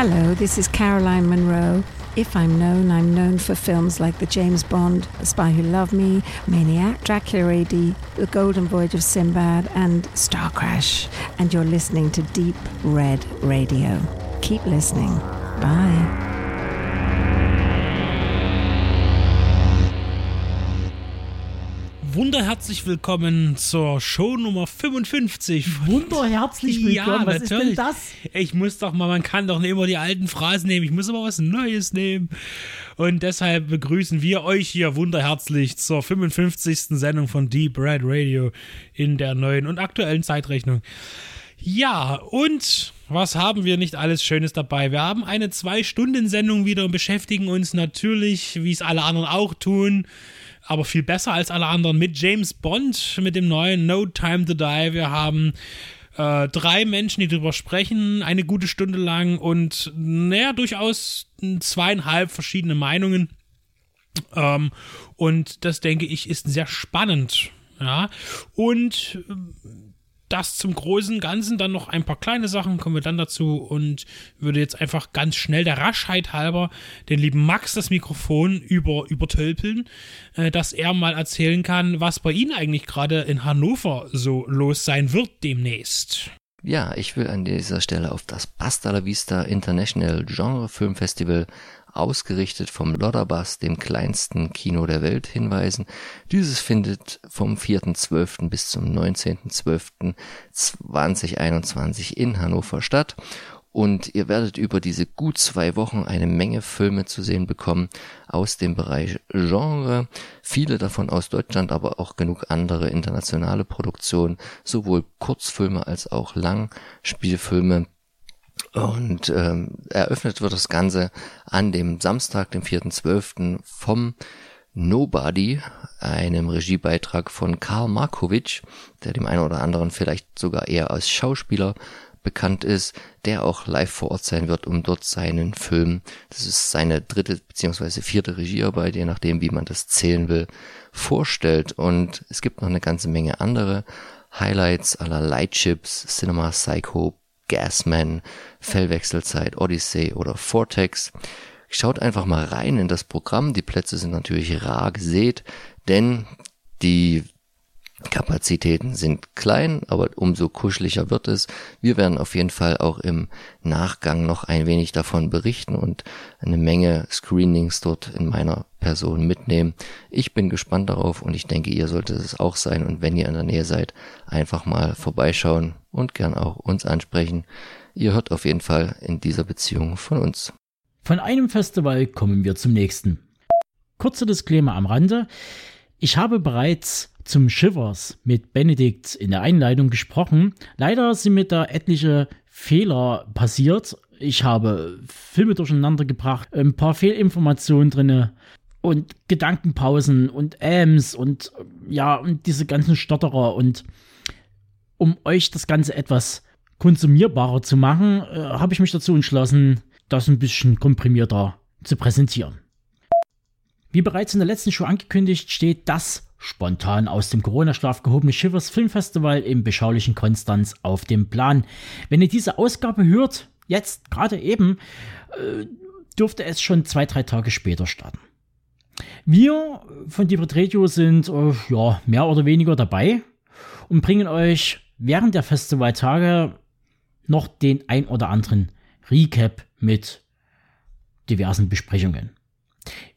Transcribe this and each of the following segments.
Hello, this is Caroline Monroe. If I'm known, I'm known for films like the James Bond, The Spy Who Loved Me, Maniac, Dracula AD, The Golden Voyage of Sinbad, and Star Crash. And you're listening to Deep Red Radio. Keep listening. Bye. Wunderherzlich willkommen zur Show Nummer 55. Wunderherzlich willkommen. Ja, was natürlich. ist denn das? Ich muss doch mal, man kann doch nicht immer die alten Phrasen nehmen. Ich muss aber was Neues nehmen. Und deshalb begrüßen wir euch hier wunderherzlich zur 55. Sendung von Deep Red Radio in der neuen und aktuellen Zeitrechnung. Ja, und was haben wir nicht alles Schönes dabei? Wir haben eine Zwei-Stunden-Sendung wieder und beschäftigen uns natürlich, wie es alle anderen auch tun, aber viel besser als alle anderen mit James Bond, mit dem neuen No Time to Die. Wir haben äh, drei Menschen, die darüber sprechen, eine gute Stunde lang und naja, durchaus zweieinhalb verschiedene Meinungen. Ähm, und das denke ich ist sehr spannend. Ja, und das zum großen Ganzen, dann noch ein paar kleine Sachen kommen wir dann dazu und würde jetzt einfach ganz schnell der Raschheit halber den lieben Max das Mikrofon über, übertölpeln, äh, dass er mal erzählen kann, was bei Ihnen eigentlich gerade in Hannover so los sein wird demnächst. Ja, ich will an dieser Stelle auf das Basta la Vista International Genre Film Festival ausgerichtet vom Lodderbus, dem kleinsten Kino der Welt, hinweisen. Dieses findet vom 4.12. bis zum 19.12.2021 in Hannover statt. Und ihr werdet über diese gut zwei Wochen eine Menge Filme zu sehen bekommen aus dem Bereich Genre. Viele davon aus Deutschland, aber auch genug andere internationale Produktionen, sowohl Kurzfilme als auch Langspielfilme und ähm, eröffnet wird das Ganze an dem Samstag, dem 4.12. vom Nobody, einem Regiebeitrag von Karl Markovic, der dem einen oder anderen vielleicht sogar eher als Schauspieler bekannt ist, der auch live vor Ort sein wird, um dort seinen Film, das ist seine dritte beziehungsweise vierte Regiearbeit, je nachdem wie man das zählen will, vorstellt. Und es gibt noch eine ganze Menge andere Highlights aller Lightships, Cinema Psycho, Gasman, Fellwechselzeit, Odyssey oder Vortex. Schaut einfach mal rein in das Programm. Die Plätze sind natürlich rar gesät, denn die Kapazitäten sind klein, aber umso kuscheliger wird es. Wir werden auf jeden Fall auch im Nachgang noch ein wenig davon berichten und eine Menge Screenings dort in meiner Person mitnehmen. Ich bin gespannt darauf und ich denke, ihr solltet es auch sein. Und wenn ihr in der Nähe seid, einfach mal vorbeischauen und gern auch uns ansprechen. Ihr hört auf jeden Fall in dieser Beziehung von uns. Von einem Festival kommen wir zum nächsten. Kurzer Disclaimer am Rande. Ich habe bereits zum Shivers mit Benedikt in der Einleitung gesprochen. Leider sind mir da etliche Fehler passiert. Ich habe Filme durcheinander gebracht, ein paar Fehlinformationen drinne und Gedankenpausen und Ams und ja, und diese ganzen Stotterer und um euch das Ganze etwas konsumierbarer zu machen, äh, habe ich mich dazu entschlossen, das ein bisschen komprimierter zu präsentieren. Wie bereits in der letzten Show angekündigt, steht das spontan aus dem Corona-Schlaf gehobene Shivers Filmfestival im beschaulichen Konstanz auf dem Plan. Wenn ihr diese Ausgabe hört, jetzt gerade eben, äh, dürfte es schon zwei, drei Tage später starten. Wir von Deep Radio sind äh, ja mehr oder weniger dabei und bringen euch während der Festivaltage noch den ein oder anderen Recap mit diversen Besprechungen.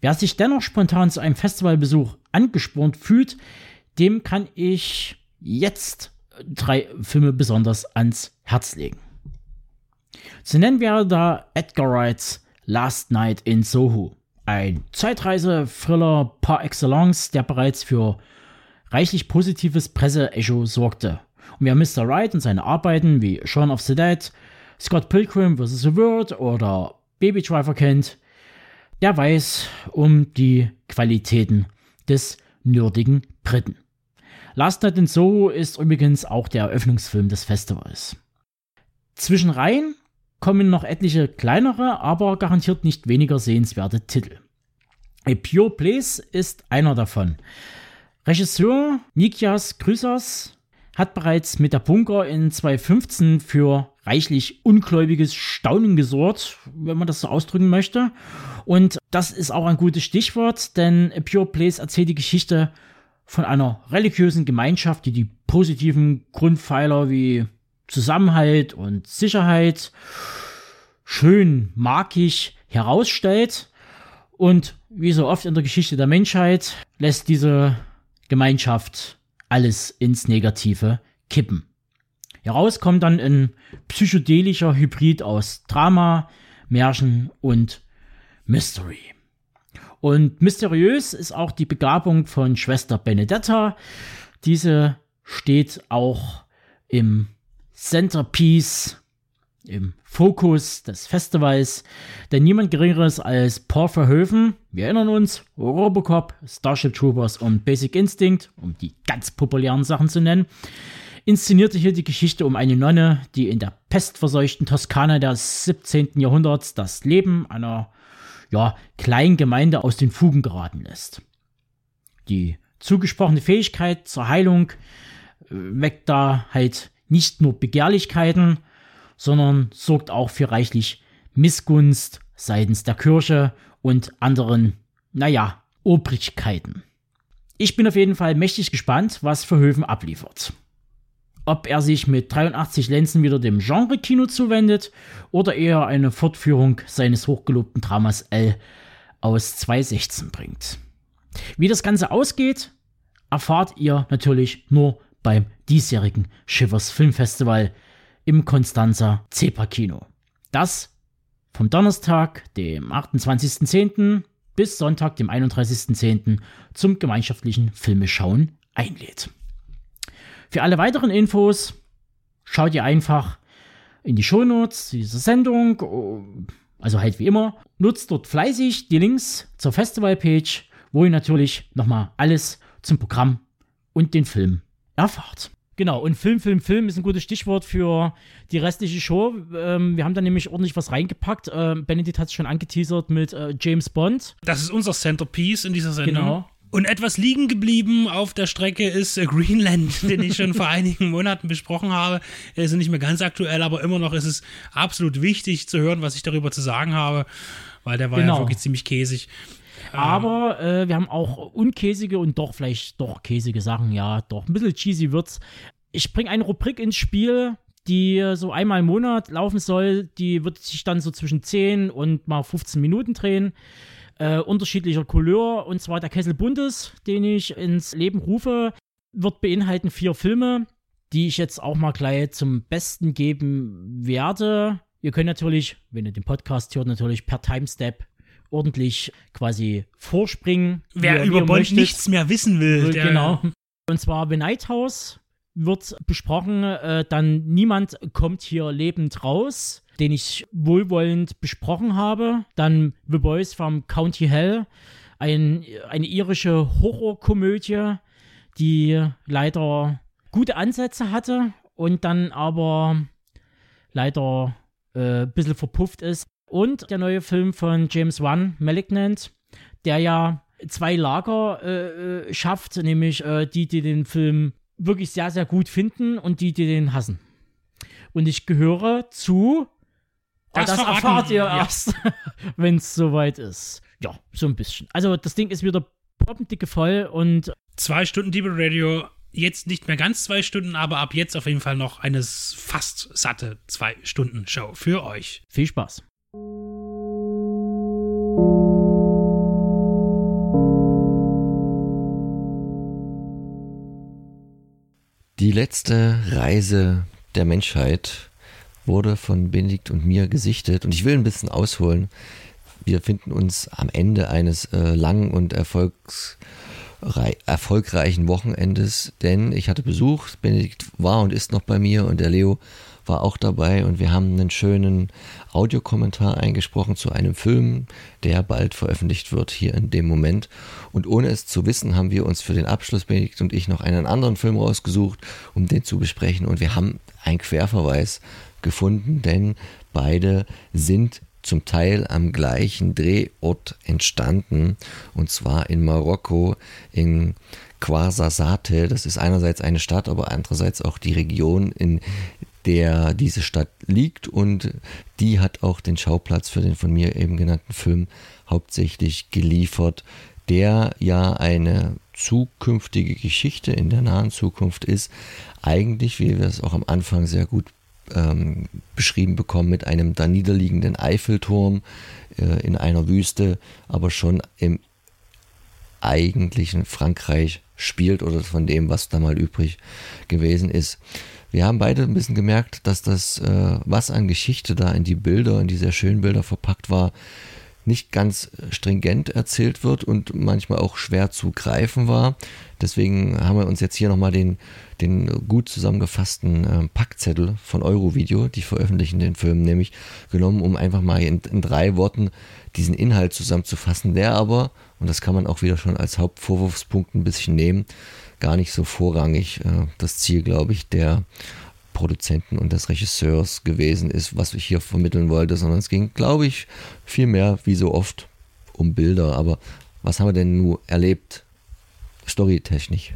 Wer sich dennoch spontan zu einem Festivalbesuch angespornt fühlt, dem kann ich jetzt drei Filme besonders ans Herz legen. Zu nennen wäre da Edgar Wrights Last Night in Soho. Ein Zeitreise-Thriller par excellence, der bereits für reichlich positives Presseecho sorgte. Und wer Mr. Wright und seine Arbeiten wie Shaun of the Dead, Scott Pilgrim vs. The World oder Baby Driver kennt, der weiß um die Qualitäten des nerdigen Briten. Last Night in Soho ist übrigens auch der Eröffnungsfilm des Festivals. Zwischen Reihen kommen noch etliche kleinere, aber garantiert nicht weniger sehenswerte Titel. A Pure Place ist einer davon. Regisseur Nikias Krysas hat bereits mit der Bunker in 2015 für reichlich ungläubiges Staunen gesorgt, wenn man das so ausdrücken möchte. Und das ist auch ein gutes Stichwort, denn A Pure Place erzählt die Geschichte von einer religiösen Gemeinschaft, die die positiven Grundpfeiler wie Zusammenhalt und Sicherheit schön markig herausstellt. Und wie so oft in der Geschichte der Menschheit lässt diese Gemeinschaft alles ins Negative kippen. Heraus kommt dann ein psychedelischer Hybrid aus Drama, Märchen und Mystery. Und mysteriös ist auch die Begabung von Schwester Benedetta. Diese steht auch im Centerpiece, im Fokus des Festivals, denn niemand geringeres als Paul Verhoeven, wir erinnern uns, Robocop, Starship Troopers und Basic Instinct, um die ganz populären Sachen zu nennen, inszenierte hier die Geschichte um eine Nonne, die in der pestverseuchten Toskana des 17. Jahrhunderts das Leben einer ja, kleinen Gemeinde aus den Fugen geraten lässt. Die zugesprochene Fähigkeit zur Heilung äh, weckt da halt nicht nur Begehrlichkeiten, sondern sorgt auch für reichlich Missgunst seitens der Kirche und anderen, naja, Obrigkeiten. Ich bin auf jeden Fall mächtig gespannt, was Verhöfen abliefert ob er sich mit 83 Lenzen wieder dem Genre-Kino zuwendet oder eher eine Fortführung seines hochgelobten Dramas L aus 2016 bringt. Wie das Ganze ausgeht, erfahrt ihr natürlich nur beim diesjährigen Shivers Filmfestival im Konstanzer Zepa Kino. Das vom Donnerstag, dem 28.10. bis Sonntag, dem 31.10. zum gemeinschaftlichen Filmeschauen einlädt. Für alle weiteren Infos schaut ihr einfach in die Shownotes dieser Sendung, also halt wie immer. Nutzt dort fleißig die Links zur Festivalpage, wo ihr natürlich nochmal alles zum Programm und den Film erfahrt. Genau, und Film, Film, Film ist ein gutes Stichwort für die restliche Show. Ähm, wir haben da nämlich ordentlich was reingepackt. Ähm, Benedikt hat es schon angeteasert mit äh, James Bond. Das ist unser Centerpiece in dieser Sendung. Genau. Und etwas liegen geblieben auf der Strecke ist äh, Greenland, den ich schon vor einigen Monaten besprochen habe. Er ist nicht mehr ganz aktuell, aber immer noch ist es absolut wichtig zu hören, was ich darüber zu sagen habe, weil der war genau. ja wirklich ziemlich käsig. Aber äh, wir haben auch unkäsige und doch vielleicht doch käsige Sachen, ja, doch ein bisschen cheesy wird's. Ich bringe eine Rubrik ins Spiel, die so einmal im Monat laufen soll. Die wird sich dann so zwischen 10 und mal 15 Minuten drehen äh, unterschiedlicher Couleur. Und zwar der Kessel Bundes, den ich ins Leben rufe, wird beinhalten vier Filme, die ich jetzt auch mal gleich zum Besten geben werde. Ihr könnt natürlich, wenn ihr den Podcast hört, natürlich per Timestep ordentlich quasi vorspringen. Wer über Bond nichts mehr wissen will. Der genau. Und zwar The Night House wird besprochen. Äh, dann Niemand kommt hier lebend raus den ich wohlwollend besprochen habe. Dann The Boys vom County Hell, ein, eine irische Horrorkomödie, die leider gute Ansätze hatte und dann aber leider äh, ein bisschen verpufft ist. Und der neue Film von James Wan, Malignant, der ja zwei Lager äh, äh schafft, nämlich äh, die, die den Film wirklich sehr, sehr gut finden und die, die den hassen. Und ich gehöre zu das, das erfahrt ihr ja. erst, wenn es soweit ist. Ja, so ein bisschen. Also das Ding ist wieder poppendicke voll und zwei Stunden Deeper Radio. Jetzt nicht mehr ganz zwei Stunden, aber ab jetzt auf jeden Fall noch eine fast satte zwei Stunden Show für euch. Viel Spaß. Die letzte Reise der Menschheit wurde von Benedikt und mir gesichtet. Und ich will ein bisschen ausholen. Wir finden uns am Ende eines äh, langen und erfolgreichen Wochenendes, denn ich hatte Besuch. Benedikt war und ist noch bei mir und der Leo war auch dabei und wir haben einen schönen Audiokommentar eingesprochen zu einem Film, der bald veröffentlicht wird hier in dem Moment. Und ohne es zu wissen, haben wir uns für den Abschluss, Benedikt und ich, noch einen anderen Film rausgesucht, um den zu besprechen. Und wir haben einen Querverweis gefunden, denn beide sind zum Teil am gleichen Drehort entstanden, und zwar in Marokko, in Ouarzazate. Das ist einerseits eine Stadt, aber andererseits auch die Region, in der diese Stadt liegt und die hat auch den Schauplatz für den von mir eben genannten Film hauptsächlich geliefert, der ja eine zukünftige Geschichte in der nahen Zukunft ist, eigentlich, wie wir es auch am Anfang sehr gut ähm, beschrieben bekommen, mit einem da niederliegenden Eiffelturm äh, in einer Wüste, aber schon im eigentlichen Frankreich spielt oder von dem, was da mal übrig gewesen ist. Wir haben beide ein bisschen gemerkt, dass das, äh, was an Geschichte da in die Bilder, in die sehr schönen Bilder verpackt war, nicht ganz stringent erzählt wird und manchmal auch schwer zu greifen war. Deswegen haben wir uns jetzt hier nochmal den, den gut zusammengefassten äh, Packzettel von Eurovideo, die veröffentlichen den Film nämlich, genommen, um einfach mal in, in drei Worten diesen Inhalt zusammenzufassen, der aber, und das kann man auch wieder schon als Hauptvorwurfspunkt ein bisschen nehmen, gar nicht so vorrangig äh, das Ziel, glaube ich, der Produzenten und des Regisseurs gewesen ist, was ich hier vermitteln wollte, sondern es ging, glaube ich, viel mehr wie so oft um Bilder. Aber was haben wir denn nun erlebt, storytechnisch?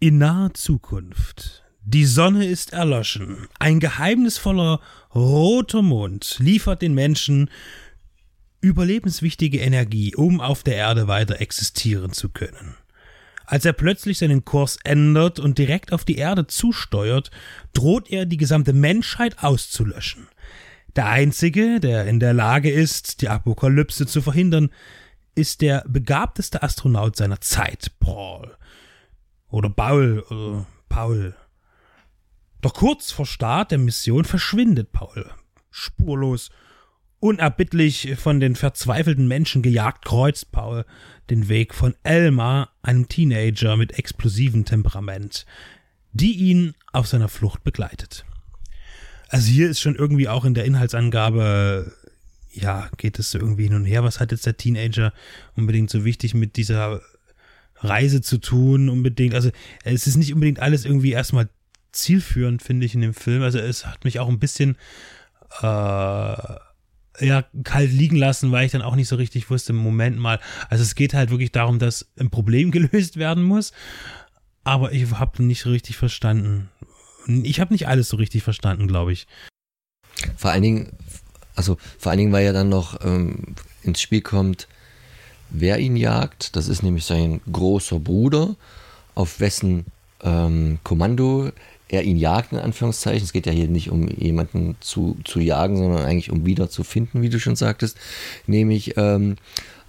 In naher Zukunft. Die Sonne ist erloschen. Ein geheimnisvoller roter Mond liefert den Menschen überlebenswichtige Energie, um auf der Erde weiter existieren zu können. Als er plötzlich seinen Kurs ändert und direkt auf die Erde zusteuert, droht er die gesamte Menschheit auszulöschen. Der Einzige, der in der Lage ist, die Apokalypse zu verhindern, ist der begabteste Astronaut seiner Zeit, Paul. Oder Paul, oder Paul. Doch kurz vor Start der Mission verschwindet Paul. Spurlos Unerbittlich von den verzweifelten Menschen gejagt kreuzt Paul den Weg von Elmar, einem Teenager mit explosivem Temperament, die ihn auf seiner Flucht begleitet. Also hier ist schon irgendwie auch in der Inhaltsangabe, ja, geht es so irgendwie hin und her. Was hat jetzt der Teenager unbedingt so wichtig mit dieser Reise zu tun? Unbedingt, also es ist nicht unbedingt alles irgendwie erstmal zielführend, finde ich, in dem Film. Also es hat mich auch ein bisschen äh, ja, kalt liegen lassen, weil ich dann auch nicht so richtig wusste, Moment mal. Also es geht halt wirklich darum, dass ein Problem gelöst werden muss, aber ich habe nicht so richtig verstanden. Ich habe nicht alles so richtig verstanden, glaube ich. Vor allen Dingen, also vor allen Dingen, weil ja dann noch ähm, ins Spiel kommt, wer ihn jagt. Das ist nämlich sein großer Bruder, auf wessen ähm, Kommando er ihn jagt, in Anführungszeichen. Es geht ja hier nicht um jemanden zu, zu jagen, sondern eigentlich um wieder zu finden, wie du schon sagtest. Nämlich ähm,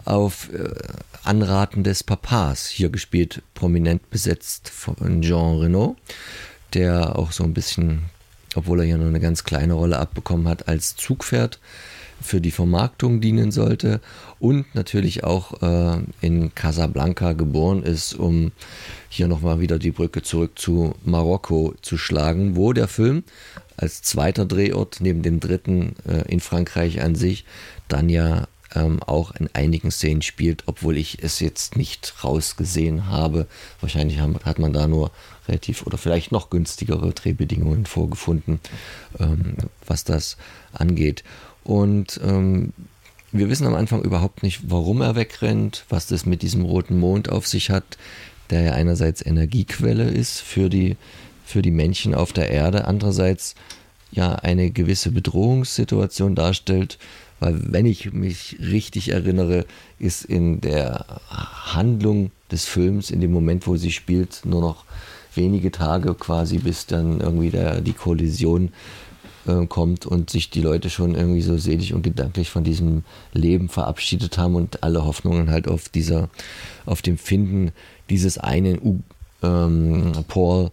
auf äh, Anraten des Papas, hier gespielt, prominent besetzt von Jean Renault, der auch so ein bisschen, obwohl er hier nur eine ganz kleine Rolle abbekommen hat, als Zugpferd für die Vermarktung dienen sollte und natürlich auch äh, in Casablanca geboren ist, um hier nochmal wieder die Brücke zurück zu Marokko zu schlagen, wo der Film als zweiter Drehort neben dem dritten äh, in Frankreich an sich dann ja ähm, auch in einigen Szenen spielt, obwohl ich es jetzt nicht rausgesehen habe. Wahrscheinlich haben, hat man da nur relativ oder vielleicht noch günstigere Drehbedingungen vorgefunden, ähm, was das angeht. Und ähm, wir wissen am Anfang überhaupt nicht, warum er wegrennt, was das mit diesem roten Mond auf sich hat, der ja einerseits Energiequelle ist für die, für die Menschen auf der Erde, andererseits ja eine gewisse Bedrohungssituation darstellt, weil wenn ich mich richtig erinnere, ist in der Handlung des Films, in dem Moment, wo sie spielt, nur noch wenige Tage quasi, bis dann irgendwie der, die Kollision äh, kommt und sich die Leute schon irgendwie so selig und gedanklich von diesem Leben verabschiedet haben und alle Hoffnungen halt auf dieser, auf dem Finden dieses einen U ähm, Paul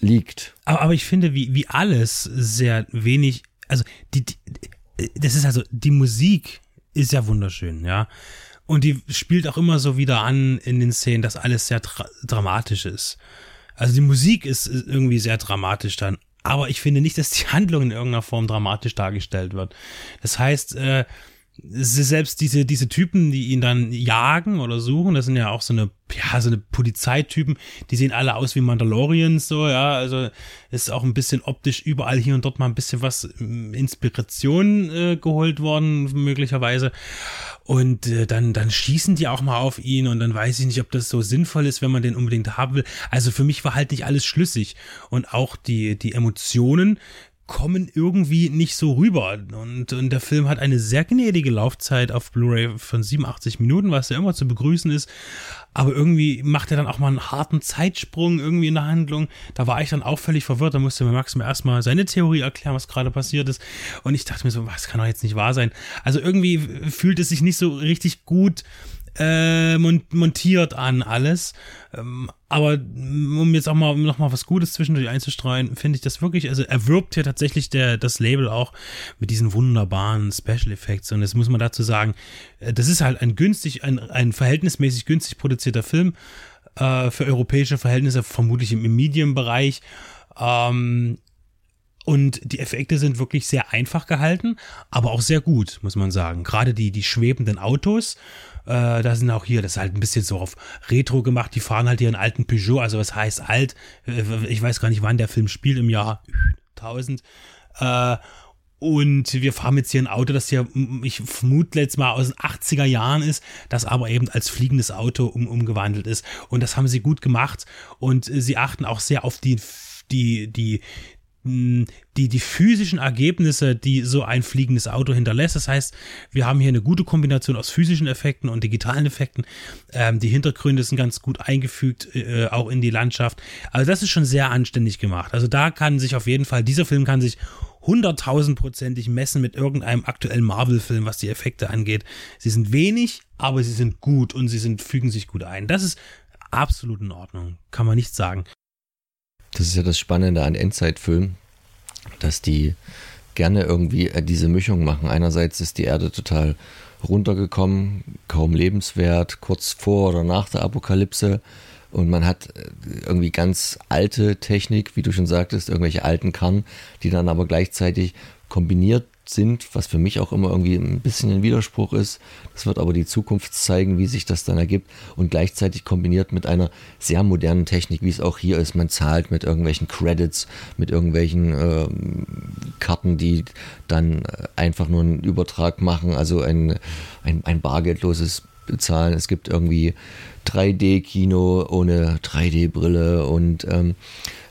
liegt. Aber, aber ich finde, wie, wie alles sehr wenig, also die, die, das ist also, die Musik ist ja wunderschön, ja. Und die spielt auch immer so wieder an in den Szenen, dass alles sehr dra dramatisch ist. Also die Musik ist irgendwie sehr dramatisch dann aber ich finde nicht, dass die Handlung in irgendeiner Form dramatisch dargestellt wird. Das heißt, äh, selbst diese, diese Typen, die ihn dann jagen oder suchen, das sind ja auch so eine, ja, so eine Polizeitypen, die sehen alle aus wie Mandalorians, so, ja, also ist auch ein bisschen optisch überall hier und dort mal ein bisschen was ähm, Inspiration äh, geholt worden, möglicherweise. Und äh, dann, dann schießen die auch mal auf ihn und dann weiß ich nicht, ob das so sinnvoll ist, wenn man den unbedingt haben will. Also für mich war halt nicht alles schlüssig. Und auch die, die Emotionen kommen irgendwie nicht so rüber. Und, und der Film hat eine sehr gnädige Laufzeit auf Blu-ray von 87 Minuten, was ja immer zu begrüßen ist. Aber irgendwie macht er dann auch mal einen harten Zeitsprung irgendwie in der Handlung. Da war ich dann auch völlig verwirrt. Da musste mir Max mir erstmal seine Theorie erklären, was gerade passiert ist. Und ich dachte mir so, was kann doch jetzt nicht wahr sein. Also irgendwie fühlt es sich nicht so richtig gut äh, montiert an alles. Ähm, aber um jetzt auch mal noch mal was Gutes zwischendurch einzustreuen, finde ich das wirklich, also er wirbt ja tatsächlich der, das Label auch mit diesen wunderbaren Special Effects. Und das muss man dazu sagen, äh, das ist halt ein günstig, ein, ein verhältnismäßig günstig produzierter Film äh, für europäische Verhältnisse, vermutlich im Medium-Bereich. Ähm, und die Effekte sind wirklich sehr einfach gehalten, aber auch sehr gut, muss man sagen. Gerade die, die schwebenden Autos äh, da sind auch hier, das ist halt ein bisschen so auf Retro gemacht. Die fahren halt einen alten Peugeot, also was heißt alt? Äh, ich weiß gar nicht, wann der Film spielt, im Jahr 1000. Äh, und wir fahren jetzt hier ein Auto, das hier, ich vermute jetzt mal aus den 80er Jahren ist, das aber eben als fliegendes Auto um, umgewandelt ist. Und das haben sie gut gemacht. Und sie achten auch sehr auf die, die, die, die, die physischen Ergebnisse, die so ein fliegendes Auto hinterlässt. Das heißt, wir haben hier eine gute Kombination aus physischen Effekten und digitalen Effekten. Ähm, die Hintergründe sind ganz gut eingefügt, äh, auch in die Landschaft. Also das ist schon sehr anständig gemacht. Also da kann sich auf jeden Fall, dieser Film kann sich hunderttausendprozentig messen mit irgendeinem aktuellen Marvel-Film, was die Effekte angeht. Sie sind wenig, aber sie sind gut und sie sind, fügen sich gut ein. Das ist absolut in Ordnung. Kann man nicht sagen. Das ist ja das Spannende an Endzeitfilmen, dass die gerne irgendwie äh, diese Mischung machen. Einerseits ist die Erde total runtergekommen, kaum lebenswert, kurz vor oder nach der Apokalypse. Und man hat äh, irgendwie ganz alte Technik, wie du schon sagtest, irgendwelche alten Kern, die dann aber gleichzeitig kombiniert sind, was für mich auch immer irgendwie ein bisschen ein Widerspruch ist. Das wird aber die Zukunft zeigen, wie sich das dann ergibt und gleichzeitig kombiniert mit einer sehr modernen Technik, wie es auch hier ist. Man zahlt mit irgendwelchen Credits, mit irgendwelchen äh, Karten, die dann einfach nur einen Übertrag machen, also ein, ein, ein bargeldloses Bezahlen. Es gibt irgendwie 3D-Kino ohne 3D-Brille und ähm,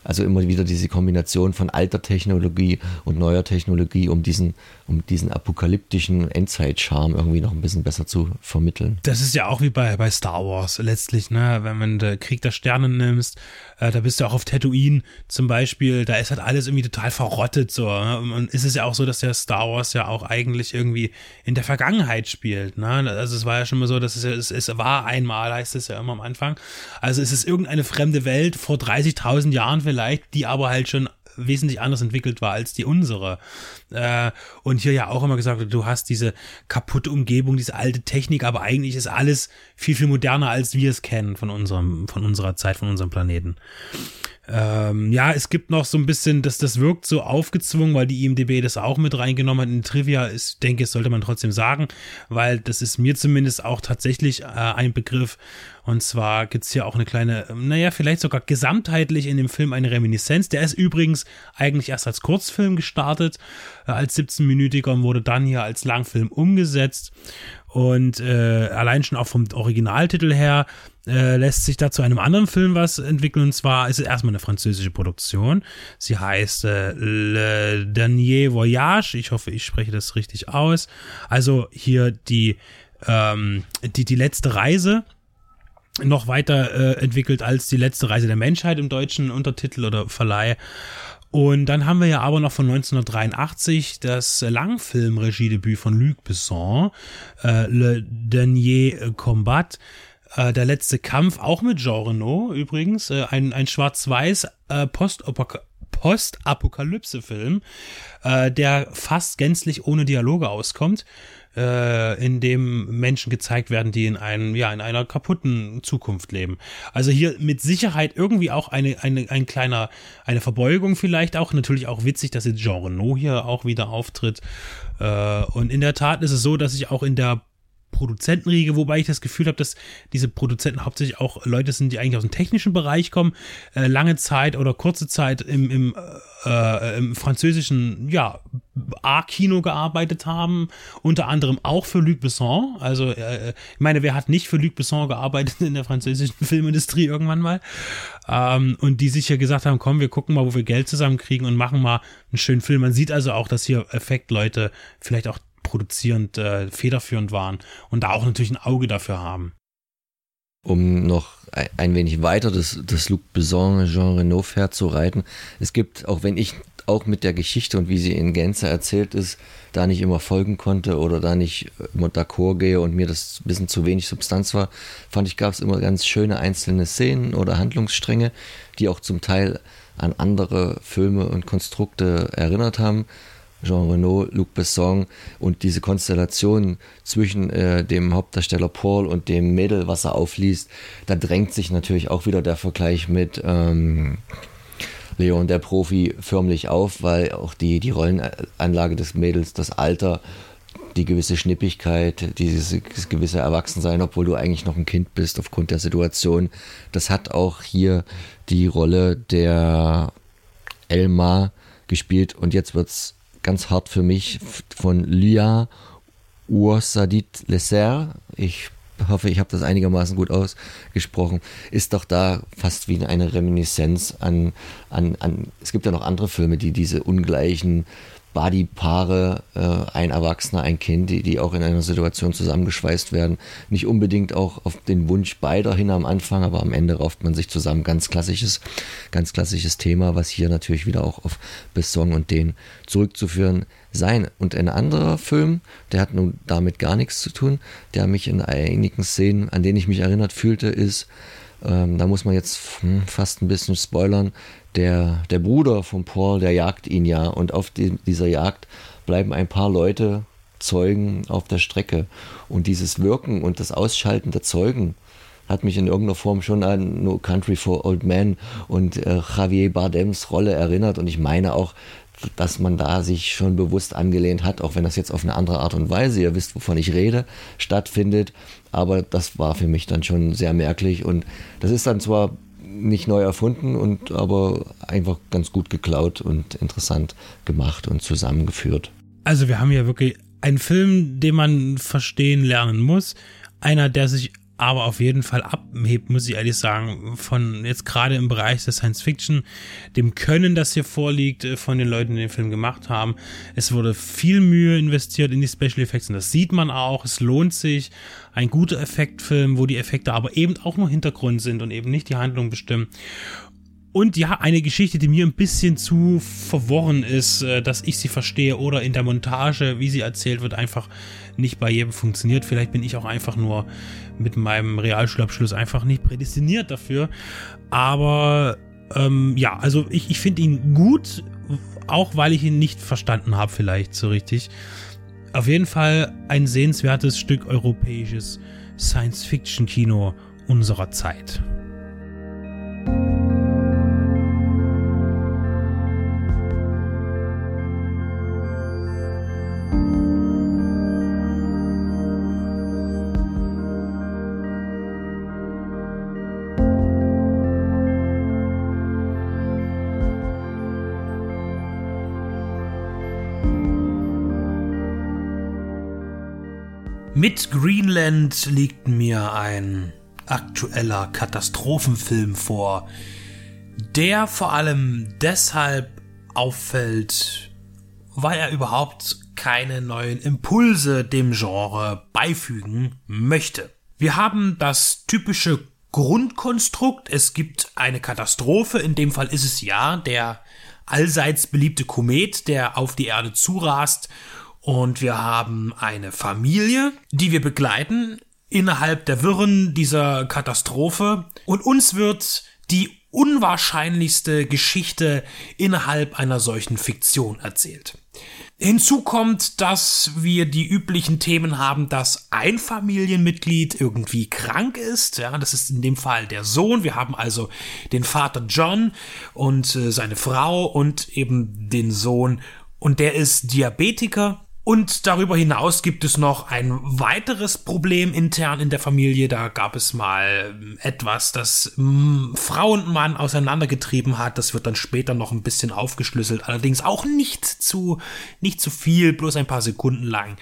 also immer wieder diese Kombination von alter Technologie und neuer Technologie, um diesen, um diesen apokalyptischen Endzeitcharme irgendwie noch ein bisschen besser zu vermitteln. Das ist ja auch wie bei, bei Star Wars letztlich, ne? Wenn man den Krieg der Sterne nimmst, äh, da bist du auch auf Tatooine zum Beispiel, da ist halt alles irgendwie total verrottet so. Ne? Und ist es ja auch so, dass der Star Wars ja auch eigentlich irgendwie in der Vergangenheit spielt, ne? Also es war ja schon mal so, dass es, es, es war einmal, heißt es ja immer am Anfang. Also es ist irgendeine fremde Welt vor 30.000 Jahren vielleicht, die aber halt schon wesentlich anders entwickelt war als die unsere. Äh, und hier ja auch immer gesagt, du hast diese kaputte Umgebung, diese alte Technik, aber eigentlich ist alles viel, viel moderner, als wir es kennen von unserem, von unserer Zeit, von unserem Planeten. Ähm, ja, es gibt noch so ein bisschen, dass das wirkt so aufgezwungen, weil die IMDB das auch mit reingenommen hat. In Trivia ist, denke ich, sollte man trotzdem sagen, weil das ist mir zumindest auch tatsächlich äh, ein Begriff. Und zwar gibt es hier auch eine kleine, naja, vielleicht sogar gesamtheitlich in dem Film eine Reminiszenz. Der ist übrigens eigentlich erst als Kurzfilm gestartet, äh, als 17-minütiger und wurde dann hier als Langfilm umgesetzt. Und äh, allein schon auch vom Originaltitel her äh, lässt sich da zu einem anderen Film was entwickeln. Und zwar ist es erstmal eine französische Produktion. Sie heißt äh, Le Dernier Voyage. Ich hoffe, ich spreche das richtig aus. Also hier die, ähm, die, die letzte Reise noch weiter äh, entwickelt als die letzte Reise der Menschheit im deutschen Untertitel oder Verleih. Und dann haben wir ja aber noch von 1983 das Langfilmregiedebüt von Luc Besson, äh, Le Dernier Combat. Äh, der letzte Kampf, auch mit Jean Reno übrigens, äh, ein, ein schwarz-weiß äh, Postapokalypse Postapokalypse-Film, äh, der fast gänzlich ohne Dialoge auskommt äh, in dem Menschen gezeigt werden, die in einem, ja, in einer kaputten Zukunft leben. Also hier mit Sicherheit irgendwie auch eine, eine, ein kleiner, eine Verbeugung vielleicht auch. Natürlich auch witzig, dass jetzt Jean Renault hier auch wieder auftritt. Äh, und in der Tat ist es so, dass ich auch in der Produzentenriege, wobei ich das Gefühl habe, dass diese Produzenten hauptsächlich auch Leute sind, die eigentlich aus dem technischen Bereich kommen, äh, lange Zeit oder kurze Zeit im, im, äh, im französischen ja, A-Kino gearbeitet haben, unter anderem auch für Luc Besson. Also äh, ich meine, wer hat nicht für Luc Besson gearbeitet in der französischen Filmindustrie irgendwann mal? Ähm, und die sich ja gesagt haben, komm, wir gucken mal, wo wir Geld zusammenkriegen und machen mal einen schönen Film. Man sieht also auch, dass hier Effektleute vielleicht auch produzierend, äh, federführend waren und da auch natürlich ein Auge dafür haben. Um noch ein wenig weiter das, das Luc Besson Jean Renault Pferd zu reiten. Es gibt, auch wenn ich auch mit der Geschichte und wie sie in Gänze erzählt ist, da nicht immer folgen konnte oder da nicht immer d'accord gehe und mir das ein bisschen zu wenig Substanz war, fand ich, gab es immer ganz schöne einzelne Szenen oder Handlungsstränge, die auch zum Teil an andere Filme und Konstrukte erinnert haben. Jean Renault, Luc Besson und diese Konstellation zwischen äh, dem Hauptdarsteller Paul und dem Mädel, was er aufliest, da drängt sich natürlich auch wieder der Vergleich mit ähm, Leon der Profi förmlich auf, weil auch die, die Rollenanlage des Mädels, das Alter, die gewisse Schnippigkeit, dieses gewisse Erwachsensein, obwohl du eigentlich noch ein Kind bist aufgrund der Situation, das hat auch hier die Rolle der Elmar gespielt und jetzt wird's ganz hart für mich von Lia Ursadit Lesser. Ich hoffe, ich habe das einigermaßen gut ausgesprochen, ist doch da fast wie eine Reminiszenz an, an, an, es gibt ja noch andere Filme, die diese ungleichen Buddy-Paare, äh, ein Erwachsener, ein Kind, die, die auch in einer Situation zusammengeschweißt werden. Nicht unbedingt auch auf den Wunsch beider hin am Anfang, aber am Ende rauft man sich zusammen. Ganz klassisches, ganz klassisches Thema, was hier natürlich wieder auch auf Besson und den zurückzuführen sein. Und ein anderer Film, der hat nun damit gar nichts zu tun, der mich in einigen Szenen, an denen ich mich erinnert fühlte, ist, ähm, da muss man jetzt hm, fast ein bisschen spoilern, der, der Bruder von Paul, der jagt ihn ja und auf die, dieser Jagd bleiben ein paar Leute Zeugen auf der Strecke. Und dieses Wirken und das Ausschalten der Zeugen hat mich in irgendeiner Form schon an No Country for Old Men und äh, Javier Bardems Rolle erinnert. Und ich meine auch, dass man da sich schon bewusst angelehnt hat, auch wenn das jetzt auf eine andere Art und Weise, ihr wisst, wovon ich rede, stattfindet. Aber das war für mich dann schon sehr merklich. Und das ist dann zwar nicht neu erfunden und aber einfach ganz gut geklaut und interessant gemacht und zusammengeführt. Also wir haben hier wirklich einen Film, den man verstehen lernen muss. Einer, der sich aber auf jeden Fall abhebt, muss ich ehrlich sagen, von jetzt gerade im Bereich der Science Fiction, dem Können, das hier vorliegt, äh, von den Leuten, die den Film gemacht haben. Es wurde viel Mühe investiert in die Special Effects und das sieht man auch. Es lohnt sich. Ein guter Effektfilm, wo die Effekte aber eben auch nur Hintergrund sind und eben nicht die Handlung bestimmen. Und ja, eine Geschichte, die mir ein bisschen zu verworren ist, äh, dass ich sie verstehe oder in der Montage, wie sie erzählt wird, einfach nicht bei jedem funktioniert. Vielleicht bin ich auch einfach nur mit meinem Realschulabschluss einfach nicht prädestiniert dafür. Aber ähm, ja, also ich, ich finde ihn gut, auch weil ich ihn nicht verstanden habe, vielleicht so richtig. Auf jeden Fall ein sehenswertes Stück europäisches Science-Fiction-Kino unserer Zeit. Mit Greenland liegt mir ein aktueller Katastrophenfilm vor, der vor allem deshalb auffällt, weil er überhaupt keine neuen Impulse dem Genre beifügen möchte. Wir haben das typische Grundkonstrukt, es gibt eine Katastrophe, in dem Fall ist es ja der allseits beliebte Komet, der auf die Erde zurast und wir haben eine Familie, die wir begleiten innerhalb der Wirren dieser Katastrophe. Und uns wird die unwahrscheinlichste Geschichte innerhalb einer solchen Fiktion erzählt. Hinzu kommt, dass wir die üblichen Themen haben, dass ein Familienmitglied irgendwie krank ist. Ja, das ist in dem Fall der Sohn. Wir haben also den Vater John und äh, seine Frau und eben den Sohn. Und der ist Diabetiker und darüber hinaus gibt es noch ein weiteres Problem intern in der Familie. Da gab es mal ähm, etwas, das mm, Frau und Mann auseinandergetrieben hat. Das wird dann später noch ein bisschen aufgeschlüsselt. Allerdings auch nicht zu, nicht zu viel, bloß ein paar Sekunden lang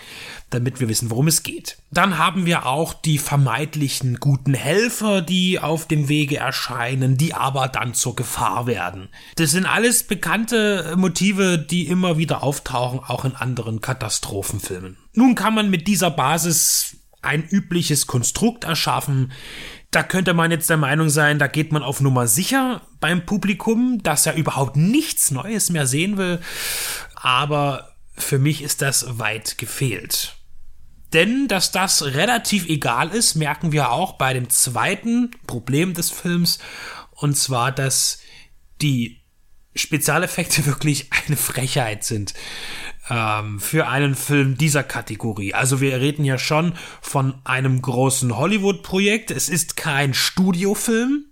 damit wir wissen, worum es geht. Dann haben wir auch die vermeintlichen guten Helfer, die auf dem Wege erscheinen, die aber dann zur Gefahr werden. Das sind alles bekannte Motive, die immer wieder auftauchen, auch in anderen Katastrophenfilmen. Nun kann man mit dieser Basis ein übliches Konstrukt erschaffen. Da könnte man jetzt der Meinung sein, da geht man auf Nummer sicher beim Publikum, dass er überhaupt nichts Neues mehr sehen will. Aber für mich ist das weit gefehlt. Denn dass das relativ egal ist, merken wir auch bei dem zweiten Problem des Films. Und zwar, dass die Spezialeffekte wirklich eine Frechheit sind ähm, für einen Film dieser Kategorie. Also wir reden ja schon von einem großen Hollywood-Projekt. Es ist kein Studiofilm.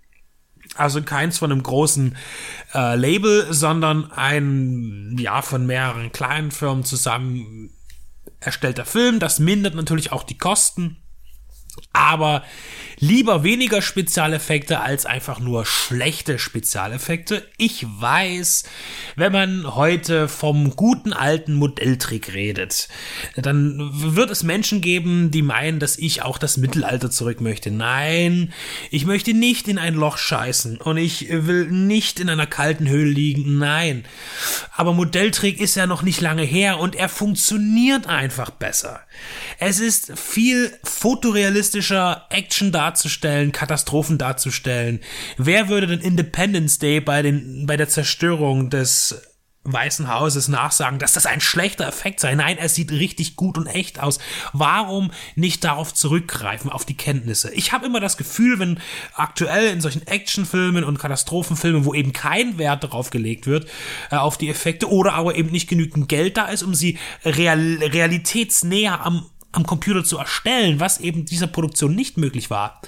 Also keins von einem großen äh, Label, sondern ein, ja, von mehreren kleinen Firmen zusammen erstellter Film. Das mindert natürlich auch die Kosten. Aber lieber weniger Spezialeffekte als einfach nur schlechte Spezialeffekte. Ich weiß, wenn man heute vom guten alten Modelltrick redet, dann wird es Menschen geben, die meinen, dass ich auch das Mittelalter zurück möchte. Nein, ich möchte nicht in ein Loch scheißen und ich will nicht in einer kalten Höhle liegen. Nein. Aber Modelltrick ist ja noch nicht lange her und er funktioniert einfach besser. Es ist viel fotorealistischer Action darzustellen, Katastrophen darzustellen. Wer würde denn Independence Day bei den, bei der Zerstörung des Weißen Hauses nachsagen, dass das ein schlechter Effekt sei. Nein, er sieht richtig gut und echt aus. Warum nicht darauf zurückgreifen, auf die Kenntnisse? Ich habe immer das Gefühl, wenn aktuell in solchen Actionfilmen und Katastrophenfilmen, wo eben kein Wert darauf gelegt wird, äh, auf die Effekte oder aber eben nicht genügend Geld da ist, um sie real, realitätsnäher am, am Computer zu erstellen, was eben dieser Produktion nicht möglich war,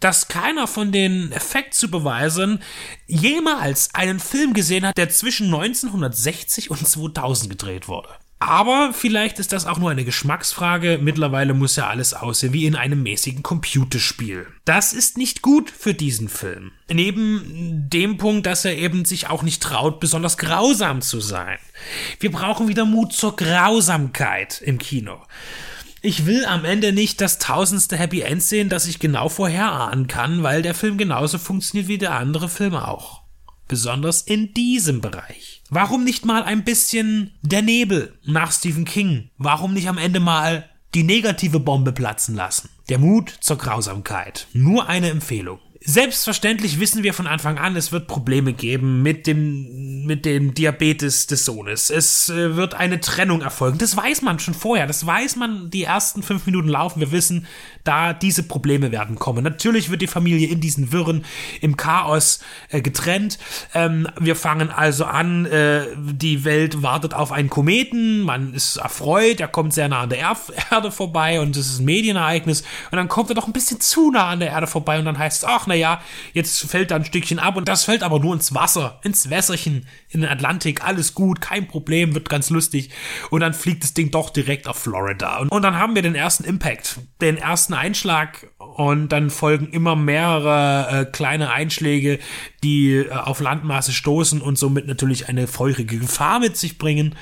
dass keiner von den Effektsupervisern jemals einen Film gesehen hat, der zwischen 1960 und 2000 gedreht wurde. Aber vielleicht ist das auch nur eine Geschmacksfrage. Mittlerweile muss ja alles aussehen wie in einem mäßigen Computerspiel. Das ist nicht gut für diesen Film. Neben dem Punkt, dass er eben sich auch nicht traut, besonders grausam zu sein. Wir brauchen wieder Mut zur Grausamkeit im Kino. Ich will am Ende nicht das tausendste Happy End sehen, das ich genau vorherahnen kann, weil der Film genauso funktioniert wie der andere Film auch. Besonders in diesem Bereich. Warum nicht mal ein bisschen der Nebel nach Stephen King? Warum nicht am Ende mal die negative Bombe platzen lassen? Der Mut zur Grausamkeit. Nur eine Empfehlung. Selbstverständlich wissen wir von Anfang an, es wird Probleme geben mit dem, mit dem Diabetes des Sohnes. Es äh, wird eine Trennung erfolgen. Das weiß man schon vorher. Das weiß man die ersten fünf Minuten laufen. Wir wissen, da diese Probleme werden kommen. Natürlich wird die Familie in diesen Wirren, im Chaos äh, getrennt. Ähm, wir fangen also an, äh, die Welt wartet auf einen Kometen. Man ist erfreut, er kommt sehr nah an der er Erde vorbei und es ist ein Medienereignis. Und dann kommt er doch ein bisschen zu nah an der Erde vorbei und dann heißt es, ach, naja, jetzt fällt da ein Stückchen ab und das fällt aber nur ins Wasser, ins Wässerchen, in den Atlantik, alles gut, kein Problem, wird ganz lustig. Und dann fliegt das Ding doch direkt auf Florida. Und, und dann haben wir den ersten Impact, den ersten Einschlag und dann folgen immer mehrere äh, kleine Einschläge, die äh, auf Landmaße stoßen und somit natürlich eine feurige Gefahr mit sich bringen.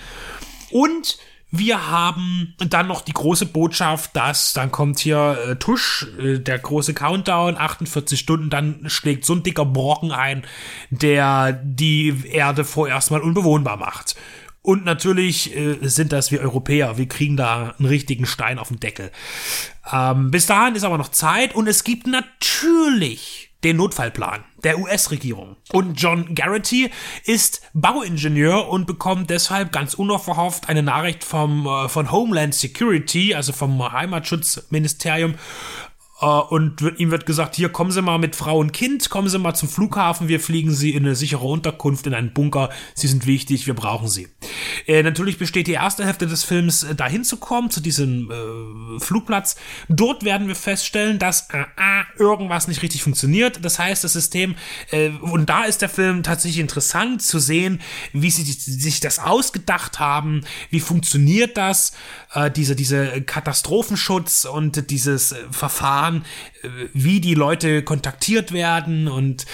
Und wir haben dann noch die große Botschaft, dass dann kommt hier äh, Tusch, äh, der große Countdown, 48 Stunden, dann schlägt so ein dicker Brocken ein, der die Erde vorerst mal unbewohnbar macht. Und natürlich äh, sind das wir Europäer. Wir kriegen da einen richtigen Stein auf den Deckel. Ähm, bis dahin ist aber noch Zeit und es gibt natürlich den Notfallplan der US-Regierung. Und John Garrity ist Bauingenieur und bekommt deshalb ganz unverhofft eine Nachricht vom, äh, von Homeland Security, also vom Heimatschutzministerium, und wird, ihm wird gesagt, hier kommen Sie mal mit Frau und Kind, kommen Sie mal zum Flughafen, wir fliegen Sie in eine sichere Unterkunft, in einen Bunker, Sie sind wichtig, wir brauchen Sie. Äh, natürlich besteht die erste Hälfte des Films äh, dahin zu kommen, zu diesem äh, Flugplatz. Dort werden wir feststellen, dass äh, äh, irgendwas nicht richtig funktioniert. Das heißt, das System, äh, und da ist der Film tatsächlich interessant zu sehen, wie sie sich das ausgedacht haben, wie funktioniert das, äh, diese, diese Katastrophenschutz und dieses äh, Verfahren, äh, wie die Leute kontaktiert werden und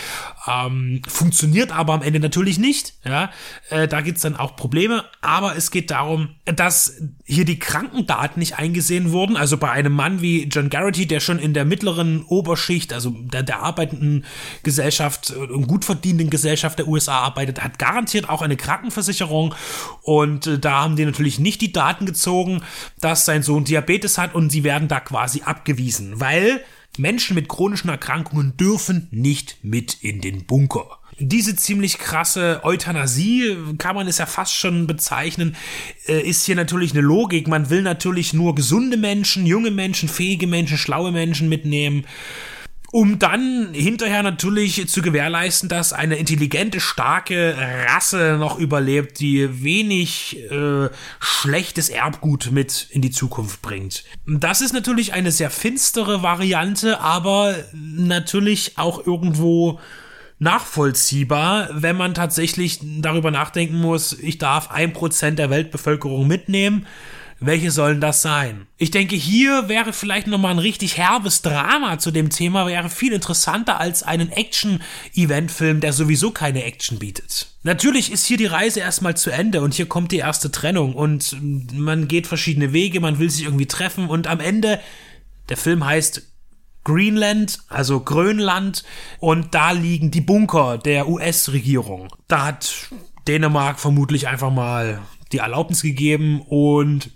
ähm, funktioniert aber am Ende natürlich nicht. Ja, äh, da gibt's dann auch Probleme. Aber es geht darum, dass hier die Krankendaten nicht eingesehen wurden. Also bei einem Mann wie John Garrity, der schon in der mittleren Oberschicht, also der, der arbeitenden Gesellschaft und gut verdienenden Gesellschaft der USA arbeitet, hat garantiert auch eine Krankenversicherung. Und äh, da haben die natürlich nicht die Daten gezogen, dass sein Sohn Diabetes hat und sie werden da quasi abgewiesen, weil Menschen mit chronischen Erkrankungen dürfen nicht mit in den Bunker. Diese ziemlich krasse Euthanasie, kann man es ja fast schon bezeichnen, äh, ist hier natürlich eine Logik. Man will natürlich nur gesunde Menschen, junge Menschen, fähige Menschen, schlaue Menschen mitnehmen um dann hinterher natürlich zu gewährleisten, dass eine intelligente, starke Rasse noch überlebt, die wenig äh, schlechtes Erbgut mit in die Zukunft bringt. Das ist natürlich eine sehr finstere Variante, aber natürlich auch irgendwo nachvollziehbar, wenn man tatsächlich darüber nachdenken muss, ich darf ein Prozent der Weltbevölkerung mitnehmen welche sollen das sein? Ich denke, hier wäre vielleicht nochmal ein richtig herbes Drama zu dem Thema, wäre viel interessanter als einen Action-Event-Film, der sowieso keine Action bietet. Natürlich ist hier die Reise erstmal zu Ende und hier kommt die erste Trennung und man geht verschiedene Wege, man will sich irgendwie treffen und am Ende, der Film heißt Greenland, also Grönland, und da liegen die Bunker der US-Regierung. Da hat Dänemark vermutlich einfach mal die Erlaubnis gegeben und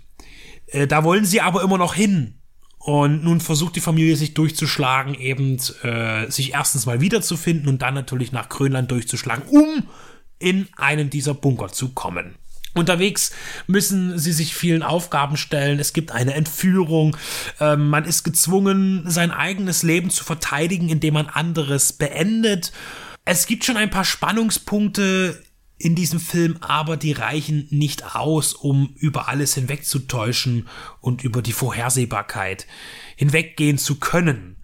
äh, da wollen sie aber immer noch hin. Und nun versucht die Familie sich durchzuschlagen, eben äh, sich erstens mal wiederzufinden und dann natürlich nach Grönland durchzuschlagen, um in einen dieser Bunker zu kommen. Unterwegs müssen sie sich vielen Aufgaben stellen. Es gibt eine Entführung. Ähm, man ist gezwungen, sein eigenes Leben zu verteidigen, indem man anderes beendet. Es gibt schon ein paar Spannungspunkte in diesem Film, aber die reichen nicht aus, um über alles hinwegzutäuschen und über die Vorhersehbarkeit hinweggehen zu können.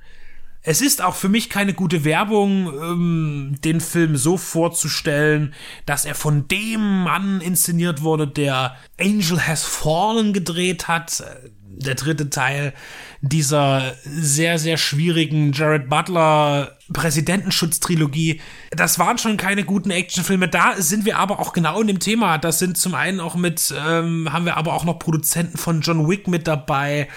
Es ist auch für mich keine gute Werbung, ähm, den Film so vorzustellen, dass er von dem Mann inszeniert wurde, der Angel Has Fallen gedreht hat, der dritte Teil dieser sehr, sehr schwierigen Jared Butler Präsidentenschutz-Trilogie. Das waren schon keine guten Actionfilme. Da sind wir aber auch genau in dem Thema. Das sind zum einen auch mit, ähm, haben wir aber auch noch Produzenten von John Wick mit dabei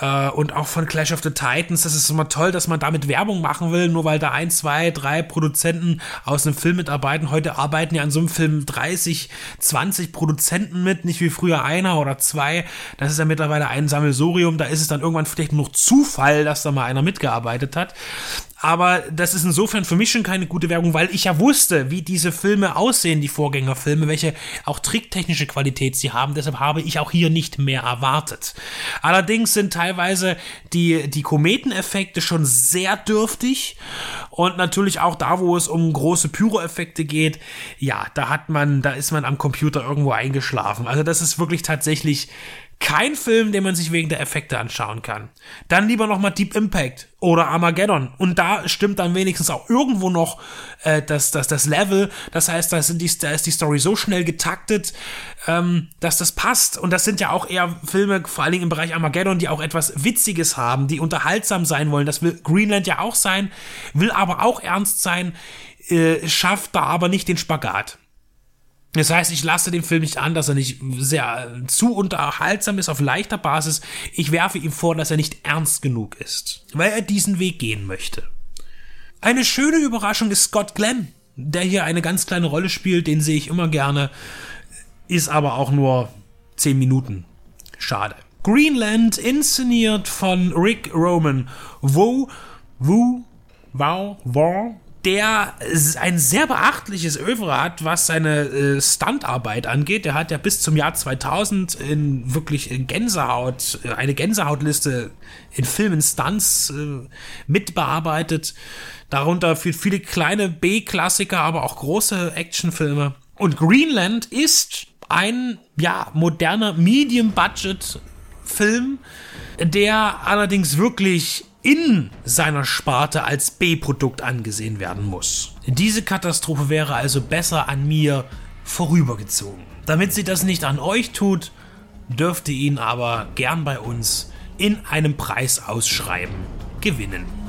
äh, und auch von Clash of the Titans. Das ist immer toll, dass man damit Werbung machen will, nur weil da ein, zwei, drei Produzenten aus einem Film mitarbeiten. Heute arbeiten ja an so einem Film 30, 20 Produzenten mit, nicht wie früher einer oder zwei. Das ist ja mittlerweile ein Sammelsurium. Da ist es dann irgendwann vielleicht noch Zufall, dass da mal einer mitgearbeitet hat. Aber das ist insofern für mich schon keine gute Werbung, weil ich ja wusste, wie diese Filme aussehen, die Vorgängerfilme, welche auch tricktechnische Qualität sie haben. Deshalb habe ich auch hier nicht mehr erwartet. Allerdings sind teilweise die, die Kometeneffekte schon sehr dürftig. Und natürlich auch da, wo es um große Pyro-Effekte geht, ja, da hat man, da ist man am Computer irgendwo eingeschlafen. Also das ist wirklich tatsächlich kein Film, den man sich wegen der Effekte anschauen kann. Dann lieber noch mal Deep Impact oder Armageddon. Und da stimmt dann wenigstens auch irgendwo noch äh, das, das, das Level. Das heißt, da, sind die, da ist die Story so schnell getaktet, ähm, dass das passt. Und das sind ja auch eher Filme, vor allen Dingen im Bereich Armageddon, die auch etwas Witziges haben, die unterhaltsam sein wollen. Das will Greenland ja auch sein, will aber auch ernst sein, äh, schafft da aber nicht den Spagat. Das heißt, ich lasse den Film nicht an, dass er nicht sehr äh, zu unterhaltsam ist auf leichter Basis. Ich werfe ihm vor, dass er nicht ernst genug ist, weil er diesen Weg gehen möchte. Eine schöne Überraschung ist Scott Glenn, der hier eine ganz kleine Rolle spielt, den sehe ich immer gerne, ist aber auch nur 10 Minuten. Schade. Greenland, inszeniert von Rick Roman. Wo, wo, wow, wow, der ein sehr beachtliches Övre hat, was seine äh, Stuntarbeit angeht. Der hat ja bis zum Jahr 2000 in wirklich in Gänsehaut, äh, eine Gänsehautliste in Filmen Stunts äh, mitbearbeitet. Darunter für viele kleine B-Klassiker, aber auch große Actionfilme. Und Greenland ist ein, ja, moderner Medium-Budget-Film, der allerdings wirklich in seiner Sparte als B-Produkt angesehen werden muss. Diese Katastrophe wäre also besser an mir vorübergezogen. Damit sie das nicht an euch tut, dürft ihr ihn aber gern bei uns in einem Preisausschreiben gewinnen.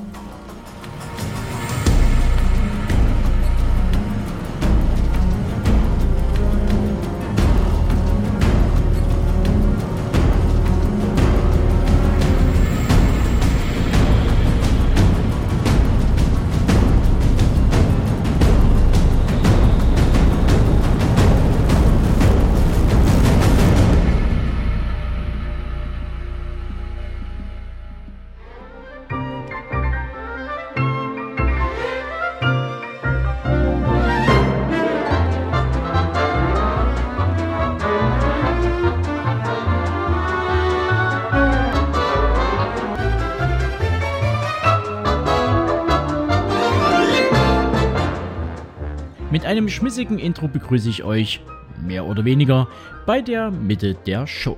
Schmissigen Intro begrüße ich euch, mehr oder weniger, bei der Mitte der Show.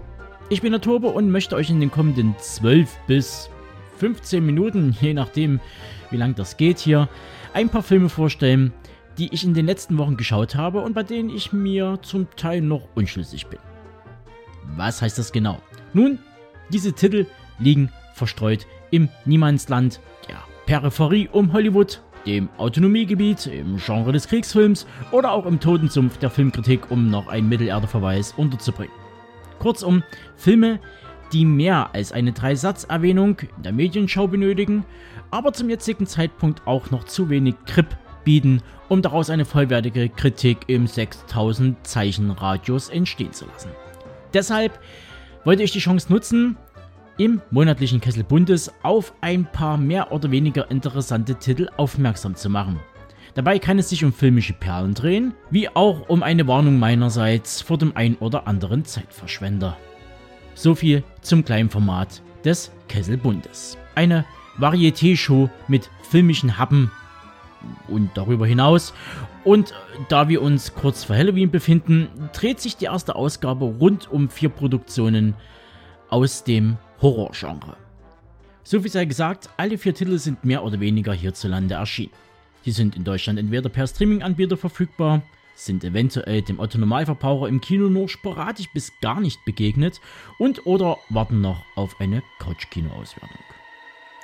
Ich bin der Turbo und möchte euch in den kommenden 12 bis 15 Minuten, je nachdem wie lang das geht hier, ein paar Filme vorstellen, die ich in den letzten Wochen geschaut habe und bei denen ich mir zum Teil noch unschlüssig bin. Was heißt das genau? Nun, diese Titel liegen verstreut im Niemandsland der Peripherie um Hollywood dem Autonomiegebiet, im Genre des Kriegsfilms oder auch im Totensumpf der Filmkritik, um noch einen Mittelerdeverweis unterzubringen. Kurzum, Filme, die mehr als eine Dreisatzerwähnung in der Medienschau benötigen, aber zum jetzigen Zeitpunkt auch noch zu wenig Grip bieten, um daraus eine vollwertige Kritik im 6000 Zeichen Radius entstehen zu lassen. Deshalb wollte ich die Chance nutzen, im monatlichen Kessel Bundes auf ein paar mehr oder weniger interessante Titel aufmerksam zu machen. Dabei kann es sich um filmische Perlen drehen, wie auch um eine Warnung meinerseits vor dem ein oder anderen Zeitverschwender. So viel zum kleinen Format des Kesselbundes. Eine Varieté-Show mit filmischen Happen und darüber hinaus. Und da wir uns kurz vor Halloween befinden, dreht sich die erste Ausgabe rund um vier Produktionen aus dem Horrorgenre. So viel sei gesagt, alle vier Titel sind mehr oder weniger hierzulande erschienen. Sie sind in Deutschland entweder per Streaming-Anbieter verfügbar, sind eventuell dem Otto-Normalverbraucher im Kino nur sporadisch bis gar nicht begegnet und oder warten noch auf eine Couch-Kino-Auswertung.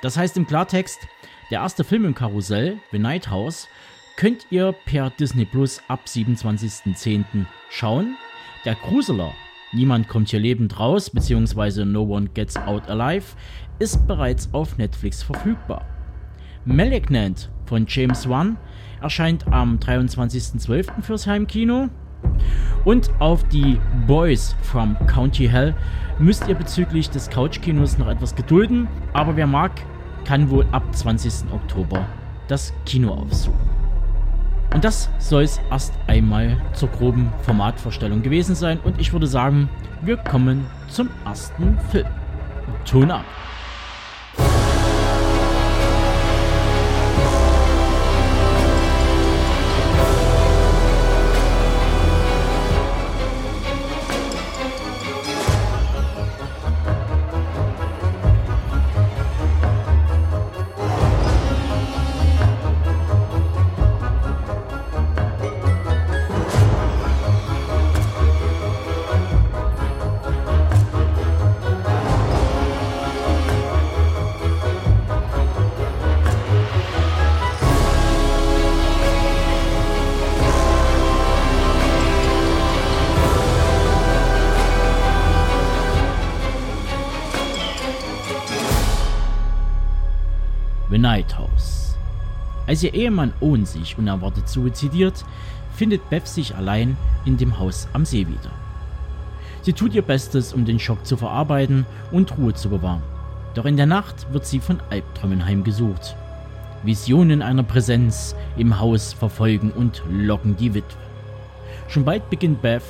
Das heißt im Klartext, der erste Film im Karussell, The Night House, könnt ihr per Disney Plus ab 27.10. schauen. Der Gruseler Niemand kommt hier lebend raus, beziehungsweise No One Gets Out Alive, ist bereits auf Netflix verfügbar. Malignant von James Wan erscheint am 23.12. fürs Heimkino. Und auf die Boys from County Hell müsst ihr bezüglich des Couchkinos noch etwas gedulden, aber wer mag, kann wohl ab 20. Oktober das Kino aufsuchen. Und das soll es erst einmal zur groben Formatvorstellung gewesen sein. Und ich würde sagen, wir kommen zum ersten Film. Ton ab. Als ihr Ehemann Owen sich unerwartet suizidiert, findet Beth sich allein in dem Haus am See wieder. Sie tut ihr Bestes, um den Schock zu verarbeiten und Ruhe zu bewahren. Doch in der Nacht wird sie von Albträumen heimgesucht. Visionen einer Präsenz im Haus verfolgen und locken die Witwe. Schon bald beginnt Beth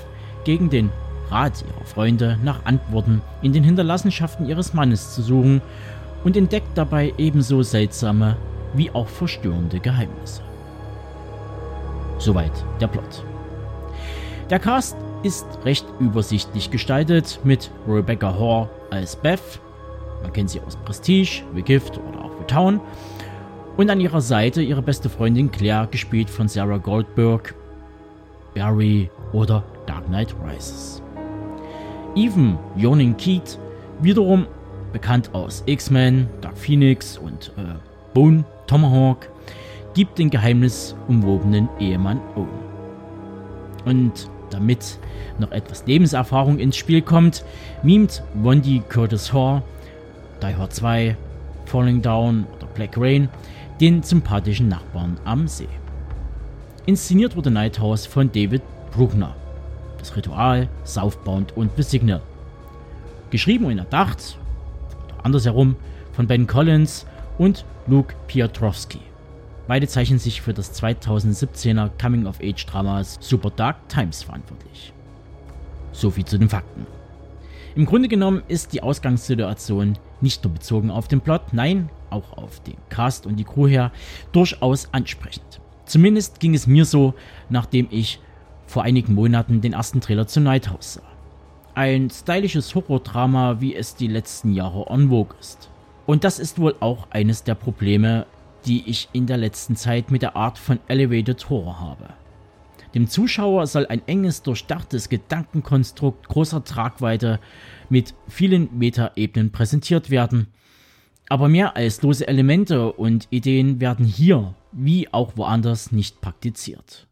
gegen den Rat ihrer Freunde nach Antworten in den Hinterlassenschaften ihres Mannes zu suchen und entdeckt dabei ebenso seltsame wie auch verstörende Geheimnisse. Soweit der Plot. Der Cast ist recht übersichtlich gestaltet mit Rebecca Hall als Beth, man kennt sie aus Prestige, The Gift oder auch The Town, und an ihrer Seite ihre beste Freundin Claire, gespielt von Sarah Goldberg, Barry oder Dark Knight Rises. Even Jonin Keat, wiederum bekannt aus X-Men, Dark Phoenix und äh, Bone Tomahawk, gibt den geheimnisumwobenen Ehemann um. Und damit noch etwas Lebenserfahrung ins Spiel kommt, mimt Wendy Curtis Hall, Die Hard 2, Falling Down oder Black Rain den sympathischen Nachbarn am See. Inszeniert wurde Nighthouse von David Bruckner. Das Ritual, Southbound und The Signal. Geschrieben und erdacht, oder andersherum, von Ben Collins und Luke Piotrowski. Beide zeichnen sich für das 2017er Coming-of-Age-Drama Super Dark Times verantwortlich. Soviel zu den Fakten. Im Grunde genommen ist die Ausgangssituation nicht nur bezogen auf den Plot, nein, auch auf den Cast und die Crew her, durchaus ansprechend. Zumindest ging es mir so, nachdem ich vor einigen Monaten den ersten Trailer zu Nighthouse sah. Ein stylisches Horror-Drama, wie es die letzten Jahre on vogue ist. Und das ist wohl auch eines der Probleme, die ich in der letzten Zeit mit der Art von Elevated Horror habe. Dem Zuschauer soll ein enges, durchdachtes Gedankenkonstrukt großer Tragweite mit vielen Metaebenen präsentiert werden. Aber mehr als lose Elemente und Ideen werden hier, wie auch woanders, nicht praktiziert.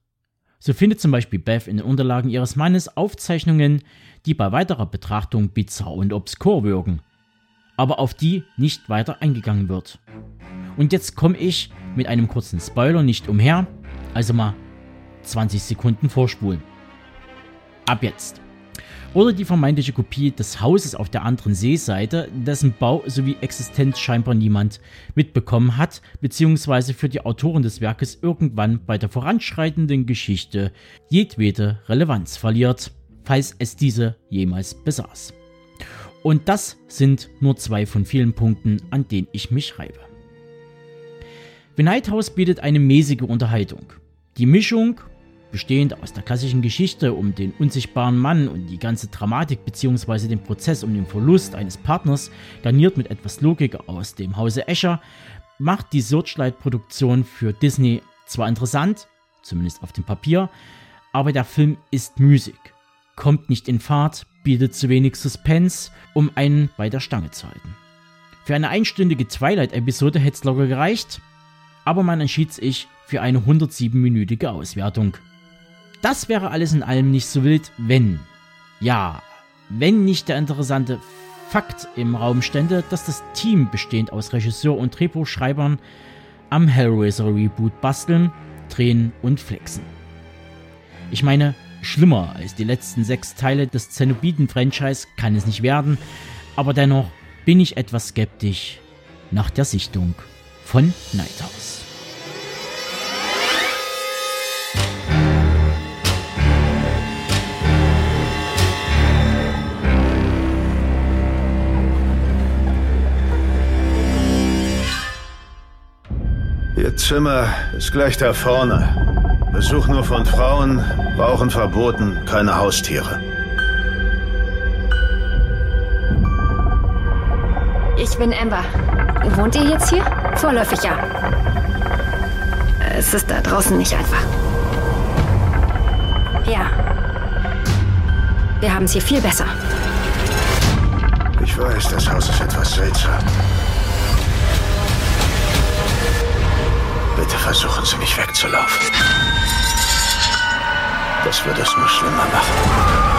So findet zum Beispiel Beth in den Unterlagen ihres Mannes Aufzeichnungen, die bei weiterer Betrachtung bizarr und obskur wirken, aber auf die nicht weiter eingegangen wird. Und jetzt komme ich mit einem kurzen Spoiler nicht umher, also mal 20 Sekunden vorspulen. Ab jetzt. Oder die vermeintliche Kopie des Hauses auf der anderen Seeseite, dessen Bau sowie Existenz scheinbar niemand mitbekommen hat, beziehungsweise für die Autoren des Werkes irgendwann bei der voranschreitenden Geschichte jedwede Relevanz verliert, falls es diese jemals besaß. Und das sind nur zwei von vielen Punkten, an denen ich mich reibe. The Night House bietet eine mäßige Unterhaltung. Die Mischung, bestehend aus der klassischen Geschichte um den unsichtbaren Mann und die ganze Dramatik bzw. den Prozess um den Verlust eines Partners, garniert mit etwas Logik aus dem Hause Escher, macht die Searchlight-Produktion für Disney zwar interessant, zumindest auf dem Papier, aber der Film ist müßig, kommt nicht in Fahrt, bietet zu wenig Suspense, um einen bei der Stange zu halten. Für eine einstündige Twilight-Episode hätte es locker gereicht, aber man entschied sich für eine 107-minütige Auswertung. Das wäre alles in allem nicht so wild, wenn, ja, wenn nicht der interessante Fakt im Raum stände, dass das Team bestehend aus Regisseur und Drehbuchschreibern am Hellraiser Reboot basteln, drehen und flexen. Ich meine, schlimmer als die letzten sechs Teile des Zenobiten-Franchise kann es nicht werden, aber dennoch bin ich etwas skeptisch nach der Sichtung von Nighthouse. Ihr Zimmer ist gleich da vorne. Besuch nur von Frauen, Rauchen verboten, keine Haustiere. Ich bin Amber. Wohnt ihr jetzt hier? Vorläufig ja. Es ist da draußen nicht einfach. Ja. Wir haben es hier viel besser. Ich weiß, das Haus ist etwas seltsam. Bitte versuchen Sie nicht wegzulaufen. Das wird es nur schlimmer machen.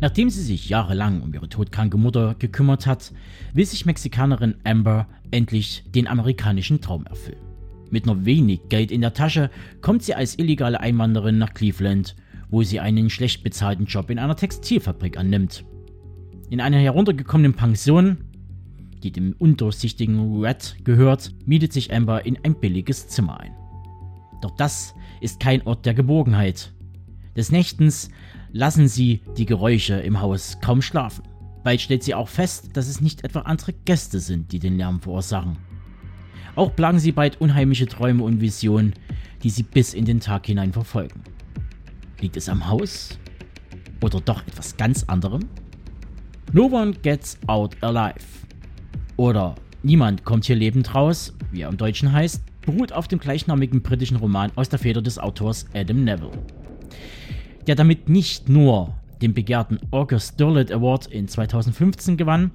Nachdem sie sich jahrelang um ihre todkranke Mutter gekümmert hat, will sich Mexikanerin Amber endlich den amerikanischen Traum erfüllen. Mit nur wenig Geld in der Tasche kommt sie als illegale Einwanderin nach Cleveland, wo sie einen schlecht bezahlten Job in einer Textilfabrik annimmt. In einer heruntergekommenen Pension, die dem undurchsichtigen Red gehört, mietet sich Amber in ein billiges Zimmer ein. Doch das ist kein Ort der Geborgenheit. Des Nächtens lassen sie die Geräusche im Haus kaum schlafen. Bald stellt sie auch fest, dass es nicht etwa andere Gäste sind, die den Lärm verursachen. Auch plagen sie bald unheimliche Träume und Visionen, die sie bis in den Tag hinein verfolgen. Liegt es am Haus? Oder doch etwas ganz anderem? No one gets out alive. Oder Niemand kommt hier lebend raus, wie er im Deutschen heißt, beruht auf dem gleichnamigen britischen Roman aus der Feder des Autors Adam Neville der damit nicht nur den begehrten August Derleth Award in 2015 gewann,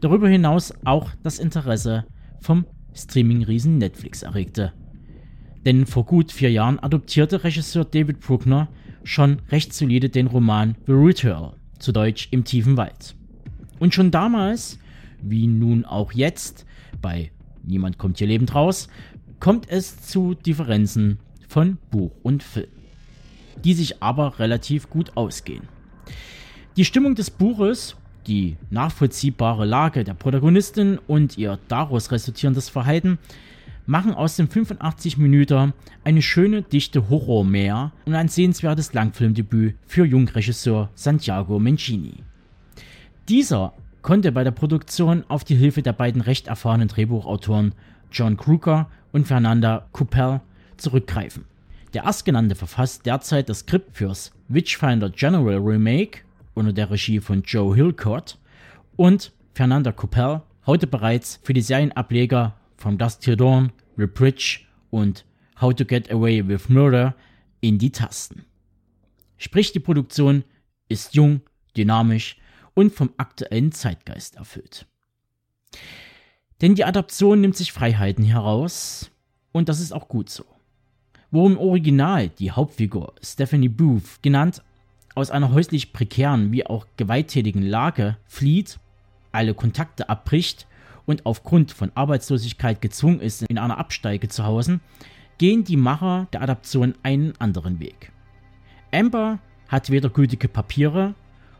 darüber hinaus auch das Interesse vom Streaming-Riesen Netflix erregte. Denn vor gut vier Jahren adoptierte Regisseur David Bruckner schon recht solide den Roman The Ritual, zu Deutsch Im tiefen Wald. Und schon damals, wie nun auch jetzt, bei Niemand kommt hier lebend raus, kommt es zu Differenzen von Buch und Film die sich aber relativ gut ausgehen. Die Stimmung des Buches, die nachvollziehbare Lage der Protagonistin und ihr daraus resultierendes Verhalten machen aus dem 85 Minuten eine schöne, dichte Horrormeer und ein sehenswertes Langfilmdebüt für Jungregisseur Santiago Mencini. Dieser konnte bei der Produktion auf die Hilfe der beiden recht erfahrenen Drehbuchautoren John Kruger und Fernanda Coupel zurückgreifen. Der erstgenannte verfasst derzeit das Skript fürs Witchfinder General Remake unter der Regie von Joe Hillcourt und Fernanda Coppel heute bereits für die Serienableger From Dust Till Dawn, The Bridge und How to Get Away with Murder in die Tasten. Sprich, die Produktion ist jung, dynamisch und vom aktuellen Zeitgeist erfüllt. Denn die Adaption nimmt sich Freiheiten heraus und das ist auch gut so wo im Original die Hauptfigur Stephanie Booth, genannt aus einer häuslich prekären wie auch gewalttätigen Lage, flieht, alle Kontakte abbricht und aufgrund von Arbeitslosigkeit gezwungen ist, in einer Absteige zu hausen, gehen die Macher der Adaption einen anderen Weg. Amber hat weder gültige Papiere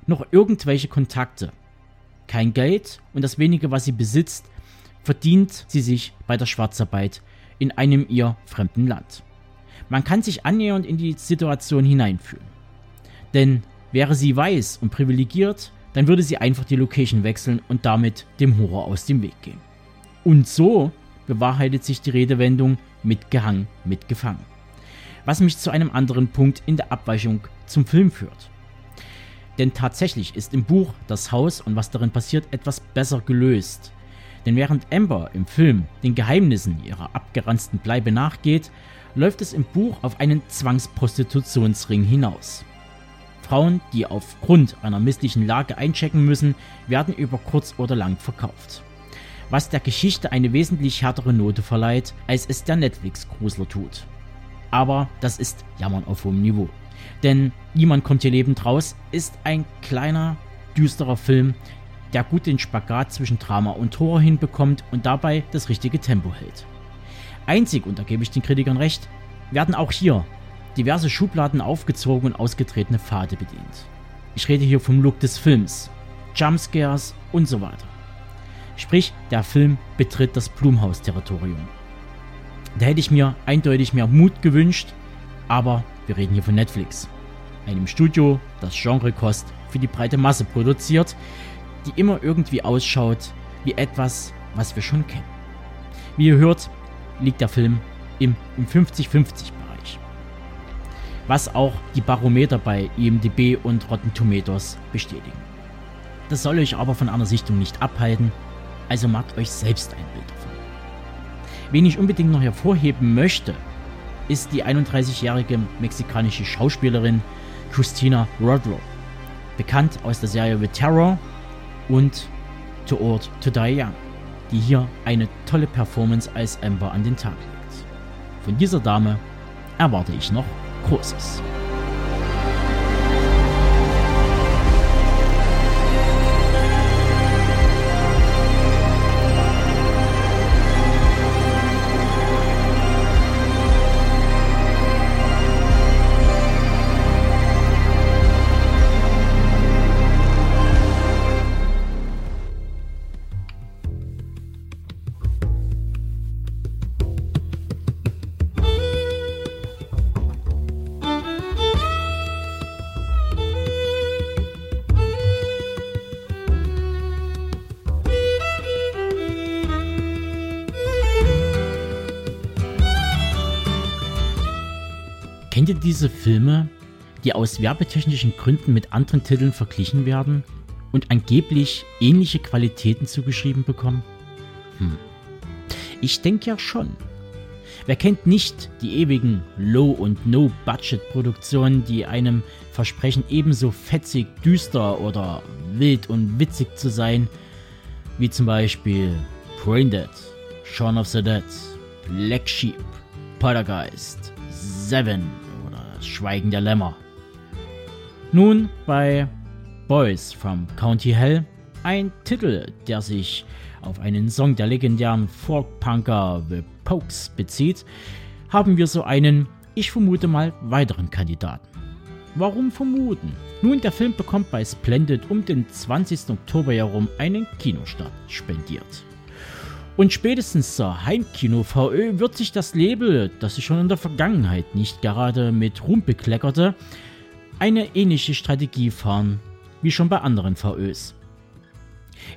noch irgendwelche Kontakte. Kein Geld und das wenige, was sie besitzt, verdient sie sich bei der Schwarzarbeit in einem ihr fremden Land. Man kann sich annähernd in die Situation hineinfühlen. Denn wäre sie weiß und privilegiert, dann würde sie einfach die Location wechseln und damit dem Horror aus dem Weg gehen. Und so bewahrheitet sich die Redewendung mitgehangen, mitgefangen. Was mich zu einem anderen Punkt in der Abweichung zum Film führt. Denn tatsächlich ist im Buch das Haus und was darin passiert etwas besser gelöst. Denn während Amber im Film den Geheimnissen ihrer abgeranzten Bleibe nachgeht, läuft es im Buch auf einen Zwangsprostitutionsring hinaus. Frauen, die aufgrund einer misslichen Lage einchecken müssen, werden über kurz oder lang verkauft. Was der Geschichte eine wesentlich härtere Note verleiht, als es der Netflix-Grusler tut. Aber das ist Jammern auf hohem Niveau. Denn Niemand kommt hier lebend raus ist ein kleiner, düsterer Film, der gut den Spagat zwischen Drama und Horror hinbekommt und dabei das richtige Tempo hält. Einzig, und da gebe ich den Kritikern recht, werden auch hier diverse Schubladen aufgezogen und ausgetretene Pfade bedient. Ich rede hier vom Look des Films, Jumpscares und so weiter. Sprich, der Film betritt das Blumhaus-Territorium. Da hätte ich mir eindeutig mehr Mut gewünscht, aber wir reden hier von Netflix. Einem Studio, das Genrekost für die breite Masse produziert, die immer irgendwie ausschaut wie etwas, was wir schon kennen. Wie ihr hört, liegt der Film im, im 50-50-Bereich. Was auch die Barometer bei IMDb und Rotten Tomatoes bestätigen. Das soll euch aber von einer Sichtung nicht abhalten, also macht euch selbst ein Bild davon. Wen ich unbedingt noch hervorheben möchte, ist die 31-jährige mexikanische Schauspielerin Christina Rodro, bekannt aus der Serie The Terror und To Old to Die Young die hier eine tolle Performance als Amber an den Tag legt. Von dieser Dame erwarte ich noch Großes. Diese Filme, die aus werbetechnischen Gründen mit anderen Titeln verglichen werden und angeblich ähnliche Qualitäten zugeschrieben bekommen? Hm. Ich denke ja schon. Wer kennt nicht die ewigen Low- und No-Budget-Produktionen, die einem versprechen, ebenso fetzig, düster oder wild und witzig zu sein, wie zum Beispiel Braindead, Shaun of the Dead, Black Sheep, Poltergeist, Seven das Schweigen der Lämmer. Nun bei Boys from County Hell, ein Titel, der sich auf einen Song der legendären Folk-Punker The Pokes bezieht, haben wir so einen, ich vermute mal, weiteren Kandidaten. Warum vermuten? Nun, der Film bekommt bei Splendid um den 20. Oktober herum einen Kinostart spendiert. Und spätestens zur Heimkino VÖ wird sich das Label, das sich schon in der Vergangenheit nicht gerade mit Ruhm bekleckerte, eine ähnliche Strategie fahren wie schon bei anderen VÖs.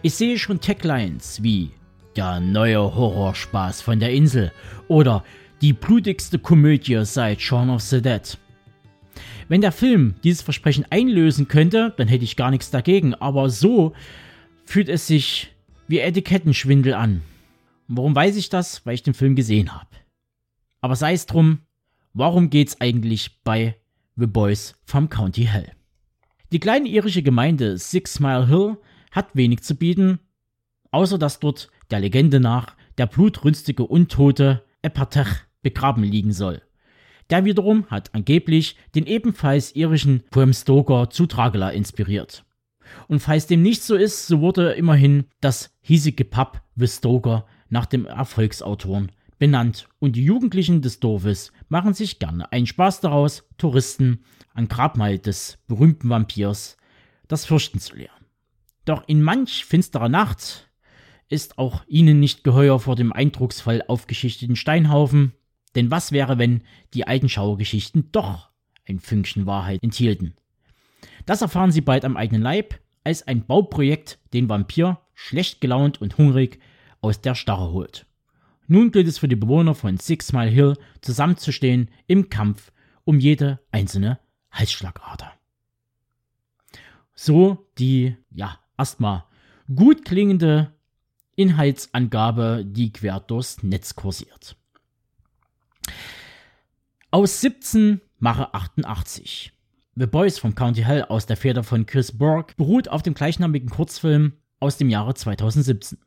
Ich sehe schon Taglines wie der neue Horrorspaß von der Insel oder die blutigste Komödie seit Shaun of the Dead. Wenn der Film dieses Versprechen einlösen könnte, dann hätte ich gar nichts dagegen, aber so fühlt es sich wie Etikettenschwindel an. Und warum weiß ich das? Weil ich den Film gesehen habe. Aber sei es drum, warum geht's eigentlich bei The Boys vom County Hell? Die kleine irische Gemeinde Six Mile Hill hat wenig zu bieten, außer dass dort der Legende nach der blutrünstige Untote Epatech begraben liegen soll. Der wiederum hat angeblich den ebenfalls irischen Bram Stoker zu Dracula inspiriert. Und falls dem nicht so ist, so wurde immerhin das hiesige Pub The Stoker nach dem Erfolgsautoren benannt und die Jugendlichen des Dorfes machen sich gerne einen Spaß daraus, Touristen an Grabmal des berühmten Vampirs das Fürchten zu lehren. Doch in manch finsterer Nacht ist auch ihnen nicht geheuer vor dem eindrucksvoll aufgeschichteten Steinhaufen, denn was wäre, wenn die alten Schauergeschichten doch ein Fünkchen Wahrheit enthielten? Das erfahren sie bald am eigenen Leib, als ein Bauprojekt den Vampir, schlecht gelaunt und hungrig, aus der Starre holt. Nun gilt es für die Bewohner von Six Mile Hill zusammenzustehen im Kampf um jede einzelne Halsschlagader. So die, ja, erstmal gut klingende Inhaltsangabe, die quer durchs Netz kursiert. Aus 17 mache 88. The Boys from County Hell aus der Feder von Chris Burke beruht auf dem gleichnamigen Kurzfilm aus dem Jahre 2017.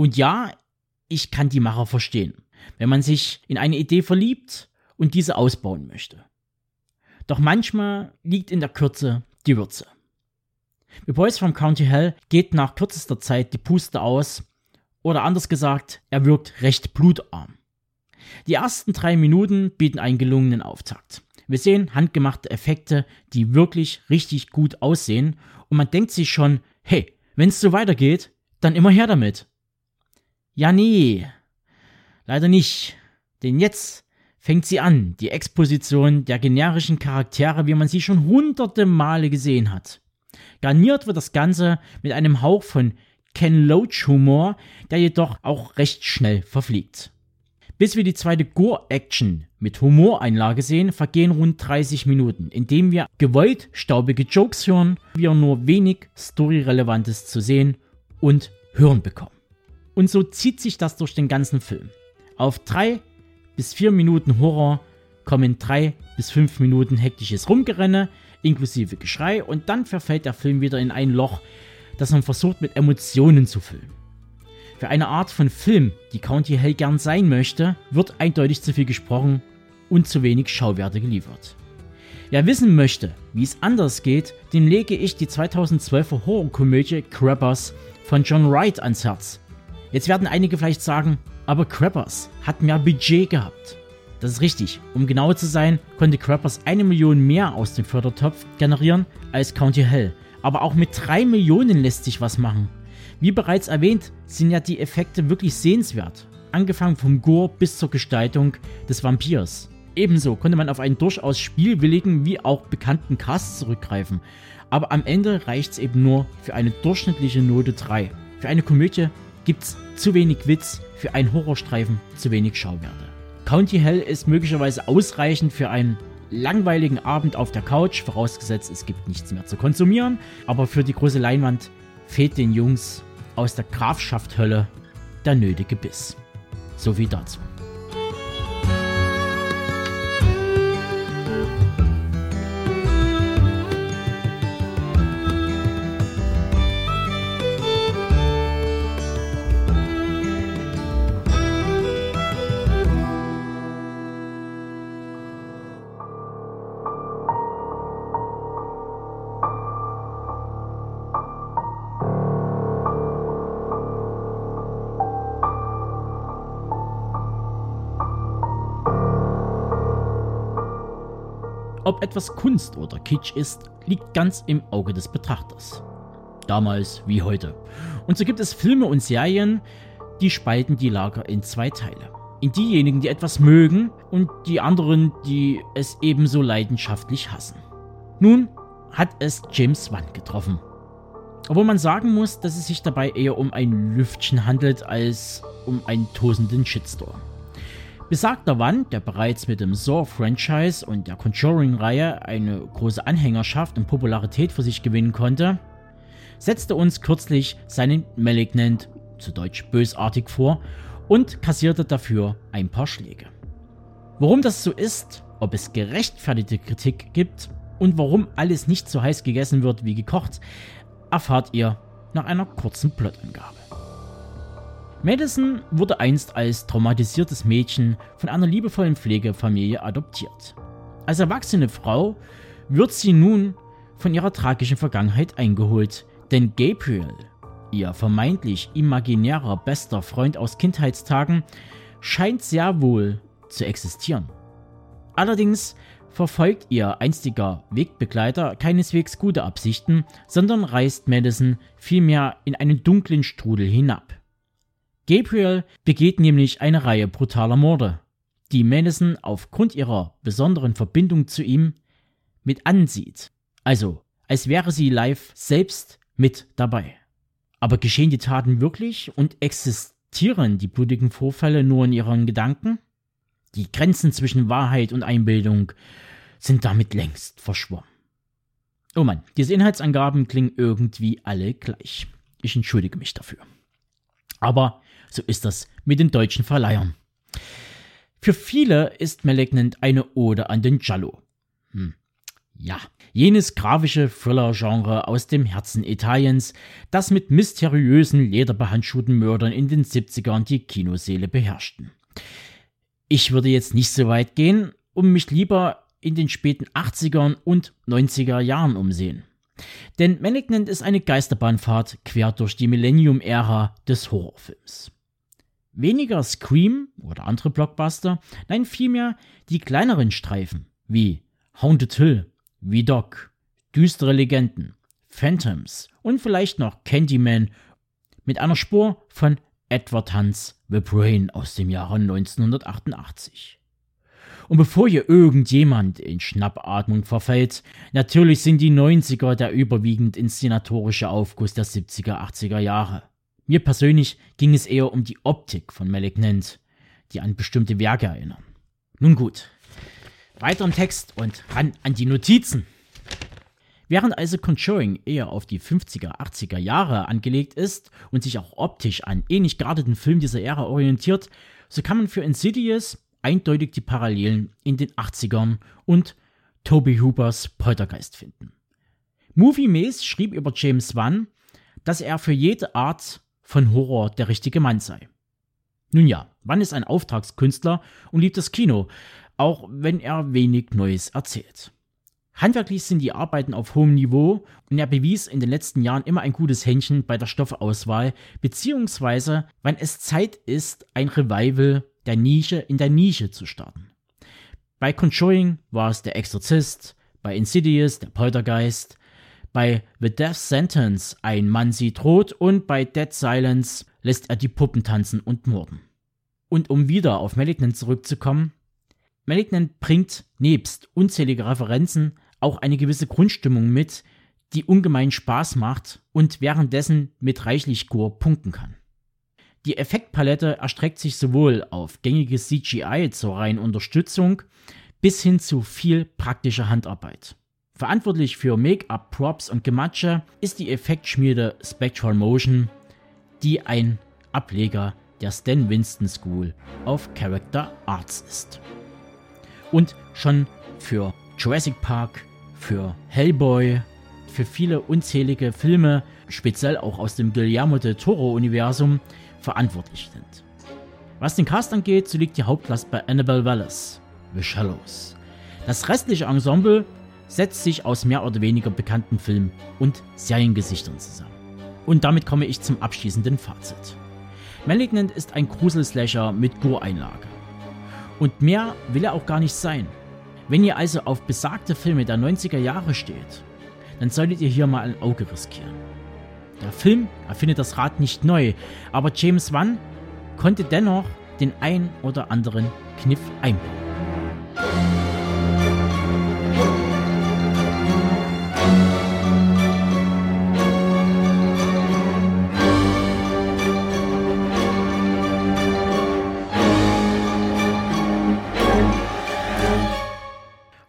Und ja, ich kann die Macher verstehen, wenn man sich in eine Idee verliebt und diese ausbauen möchte. Doch manchmal liegt in der Kürze die Würze. The Boys from County Hell geht nach kürzester Zeit die Puste aus, oder anders gesagt, er wirkt recht blutarm. Die ersten drei Minuten bieten einen gelungenen Auftakt. Wir sehen handgemachte Effekte, die wirklich richtig gut aussehen und man denkt sich schon, hey, wenn es so weitergeht, dann immer her damit. Ja, nee, leider nicht, denn jetzt fängt sie an, die Exposition der generischen Charaktere, wie man sie schon hunderte Male gesehen hat. Garniert wird das Ganze mit einem Hauch von Ken Loach Humor, der jedoch auch recht schnell verfliegt. Bis wir die zweite Gore-Action mit Humoreinlage sehen, vergehen rund 30 Minuten, indem wir gewollt staubige Jokes hören, wir nur wenig Story-Relevantes zu sehen und hören bekommen. Und so zieht sich das durch den ganzen Film. Auf drei bis vier Minuten Horror kommen drei bis fünf Minuten hektisches Rumgerenne, inklusive Geschrei, und dann verfällt der Film wieder in ein Loch, das man versucht mit Emotionen zu füllen. Für eine Art von Film, die County Hell gern sein möchte, wird eindeutig zu viel gesprochen und zu wenig Schauwerte geliefert. Wer wissen möchte, wie es anders geht, dem lege ich die 2012er Horrorkomödie Crappers von John Wright ans Herz. Jetzt werden einige vielleicht sagen, aber Crappers hat mehr Budget gehabt. Das ist richtig. Um genauer zu sein, konnte Crappers eine Million mehr aus dem Fördertopf generieren als County Hell. Aber auch mit drei Millionen lässt sich was machen. Wie bereits erwähnt, sind ja die Effekte wirklich sehenswert. Angefangen vom Gore bis zur Gestaltung des Vampirs. Ebenso konnte man auf einen durchaus spielwilligen wie auch bekannten Cast zurückgreifen. Aber am Ende reicht es eben nur für eine durchschnittliche Note 3. Für eine Komödie gibt es zu wenig Witz, für einen Horrorstreifen zu wenig Schauwerte. County Hell ist möglicherweise ausreichend für einen langweiligen Abend auf der Couch, vorausgesetzt es gibt nichts mehr zu konsumieren. Aber für die große Leinwand fehlt den Jungs aus der Grafschaft Hölle der nötige Biss. So viel dazu. Etwas Kunst oder Kitsch ist, liegt ganz im Auge des Betrachters. Damals wie heute. Und so gibt es Filme und Serien, die spalten die Lager in zwei Teile. In diejenigen, die etwas mögen und die anderen, die es ebenso leidenschaftlich hassen. Nun hat es James Wan getroffen. Obwohl man sagen muss, dass es sich dabei eher um ein Lüftchen handelt als um einen tosenden Shitstorm. Besagter Wand, der bereits mit dem Saw-Franchise und der Conjuring-Reihe eine große Anhängerschaft und Popularität für sich gewinnen konnte, setzte uns kürzlich seinen Malignant, zu Deutsch bösartig, vor und kassierte dafür ein paar Schläge. Warum das so ist, ob es gerechtfertigte Kritik gibt und warum alles nicht so heiß gegessen wird wie gekocht, erfahrt ihr nach einer kurzen Plotangabe. Madison wurde einst als traumatisiertes Mädchen von einer liebevollen Pflegefamilie adoptiert. Als erwachsene Frau wird sie nun von ihrer tragischen Vergangenheit eingeholt, denn Gabriel, ihr vermeintlich imaginärer bester Freund aus Kindheitstagen, scheint sehr wohl zu existieren. Allerdings verfolgt ihr einstiger Wegbegleiter keineswegs gute Absichten, sondern reißt Madison vielmehr in einen dunklen Strudel hinab. Gabriel begeht nämlich eine Reihe brutaler Morde, die Madison aufgrund ihrer besonderen Verbindung zu ihm mit ansieht. Also, als wäre sie live selbst mit dabei. Aber geschehen die Taten wirklich und existieren die blutigen Vorfälle nur in ihren Gedanken? Die Grenzen zwischen Wahrheit und Einbildung sind damit längst verschwommen. Oh Mann, diese Inhaltsangaben klingen irgendwie alle gleich. Ich entschuldige mich dafür. Aber so ist das mit den deutschen Verleihern. Für viele ist Malignant eine Ode an den Giallo. Hm. Ja, jenes grafische Thriller-Genre aus dem Herzen Italiens, das mit mysteriösen, lederbehandschuhten Mördern in den 70ern die Kinoseele beherrschten. Ich würde jetzt nicht so weit gehen, um mich lieber in den späten 80ern und 90er Jahren umsehen. Denn Malignant ist eine Geisterbahnfahrt quer durch die Millennium-Ära des Horrorfilms. Weniger Scream oder andere Blockbuster, nein vielmehr die kleineren Streifen wie Haunted Hill, wie Doc, Düstere Legenden, Phantoms und vielleicht noch Candyman mit einer Spur von Edward Hans The Brain aus dem Jahre 1988. Und bevor hier irgendjemand in Schnappatmung verfällt, natürlich sind die 90er der überwiegend inszenatorische Aufguss der 70er, 80er Jahre. Mir persönlich ging es eher um die Optik von Malignant, die an bestimmte Werke erinnern. Nun gut, weiter im Text und ran an die Notizen. Während also Conjuring eher auf die 50er, 80er Jahre angelegt ist und sich auch optisch an ähnlich gearteten Filmen dieser Ära orientiert, so kann man für Insidious eindeutig die Parallelen in den 80ern und Toby Hoopers Poltergeist finden. Movie Maze schrieb über James Wan, dass er für jede Art von Horror der richtige Mann sei. Nun ja, Wann ist ein Auftragskünstler und liebt das Kino, auch wenn er wenig Neues erzählt. Handwerklich sind die Arbeiten auf hohem Niveau und er bewies in den letzten Jahren immer ein gutes Händchen bei der Stoffauswahl, beziehungsweise wann es Zeit ist, ein Revival der Nische in der Nische zu starten. Bei Conjuring war es der Exorzist, bei Insidious der Poltergeist, bei The Death Sentence Ein Mann sieht rot und bei Dead Silence lässt er die Puppen tanzen und morden. Und um wieder auf Malignant zurückzukommen, Malignant bringt nebst unzähliger Referenzen auch eine gewisse Grundstimmung mit, die ungemein Spaß macht und währenddessen mit reichlich Gore punkten kann. Die Effektpalette erstreckt sich sowohl auf gängiges CGI zur reinen Unterstützung bis hin zu viel praktischer Handarbeit. Verantwortlich für Make-up, Props und Gematsche ist die Effektschmiede Spectral Motion, die ein Ableger der Stan Winston School of Character Arts ist. Und schon für Jurassic Park, für Hellboy, für viele unzählige Filme, speziell auch aus dem Guillermo del Toro-Universum, verantwortlich sind. Was den Cast angeht, so liegt die Hauptlast bei Annabelle Wallace, The Shallows. Das restliche Ensemble setzt sich aus mehr oder weniger bekannten Filmen und Seriengesichtern zusammen. Und damit komme ich zum abschließenden Fazit. Malignant ist ein Gruselslasher mit Gore-Einlage. Und mehr will er auch gar nicht sein. Wenn ihr also auf besagte Filme der 90er Jahre steht, dann solltet ihr hier mal ein Auge riskieren. Der Film erfindet das Rad nicht neu, aber James Wan konnte dennoch den ein oder anderen Kniff einbauen.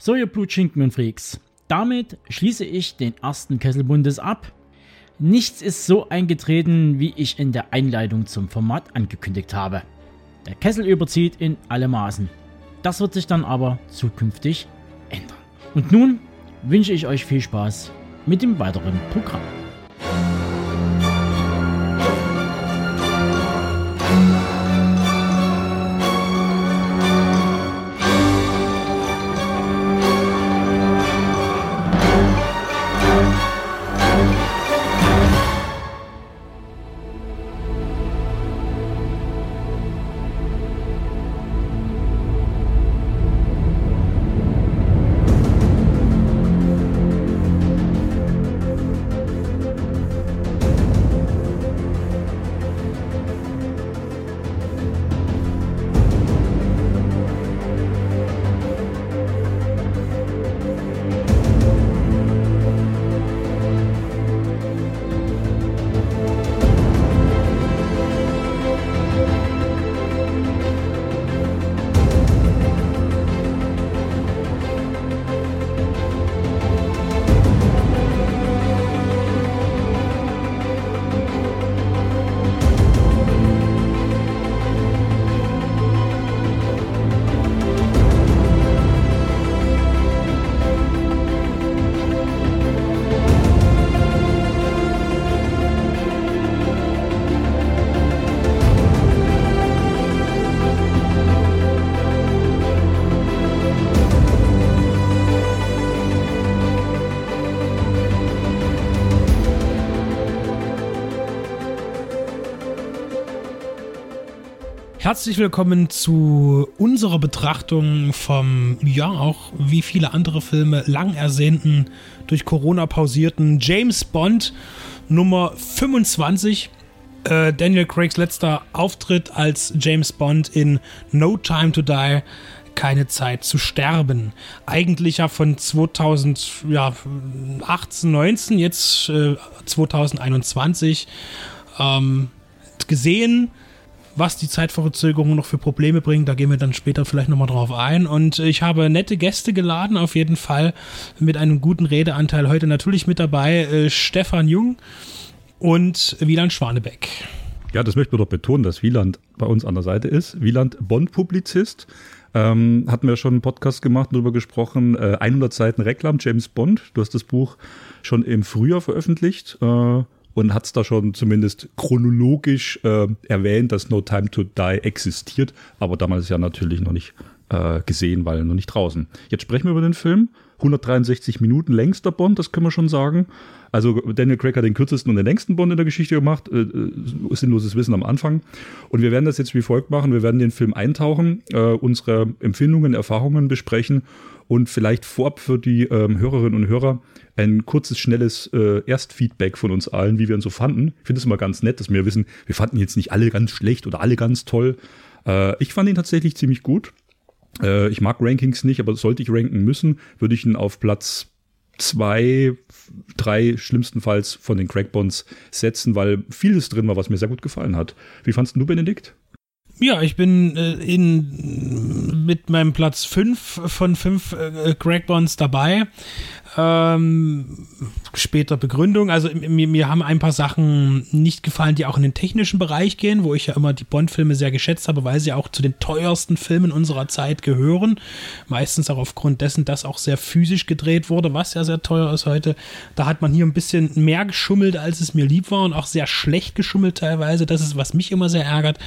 So, ihr Blutschinken und Freaks. Damit schließe ich den ersten Kesselbundes ab. Nichts ist so eingetreten, wie ich in der Einleitung zum Format angekündigt habe. Der Kessel überzieht in alle Maßen. Das wird sich dann aber zukünftig ändern. Und nun wünsche ich euch viel Spaß mit dem weiteren Programm. Herzlich willkommen zu unserer Betrachtung vom, ja, auch wie viele andere Filme, lang ersehnten, durch Corona pausierten James Bond Nummer 25. Äh, Daniel Craigs letzter Auftritt als James Bond in No Time to Die. Keine Zeit zu sterben. Eigentlich ja von 2018, 19, jetzt äh, 2021 ähm, gesehen was die Zeitverzögerung noch für Probleme bringt. Da gehen wir dann später vielleicht nochmal drauf ein. Und ich habe nette Gäste geladen, auf jeden Fall mit einem guten Redeanteil. Heute natürlich mit dabei äh, Stefan Jung und Wieland Schwanebeck. Ja, das möchten wir doch betonen, dass Wieland bei uns an der Seite ist. Wieland Bond-Publizist. Ähm, hatten wir schon einen Podcast gemacht, darüber gesprochen. Äh, 100 Seiten Reklam, James Bond. Du hast das Buch schon im Frühjahr veröffentlicht. Äh, und hat es da schon zumindest chronologisch äh, erwähnt, dass No Time to Die existiert, aber damals ja natürlich noch nicht äh, gesehen, weil noch nicht draußen. Jetzt sprechen wir über den Film. 163 Minuten längster Bond, das können wir schon sagen. Also Daniel Craig hat den kürzesten und den längsten Bond in der Geschichte gemacht. Äh, äh, sinnloses Wissen am Anfang. Und wir werden das jetzt wie folgt machen. Wir werden den Film eintauchen, äh, unsere Empfindungen, Erfahrungen besprechen und vielleicht vorab für die ähm, Hörerinnen und Hörer ein kurzes, schnelles äh, Erstfeedback von uns allen, wie wir ihn so fanden. Ich finde es immer ganz nett, dass wir wissen, wir fanden jetzt nicht alle ganz schlecht oder alle ganz toll. Äh, ich fand ihn tatsächlich ziemlich gut. Äh, ich mag Rankings nicht, aber sollte ich ranken müssen, würde ich ihn auf Platz zwei, drei schlimmstenfalls von den Crackbonds setzen, weil vieles drin war, was mir sehr gut gefallen hat. Wie fandst du, Benedikt? Ja, ich bin äh, in mit meinem Platz 5 von 5 äh, Greg Bonds dabei. Ähm, später Begründung. Also mir, mir haben ein paar Sachen nicht gefallen, die auch in den technischen Bereich gehen, wo ich ja immer die Bond-Filme sehr geschätzt habe, weil sie auch zu den teuersten Filmen unserer Zeit gehören. Meistens auch aufgrund dessen, dass auch sehr physisch gedreht wurde, was ja sehr teuer ist heute. Da hat man hier ein bisschen mehr geschummelt, als es mir lieb war und auch sehr schlecht geschummelt teilweise. Das ist, was mich immer sehr ärgert.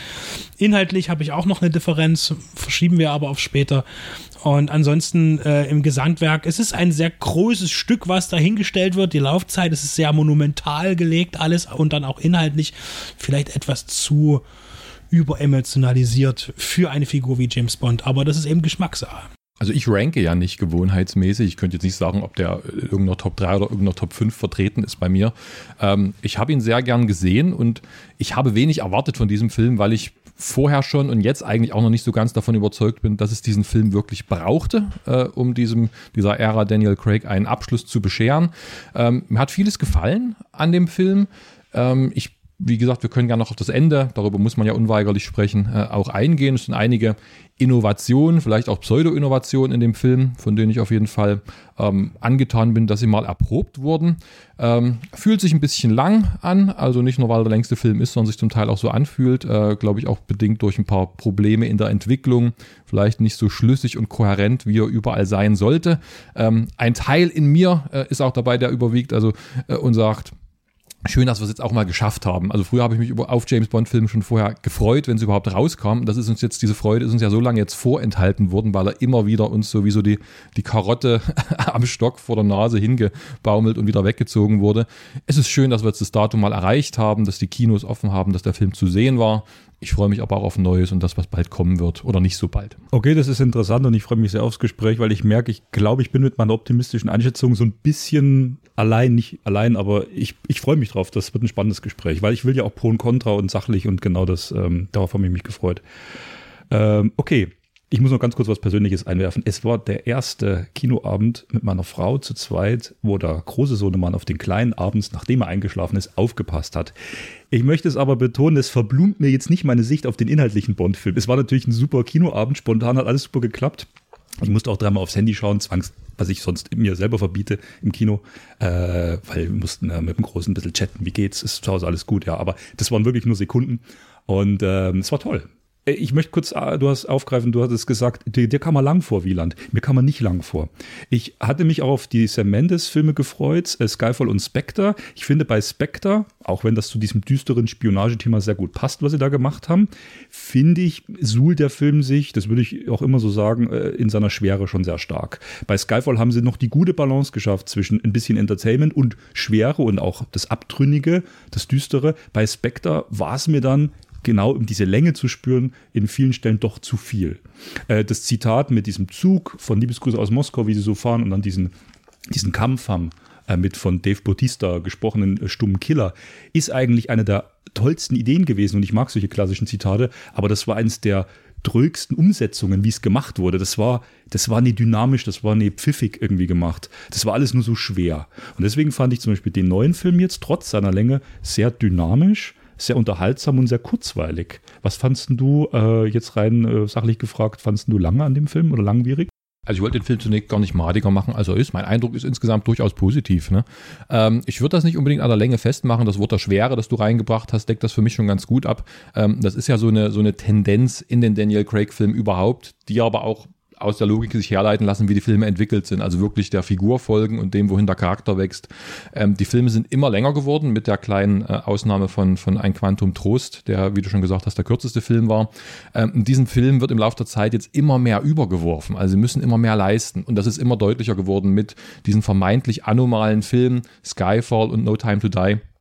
Inhaltlich habe ich auch noch eine Differenz, verschieben wir aber auf später. Und ansonsten äh, im Gesamtwerk, es ist ein sehr großes Stück, was dahingestellt wird. Die Laufzeit es ist sehr monumental gelegt, alles und dann auch inhaltlich vielleicht etwas zu überemotionalisiert für eine Figur wie James Bond. Aber das ist eben Geschmackssache. Also ich ranke ja nicht gewohnheitsmäßig. Ich könnte jetzt nicht sagen, ob der irgendeiner Top 3 oder irgendeiner Top 5 vertreten ist bei mir. Ähm, ich habe ihn sehr gern gesehen und ich habe wenig erwartet von diesem Film, weil ich vorher schon und jetzt eigentlich auch noch nicht so ganz davon überzeugt bin, dass es diesen Film wirklich brauchte, äh, um diesem, dieser Ära Daniel Craig einen Abschluss zu bescheren. Ähm, mir hat vieles gefallen an dem Film. Ähm, ich wie gesagt, wir können gerne noch auf das Ende, darüber muss man ja unweigerlich sprechen, äh, auch eingehen. Es sind einige Innovationen, vielleicht auch Pseudo-Innovationen in dem Film, von denen ich auf jeden Fall ähm, angetan bin, dass sie mal erprobt wurden. Ähm, fühlt sich ein bisschen lang an, also nicht nur, weil der längste Film ist, sondern sich zum Teil auch so anfühlt, äh, glaube ich auch bedingt durch ein paar Probleme in der Entwicklung, vielleicht nicht so schlüssig und kohärent, wie er überall sein sollte. Ähm, ein Teil in mir äh, ist auch dabei, der überwiegt, also äh, und sagt, schön, dass wir es jetzt auch mal geschafft haben. Also früher habe ich mich auf James Bond Filme schon vorher gefreut, wenn sie überhaupt rauskamen. Das ist uns jetzt, diese Freude ist uns ja so lange jetzt vorenthalten worden, weil er immer wieder uns sowieso die, die Karotte am Stock vor der Nase hingebaumelt und wieder weggezogen wurde. Es ist schön, dass wir jetzt das Datum mal erreicht haben, dass die Kinos offen haben, dass der Film zu sehen war. Ich freue mich aber auch auf Neues und das, was bald kommen wird oder nicht so bald. Okay, das ist interessant und ich freue mich sehr aufs Gespräch, weil ich merke, ich glaube, ich bin mit meiner optimistischen Einschätzung so ein bisschen allein, nicht allein, aber ich, ich freue mich drauf. Das wird ein spannendes Gespräch, weil ich will ja auch Pro und Contra und sachlich und genau das, ähm, darauf habe ich mich gefreut. Ähm, okay, ich muss noch ganz kurz was Persönliches einwerfen. Es war der erste Kinoabend mit meiner Frau zu zweit, wo der große Sohnemann auf den kleinen abends, nachdem er eingeschlafen ist, aufgepasst hat. Ich möchte es aber betonen, es verblumt mir jetzt nicht meine Sicht auf den inhaltlichen Bond-Film. Es war natürlich ein super Kinoabend, spontan hat alles super geklappt. Ich musste auch dreimal aufs Handy schauen, zwangs, was ich sonst mir selber verbiete im Kino, äh, weil wir mussten äh, mit dem Großen ein bisschen chatten, wie geht's, ist zu Hause alles gut, ja, aber das waren wirklich nur Sekunden und ähm, es war toll. Äh, ich möchte kurz, äh, du hast aufgreifen, du hattest gesagt, dir, dir kam man lang vor, Wieland. Mir kam man nicht lang vor. Ich hatte mich auch auf die Sam Mendes-Filme gefreut, äh, Skyfall und Spectre. Ich finde bei Spectre, auch wenn das zu diesem düsteren Spionagethema sehr gut passt, was sie da gemacht haben, finde ich, suhlt der Film sich, das würde ich auch immer so sagen, in seiner Schwere schon sehr stark. Bei Skyfall haben sie noch die gute Balance geschafft zwischen ein bisschen Entertainment und Schwere und auch das Abtrünnige, das Düstere. Bei Spectre war es mir dann genau um diese Länge zu spüren, in vielen Stellen doch zu viel. Äh, das Zitat mit diesem Zug von Liebesgrüße aus Moskau, wie sie so fahren und dann diesen, diesen Kampf haben, äh, mit von Dave Bautista gesprochenen äh, stummen Killer, ist eigentlich eine der tollsten Ideen gewesen und ich mag solche klassischen Zitate, aber das war eines der drögsten Umsetzungen, wie es gemacht wurde. Das war, das war nie dynamisch, das war nie pfiffig irgendwie gemacht. Das war alles nur so schwer. Und deswegen fand ich zum Beispiel den neuen Film jetzt trotz seiner Länge sehr dynamisch, sehr unterhaltsam und sehr kurzweilig. Was fandst du äh, jetzt rein äh, sachlich gefragt, fandst du lange an dem Film oder langwierig? Also ich wollte den Film zunächst gar nicht madiger machen, als er ist. Mein Eindruck ist insgesamt durchaus positiv. Ne? Ähm, ich würde das nicht unbedingt an der Länge festmachen. Das Wort der Schwere, das du reingebracht hast, deckt das für mich schon ganz gut ab. Ähm, das ist ja so eine, so eine Tendenz in den Daniel Craig-Filmen überhaupt, die aber auch aus der Logik sich herleiten lassen, wie die Filme entwickelt sind. Also wirklich der Figur folgen und dem, wohin der Charakter wächst. Ähm, die Filme sind immer länger geworden, mit der kleinen äh, Ausnahme von, von Ein Quantum Trost, der, wie du schon gesagt hast, der kürzeste Film war. Ähm, in Film wird im Laufe der Zeit jetzt immer mehr übergeworfen. Also sie müssen immer mehr leisten. Und das ist immer deutlicher geworden mit diesen vermeintlich anomalen Filmen Skyfall und No Time to Die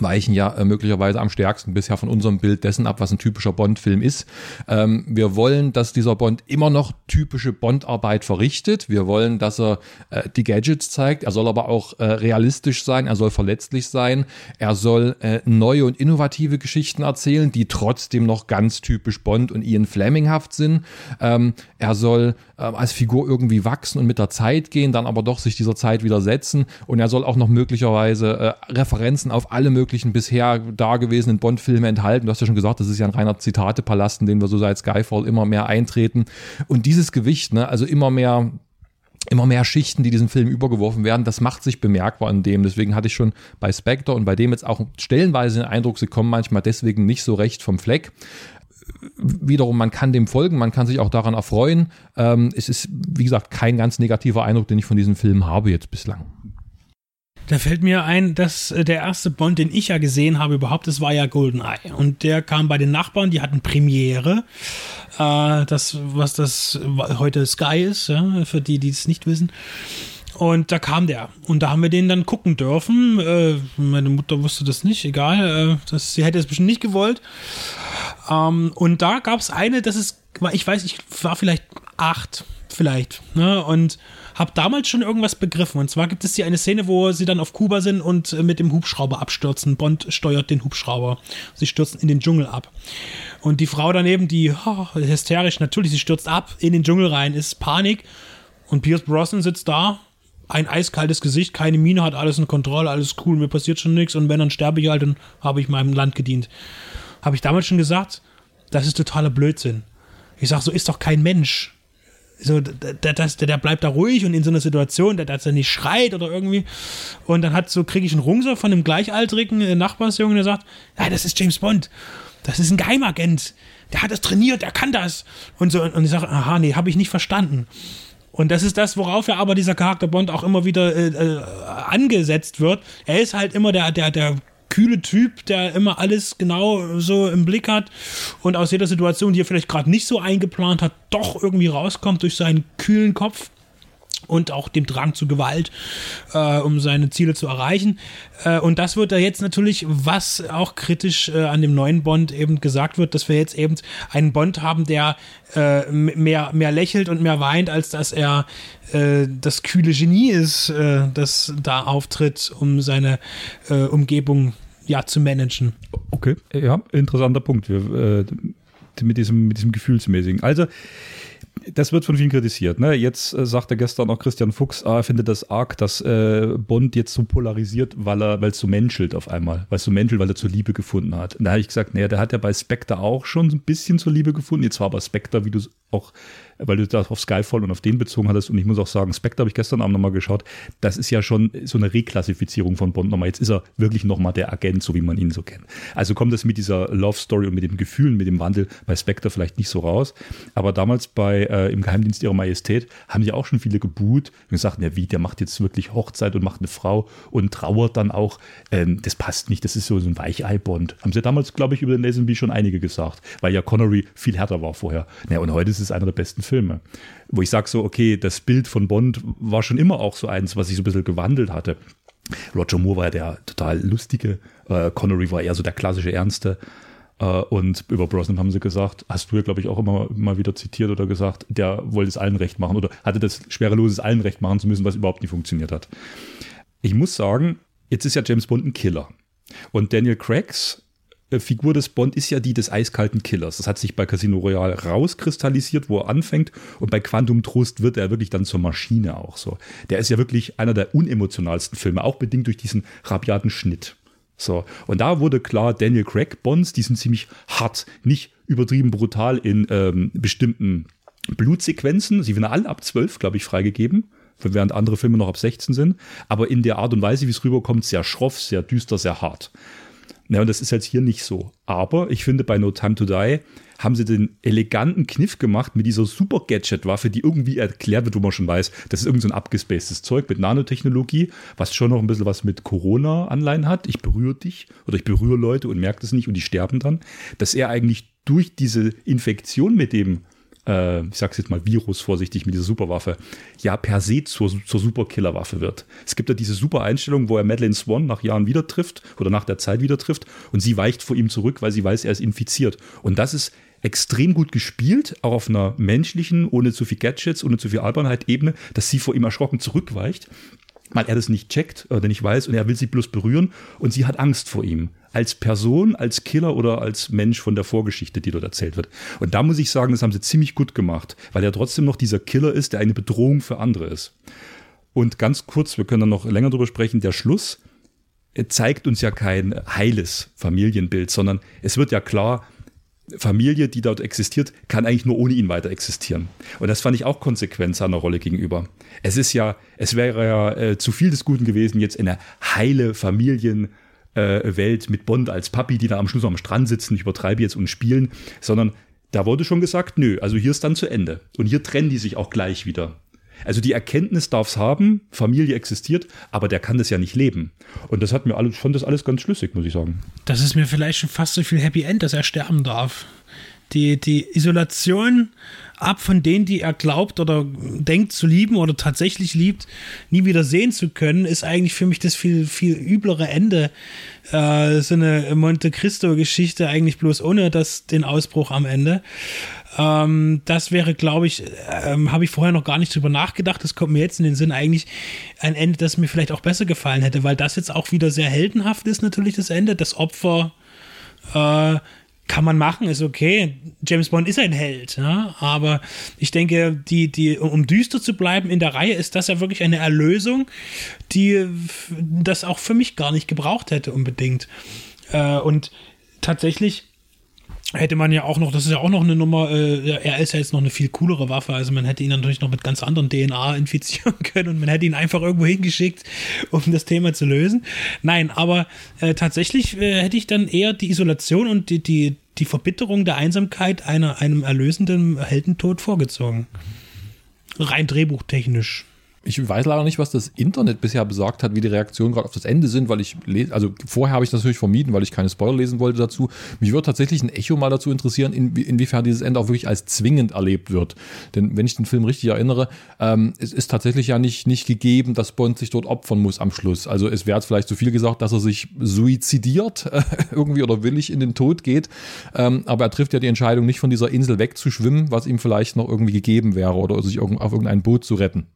weichen ja äh, möglicherweise am stärksten bisher von unserem Bild dessen ab, was ein typischer Bond-Film ist. Ähm, wir wollen, dass dieser Bond immer noch typische Bond-Arbeit verrichtet. Wir wollen, dass er äh, die Gadgets zeigt. Er soll aber auch äh, realistisch sein. Er soll verletzlich sein. Er soll äh, neue und innovative Geschichten erzählen, die trotzdem noch ganz typisch Bond und Ian Fleminghaft sind. Ähm, er soll äh, als Figur irgendwie wachsen und mit der Zeit gehen, dann aber doch sich dieser Zeit widersetzen. Und er soll auch noch möglicherweise Referenzen auf alle möglichen möglichen bisher dagewesenen Bond-Filme enthalten. Du hast ja schon gesagt, das ist ja ein reiner Zitatepalast, in den wir so seit Skyfall immer mehr eintreten. Und dieses Gewicht, ne, also immer mehr immer mehr Schichten, die diesem Film übergeworfen werden, das macht sich bemerkbar in dem. Deswegen hatte ich schon bei Spectre und bei dem jetzt auch stellenweise den Eindruck, sie kommen manchmal deswegen nicht so recht vom Fleck. Wiederum, man kann dem folgen, man kann sich auch daran erfreuen. Ähm, es ist, wie gesagt, kein ganz negativer Eindruck, den ich von diesem Film habe jetzt bislang. Da fällt mir ein, dass äh, der erste Bond, den ich ja gesehen habe überhaupt, das war ja GoldenEye. Und der kam bei den Nachbarn, die hatten Premiere. Äh, das, was das heute Sky ist, für die, die es nicht wissen. Und da kam der. Und da haben wir den dann gucken dürfen. Äh, meine Mutter wusste das nicht, egal. Das, sie hätte es bestimmt nicht gewollt. Ähm, und da gab es eine, das ist, ich weiß, ich war vielleicht acht, vielleicht. Ne? Und habe damals schon irgendwas begriffen. Und zwar gibt es hier eine Szene, wo sie dann auf Kuba sind und äh, mit dem Hubschrauber abstürzen. Bond steuert den Hubschrauber. Sie stürzen in den Dschungel ab. Und die Frau daneben, die oh, hysterisch, natürlich, sie stürzt ab in den Dschungel rein, ist Panik. Und Pierce Brosnan sitzt da, ein eiskaltes Gesicht, keine Miene, hat alles in Kontrolle, alles cool, mir passiert schon nichts. Und wenn, dann sterbe ich halt, dann habe ich meinem Land gedient. Habe ich damals schon gesagt, das ist totaler Blödsinn. Ich sage, so ist doch kein Mensch so, der, der, der bleibt da ruhig und in so einer Situation, der, der nicht schreit oder irgendwie. Und dann hat so, kriege ich einen Rungser von einem gleichaltrigen äh, Nachbarsjungen, der sagt, ja, das ist James Bond. Das ist ein Geheimagent. Der hat das trainiert, der kann das. Und so, und ich sage, aha, nee, habe ich nicht verstanden. Und das ist das, worauf ja aber dieser Charakter Bond auch immer wieder äh, äh, angesetzt wird. Er ist halt immer der, der, der kühle Typ, der immer alles genau so im Blick hat und aus jeder Situation, die er vielleicht gerade nicht so eingeplant hat, doch irgendwie rauskommt durch seinen kühlen Kopf und auch dem Drang zu Gewalt, äh, um seine Ziele zu erreichen. Äh, und das wird da jetzt natürlich, was auch kritisch äh, an dem neuen Bond eben gesagt wird, dass wir jetzt eben einen Bond haben, der äh, mehr, mehr lächelt und mehr weint, als dass er äh, das kühle Genie ist, äh, das da auftritt, um seine Umgebung ja, zu managen. Okay, ja, interessanter Punkt. Wir, mit diesem, mit diesem Gefühlsmäßigen. Also, das wird von vielen kritisiert. Ne? Jetzt äh, sagte gestern auch Christian Fuchs, ah, er findet das arg, dass äh, Bond jetzt so polarisiert, weil er, weil es so menschelt auf einmal, weil es so menschelt, weil er zur Liebe gefunden hat. Und da habe ich gesagt, naja, der hat ja bei Spectre auch schon ein bisschen zur Liebe gefunden. Jetzt war aber Spectre, wie du auch weil du das auf Skyfall und auf den bezogen hattest. Und ich muss auch sagen, Spectre habe ich gestern Abend nochmal geschaut. Das ist ja schon so eine Reklassifizierung von Bond nochmal. Jetzt ist er wirklich nochmal der Agent, so wie man ihn so kennt. Also kommt das mit dieser Love Story und mit dem Gefühl, mit dem Wandel bei Spectre vielleicht nicht so raus. Aber damals bei äh, im Geheimdienst ihrer Majestät haben ja auch schon viele gebuht und gesagt, ja wie, der macht jetzt wirklich Hochzeit und macht eine Frau und trauert dann auch. Ähm, das passt nicht, das ist so, so ein Weichei-Bond. Haben sie damals, glaube ich, über den Lazenby schon einige gesagt, weil ja Connery viel härter war vorher. Ja, und heute ist es einer der besten Filme Filme. Wo ich sage so, okay, das Bild von Bond war schon immer auch so eins, was sich so ein bisschen gewandelt hatte. Roger Moore war ja der total lustige, äh, Connery war eher so der klassische Ernste. Äh, und über Brosnan haben sie gesagt, hast du ja, glaube ich, auch immer mal wieder zitiert oder gesagt, der wollte es allen recht machen oder hatte das schwereloses allen recht machen zu müssen, was überhaupt nicht funktioniert hat. Ich muss sagen, jetzt ist ja James Bond ein Killer. Und Daniel Craigs Figur des Bond ist ja die des eiskalten Killers. Das hat sich bei Casino Royale rauskristallisiert, wo er anfängt. Und bei Quantum Trost wird er wirklich dann zur Maschine auch so. Der ist ja wirklich einer der unemotionalsten Filme, auch bedingt durch diesen rabiaten Schnitt. So, und da wurde klar, Daniel Craig Bonds, die sind ziemlich hart, nicht übertrieben brutal in ähm, bestimmten Blutsequenzen. Sie werden alle ab 12, glaube ich, freigegeben, während andere Filme noch ab 16 sind. Aber in der Art und Weise, wie es rüberkommt, sehr schroff, sehr düster, sehr hart. Ja, und das ist jetzt hier nicht so. Aber ich finde, bei No Time to Die haben sie den eleganten Kniff gemacht mit dieser super Gadget-Waffe, die irgendwie erklärt wird, wo man schon weiß, das ist irgendein so abgespacedes Zeug mit Nanotechnologie, was schon noch ein bisschen was mit Corona-Anleihen hat. Ich berühre dich oder ich berühre Leute und merke das nicht und die sterben dann. Dass er eigentlich durch diese Infektion mit dem äh, ich sag's jetzt mal Virus vorsichtig mit dieser Superwaffe, ja per se zur, zur Superkillerwaffe wird. Es gibt ja diese super Einstellung, wo er Madeleine Swan nach Jahren wieder trifft oder nach der Zeit wieder trifft und sie weicht vor ihm zurück, weil sie weiß, er ist infiziert. Und das ist extrem gut gespielt, auch auf einer menschlichen, ohne zu viel Gadgets, ohne zu viel Albernheit Ebene, dass sie vor ihm erschrocken zurückweicht weil er das nicht checkt oder nicht weiß und er will sie bloß berühren und sie hat Angst vor ihm. Als Person, als Killer oder als Mensch von der Vorgeschichte, die dort erzählt wird. Und da muss ich sagen, das haben sie ziemlich gut gemacht, weil er trotzdem noch dieser Killer ist, der eine Bedrohung für andere ist. Und ganz kurz, wir können dann noch länger drüber sprechen, der Schluss zeigt uns ja kein heiles Familienbild, sondern es wird ja klar, Familie, die dort existiert, kann eigentlich nur ohne ihn weiter existieren. Und das fand ich auch konsequent seiner Rolle gegenüber. Es ist ja, es wäre ja äh, zu viel des Guten gewesen, jetzt in eine heile Familienwelt äh, mit Bond als Papi, die da am Schluss am Strand sitzen, ich übertreibe jetzt und spielen, sondern da wurde schon gesagt, nö, also hier ist dann zu Ende. Und hier trennen die sich auch gleich wieder. Also die Erkenntnis darf es haben, Familie existiert, aber der kann das ja nicht leben. Und das hat mir alles, fand das alles ganz schlüssig, muss ich sagen. Das ist mir vielleicht schon fast so viel Happy End, dass er sterben darf. Die, die Isolation ab von denen, die er glaubt oder denkt zu lieben oder tatsächlich liebt, nie wieder sehen zu können, ist eigentlich für mich das viel, viel üblere Ende. Äh, so eine Monte Cristo-Geschichte, eigentlich bloß ohne das, den Ausbruch am Ende. Ähm, das wäre, glaube ich, ähm, habe ich vorher noch gar nicht drüber nachgedacht. Das kommt mir jetzt in den Sinn eigentlich ein Ende, das mir vielleicht auch besser gefallen hätte, weil das jetzt auch wieder sehr heldenhaft ist, natürlich das Ende. Das Opfer äh, kann man machen, ist okay. James Bond ist ein Held, ja? aber ich denke, die, die, um düster zu bleiben in der Reihe, ist das ja wirklich eine Erlösung, die das auch für mich gar nicht gebraucht hätte unbedingt. Äh, und tatsächlich hätte man ja auch noch, das ist ja auch noch eine Nummer, äh, er ist ja jetzt noch eine viel coolere Waffe, also man hätte ihn natürlich noch mit ganz anderen DNA infizieren können und man hätte ihn einfach irgendwo hingeschickt, um das Thema zu lösen. Nein, aber äh, tatsächlich äh, hätte ich dann eher die Isolation und die, die, die Verbitterung der Einsamkeit einer, einem erlösenden Heldentod vorgezogen. Rein drehbuchtechnisch. Ich weiß leider nicht, was das Internet bisher besagt hat, wie die Reaktionen gerade auf das Ende sind, weil ich lese, also vorher habe ich das natürlich vermieden, weil ich keine Spoiler lesen wollte dazu. Mich würde tatsächlich ein Echo mal dazu interessieren, in, inwiefern dieses Ende auch wirklich als zwingend erlebt wird. Denn wenn ich den Film richtig erinnere, ähm, es ist tatsächlich ja nicht, nicht gegeben, dass Bond sich dort opfern muss am Schluss. Also es wäre vielleicht zu viel gesagt, dass er sich suizidiert äh, irgendwie oder willig in den Tod geht. Ähm, aber er trifft ja die Entscheidung, nicht von dieser Insel wegzuschwimmen, was ihm vielleicht noch irgendwie gegeben wäre oder sich auf irgendein Boot zu retten.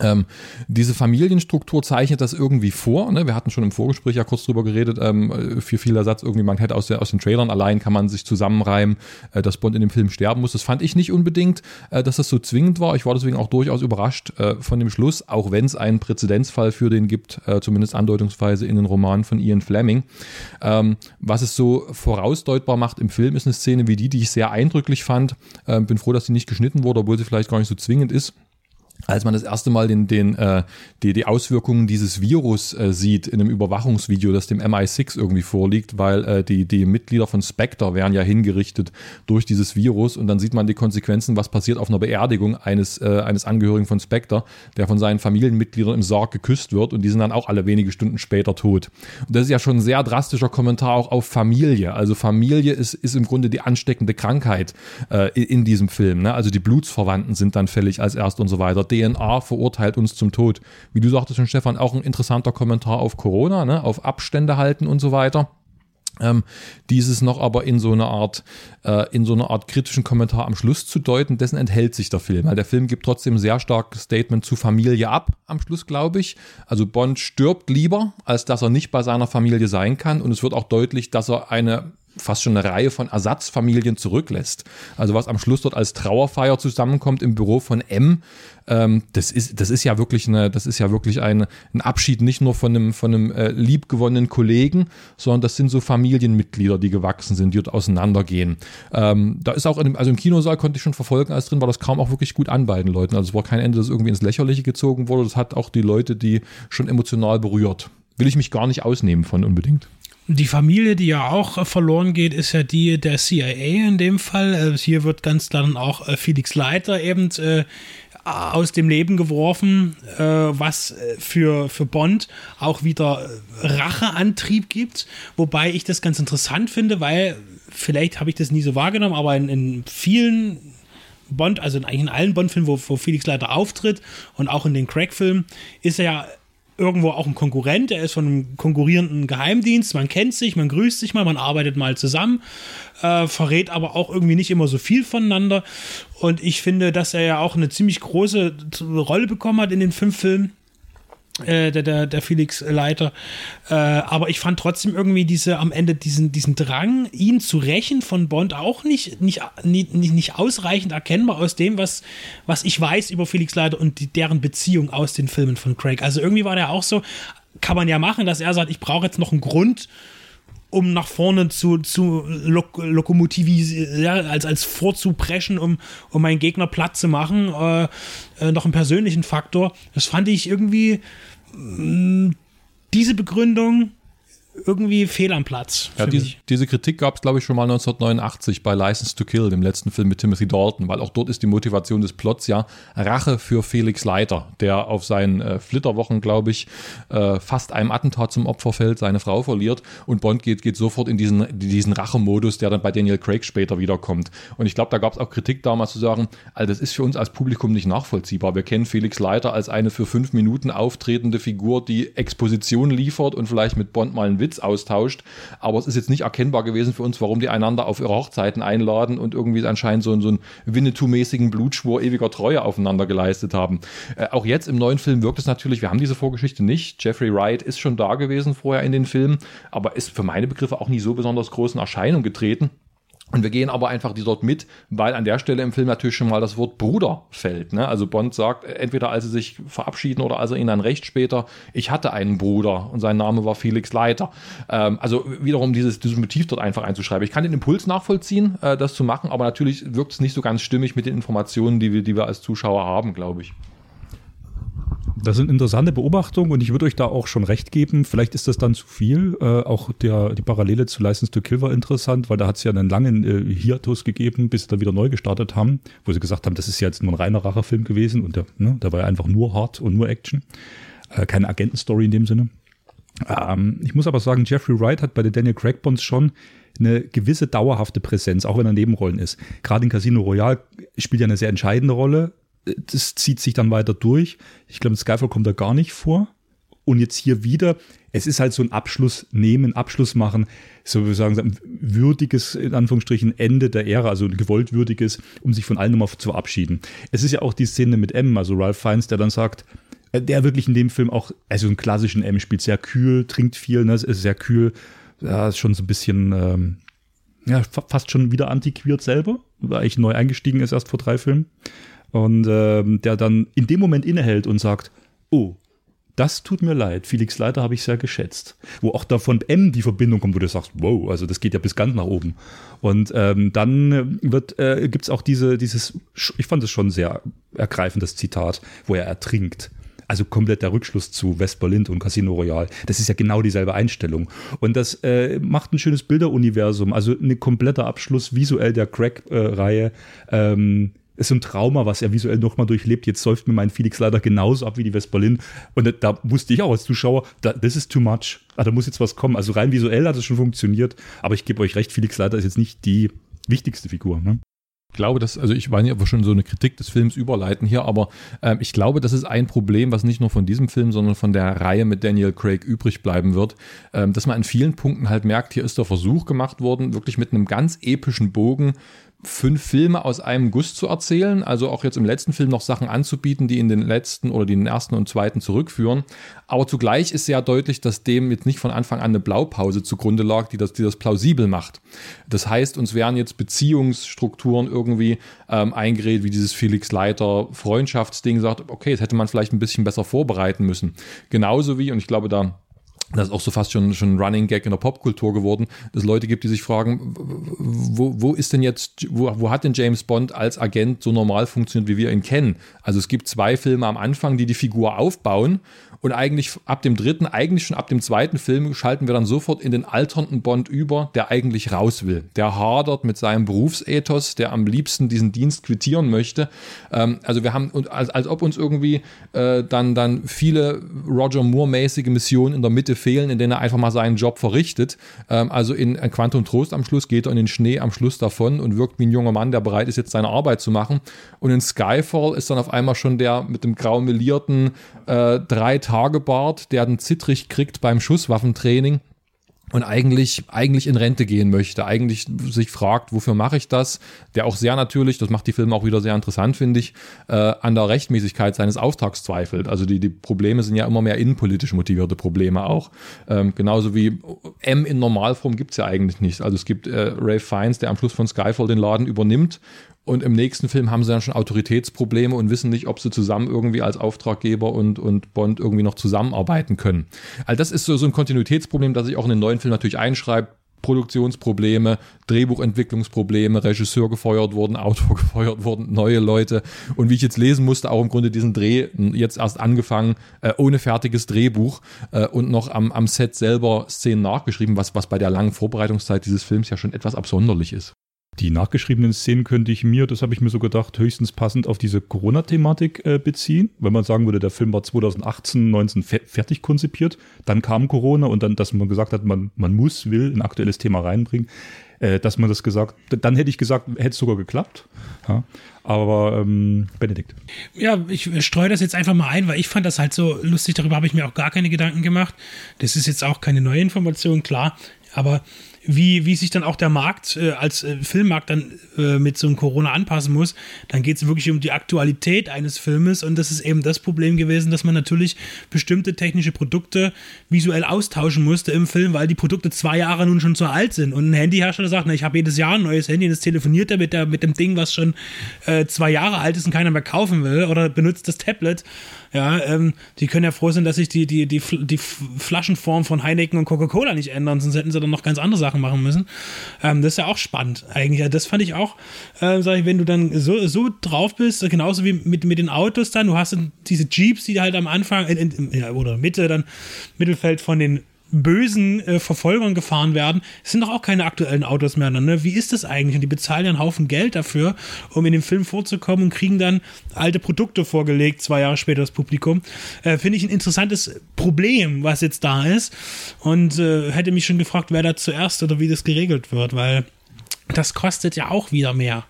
Ähm, diese Familienstruktur zeichnet das irgendwie vor. Ne? Wir hatten schon im Vorgespräch ja kurz drüber geredet, ähm, für viel Ersatz irgendwie, man hätte aus, der, aus den Trailern allein kann man sich zusammenreimen, äh, dass Bond in dem Film sterben muss. Das fand ich nicht unbedingt, äh, dass das so zwingend war. Ich war deswegen auch durchaus überrascht äh, von dem Schluss, auch wenn es einen Präzedenzfall für den gibt, äh, zumindest andeutungsweise in den Romanen von Ian Fleming. Ähm, was es so vorausdeutbar macht im Film, ist eine Szene wie die, die ich sehr eindrücklich fand. Ähm, bin froh, dass sie nicht geschnitten wurde, obwohl sie vielleicht gar nicht so zwingend ist als man das erste Mal den, den, äh, die, die Auswirkungen dieses Virus äh, sieht in einem Überwachungsvideo, das dem MI6 irgendwie vorliegt, weil äh, die, die Mitglieder von Spectre werden ja hingerichtet durch dieses Virus und dann sieht man die Konsequenzen, was passiert auf einer Beerdigung eines, äh, eines Angehörigen von Spectre, der von seinen Familienmitgliedern im Sarg geküsst wird und die sind dann auch alle wenige Stunden später tot. Und das ist ja schon ein sehr drastischer Kommentar auch auf Familie. Also Familie ist, ist im Grunde die ansteckende Krankheit äh, in diesem Film. Ne? Also die Blutsverwandten sind dann fällig als erst und so weiter DNA verurteilt uns zum Tod. Wie du sagtest schon, Stefan, auch ein interessanter Kommentar auf Corona, ne? auf Abstände halten und so weiter. Ähm, dieses noch aber in so einer Art, äh, in so einer Art kritischen Kommentar am Schluss zu deuten, dessen enthält sich der Film. Weil der Film gibt trotzdem sehr starkes Statement zu Familie ab am Schluss, glaube ich. Also Bond stirbt lieber, als dass er nicht bei seiner Familie sein kann. Und es wird auch deutlich, dass er eine fast schon eine Reihe von Ersatzfamilien zurücklässt. Also was am Schluss dort als Trauerfeier zusammenkommt im Büro von M, ähm, das ist das ist ja wirklich eine, das ist ja wirklich ein, ein Abschied nicht nur von einem von einem äh, liebgewonnenen Kollegen, sondern das sind so Familienmitglieder, die gewachsen sind, die dort auseinandergehen. Ähm, da ist auch in also im Kinosaal konnte ich schon verfolgen, als drin war das kam auch wirklich gut an beiden Leuten. Also es war kein Ende, das irgendwie ins Lächerliche gezogen wurde. Das hat auch die Leute, die schon emotional berührt. Will ich mich gar nicht ausnehmen von unbedingt. Die Familie, die ja auch äh, verloren geht, ist ja die der CIA in dem Fall. Also hier wird ganz dann auch äh, Felix Leiter eben äh, aus dem Leben geworfen, äh, was äh, für, für Bond auch wieder Racheantrieb gibt. Wobei ich das ganz interessant finde, weil vielleicht habe ich das nie so wahrgenommen, aber in, in vielen Bond, also eigentlich in allen Bond-Filmen, wo, wo Felix Leiter auftritt und auch in den Craig-Filmen, ist er ja irgendwo auch ein Konkurrent, er ist von einem konkurrierenden Geheimdienst, man kennt sich, man grüßt sich mal, man arbeitet mal zusammen, äh, verrät aber auch irgendwie nicht immer so viel voneinander. Und ich finde, dass er ja auch eine ziemlich große Rolle bekommen hat in den fünf Filmen äh, der, der, der Felix Leiter. Äh, aber ich fand trotzdem irgendwie diese am Ende diesen, diesen Drang, ihn zu rächen von Bond auch nicht, nicht, nicht, nicht ausreichend erkennbar aus dem, was, was ich weiß über Felix Leiter und die, deren Beziehung aus den Filmen von Craig. Also irgendwie war der auch so, kann man ja machen, dass er sagt, ich brauche jetzt noch einen Grund, um nach vorne zu, zu lok lokomotivisieren, ja, als, als vorzupreschen, um, um meinen Gegner platt zu machen. Äh, äh, noch einen persönlichen Faktor. Das fand ich irgendwie mh, diese Begründung irgendwie fehl am Platz. Ja, diese, diese, Kritik gab es, glaube ich, schon mal 1989 bei License to Kill, dem letzten Film mit Timothy Dalton, weil auch dort ist die Motivation des Plots ja Rache für Felix Leiter, der auf seinen äh, Flitterwochen, glaube ich, äh, fast einem Attentat zum Opfer fällt, seine Frau verliert und Bond geht, geht sofort in diesen, diesen Rachemodus, der dann bei Daniel Craig später wiederkommt. Und ich glaube, da gab es auch Kritik damals zu sagen, also das ist für uns als Publikum nicht nachvollziehbar. Wir kennen Felix Leiter als eine für fünf Minuten auftretende Figur, die Exposition liefert und vielleicht mit Bond mal einen Witz austauscht. Aber es ist jetzt nicht erkennbar gewesen für uns, warum die einander auf ihre Hochzeiten einladen und irgendwie anscheinend so, so einen Winnetou-mäßigen Blutschwur ewiger Treue aufeinander geleistet haben. Äh, auch jetzt im neuen Film wirkt es natürlich, wir haben diese Vorgeschichte nicht. Jeffrey Wright ist schon da gewesen vorher in den Filmen, aber ist für meine Begriffe auch nie so besonders großen Erscheinung getreten. Und wir gehen aber einfach die dort mit, weil an der Stelle im Film natürlich schon mal das Wort Bruder fällt. Ne? Also Bond sagt, entweder als sie sich verabschieden oder als er ihnen dann recht später, ich hatte einen Bruder und sein Name war Felix Leiter. Ähm, also wiederum dieses, dieses Motiv dort einfach einzuschreiben. Ich kann den Impuls nachvollziehen, äh, das zu machen, aber natürlich wirkt es nicht so ganz stimmig mit den Informationen, die wir, die wir als Zuschauer haben, glaube ich. Das sind interessante Beobachtungen und ich würde euch da auch schon recht geben. Vielleicht ist das dann zu viel. Äh, auch der, die Parallele zu License to Kill war interessant, weil da hat es ja einen langen äh, Hiatus gegeben, bis sie dann wieder neu gestartet haben, wo sie gesagt haben, das ist ja jetzt nur ein reiner Racherfilm gewesen und der, ne, der war ja einfach nur hart und nur Action. Äh, keine Agentenstory in dem Sinne. Ähm, ich muss aber sagen, Jeffrey Wright hat bei den Daniel Craig Bonds schon eine gewisse dauerhafte Präsenz, auch wenn er Nebenrollen ist. Gerade in Casino Royale spielt er eine sehr entscheidende Rolle das zieht sich dann weiter durch. Ich glaube, Skyfall kommt da gar nicht vor. Und jetzt hier wieder, es ist halt so ein Abschluss nehmen, Abschluss machen, so wir sagen, ein würdiges, in Anführungsstrichen, Ende der Ära, also ein gewollt würdiges, um sich von allen nochmal zu verabschieden. Es ist ja auch die Szene mit M, also Ralph Fiennes, der dann sagt, äh, der wirklich in dem Film auch, also einen klassischen M spielt, sehr kühl, trinkt viel, ne, ist sehr kühl, ja, ist schon so ein bisschen, ähm, ja, fast schon wieder antiquiert selber, weil ich neu eingestiegen ist erst vor drei Filmen. Und ähm, der dann in dem Moment innehält und sagt, oh, das tut mir leid. Felix Leiter habe ich sehr geschätzt. Wo auch da von M die Verbindung kommt, wo du sagst, wow, also das geht ja bis ganz nach oben. Und ähm, dann wird, äh, gibt es auch diese, dieses, ich fand es schon sehr ergreifendes Zitat, wo er ertrinkt. Also komplett der Rückschluss zu West-Berlin und Casino Royale. Das ist ja genau dieselbe Einstellung. Und das äh, macht ein schönes Bilderuniversum. Also ein kompletter Abschluss visuell der Crack-Reihe. Äh, ähm, ist ein Trauma, was er visuell nochmal durchlebt. Jetzt säuft mir mein Felix leider genauso ab wie die West-Berlin. Und da wusste ich auch als Zuschauer, das ist too much. Ah, da muss jetzt was kommen. Also rein visuell hat es schon funktioniert. Aber ich gebe euch recht, Felix leider ist jetzt nicht die wichtigste Figur. Ne? Ich glaube, dass, also ich weiß nicht, ob schon so eine Kritik des Films überleiten hier, aber äh, ich glaube, das ist ein Problem, was nicht nur von diesem Film, sondern von der Reihe mit Daniel Craig übrig bleiben wird, ähm, dass man an vielen Punkten halt merkt, hier ist der Versuch gemacht worden, wirklich mit einem ganz epischen Bogen fünf Filme aus einem Guss zu erzählen, also auch jetzt im letzten Film noch Sachen anzubieten, die in den letzten oder den ersten und zweiten zurückführen. Aber zugleich ist sehr deutlich, dass dem jetzt nicht von Anfang an eine Blaupause zugrunde lag, die das, die das plausibel macht. Das heißt, uns wären jetzt Beziehungsstrukturen irgendwie ähm, eingeredet, wie dieses Felix Leiter Freundschaftsding sagt, okay, das hätte man vielleicht ein bisschen besser vorbereiten müssen. Genauso wie, und ich glaube, da das ist auch so fast schon, ein Running Gag in der Popkultur geworden, dass es Leute gibt, die sich fragen, wo, wo ist denn jetzt, wo, wo hat denn James Bond als Agent so normal funktioniert, wie wir ihn kennen? Also es gibt zwei Filme am Anfang, die die Figur aufbauen und eigentlich ab dem dritten, eigentlich schon ab dem zweiten Film schalten wir dann sofort in den alternden Bond über, der eigentlich raus will. Der hadert mit seinem Berufsethos, der am liebsten diesen Dienst quittieren möchte. Ähm, also wir haben, als, als ob uns irgendwie äh, dann, dann viele Roger Moore-mäßige Missionen in der Mitte fehlen, in denen er einfach mal seinen Job verrichtet. Ähm, also in Quantum Trost am Schluss geht er in den Schnee am Schluss davon und wirkt wie ein junger Mann, der bereit ist, jetzt seine Arbeit zu machen. Und in Skyfall ist dann auf einmal schon der mit dem graumelierten äh, drei Tagebart, der dann zittrig kriegt beim Schusswaffentraining und eigentlich, eigentlich in Rente gehen möchte, eigentlich sich fragt, wofür mache ich das? Der auch sehr natürlich, das macht die Filme auch wieder sehr interessant, finde ich, äh, an der Rechtmäßigkeit seines Auftrags zweifelt. Also die, die Probleme sind ja immer mehr innenpolitisch motivierte Probleme auch. Ähm, genauso wie M in Normalform gibt es ja eigentlich nicht. Also es gibt äh, Ray Fiennes, der am Schluss von Skyfall den Laden übernimmt und im nächsten Film haben sie dann schon Autoritätsprobleme und wissen nicht, ob sie zusammen irgendwie als Auftraggeber und, und Bond irgendwie noch zusammenarbeiten können. Also das ist so, so ein Kontinuitätsproblem, das sich auch in den neuen Film natürlich einschreibt. Produktionsprobleme, Drehbuchentwicklungsprobleme, Regisseur gefeuert worden, Autor gefeuert worden, neue Leute. Und wie ich jetzt lesen musste, auch im Grunde diesen Dreh jetzt erst angefangen, äh, ohne fertiges Drehbuch äh, und noch am, am Set selber Szenen nachgeschrieben, was, was bei der langen Vorbereitungszeit dieses Films ja schon etwas absonderlich ist. Die nachgeschriebenen Szenen könnte ich mir, das habe ich mir so gedacht, höchstens passend auf diese Corona-Thematik äh, beziehen. Wenn man sagen würde, der Film war 2018, 19 fe fertig konzipiert, dann kam Corona und dann, dass man gesagt hat, man, man muss, will ein aktuelles Thema reinbringen, äh, dass man das gesagt, dann hätte ich gesagt, hätte es sogar geklappt. Ja. Aber ähm, Benedikt. Ja, ich streue das jetzt einfach mal ein, weil ich fand das halt so lustig, darüber habe ich mir auch gar keine Gedanken gemacht. Das ist jetzt auch keine neue Information, klar, aber wie, wie sich dann auch der Markt äh, als äh, Filmmarkt dann äh, mit so einem Corona anpassen muss, dann geht es wirklich um die Aktualität eines Filmes. Und das ist eben das Problem gewesen, dass man natürlich bestimmte technische Produkte visuell austauschen musste im Film, weil die Produkte zwei Jahre nun schon zu alt sind. Und ein Handyhersteller sagt, na, ich habe jedes Jahr ein neues Handy, das telefoniert er mit, der, mit dem Ding, was schon äh, zwei Jahre alt ist und keiner mehr kaufen will oder benutzt das Tablet ja, ähm, die können ja froh sein, dass sich die, die, die, die Flaschenform von Heineken und Coca-Cola nicht ändern, sonst hätten sie dann noch ganz andere Sachen machen müssen. Ähm, das ist ja auch spannend eigentlich. Das fand ich auch, äh, sag ich, wenn du dann so, so drauf bist, genauso wie mit, mit den Autos dann, du hast diese Jeeps, die halt am Anfang in, in, oder Mitte dann Mittelfeld von den bösen äh, Verfolgern gefahren werden, es sind doch auch keine aktuellen Autos mehr. Ne? Wie ist das eigentlich? Und die bezahlen ja einen Haufen Geld dafür, um in dem Film vorzukommen und kriegen dann alte Produkte vorgelegt, zwei Jahre später das Publikum. Äh, Finde ich ein interessantes Problem, was jetzt da ist. Und äh, hätte mich schon gefragt, wer da zuerst oder wie das geregelt wird, weil das kostet ja auch wieder mehr.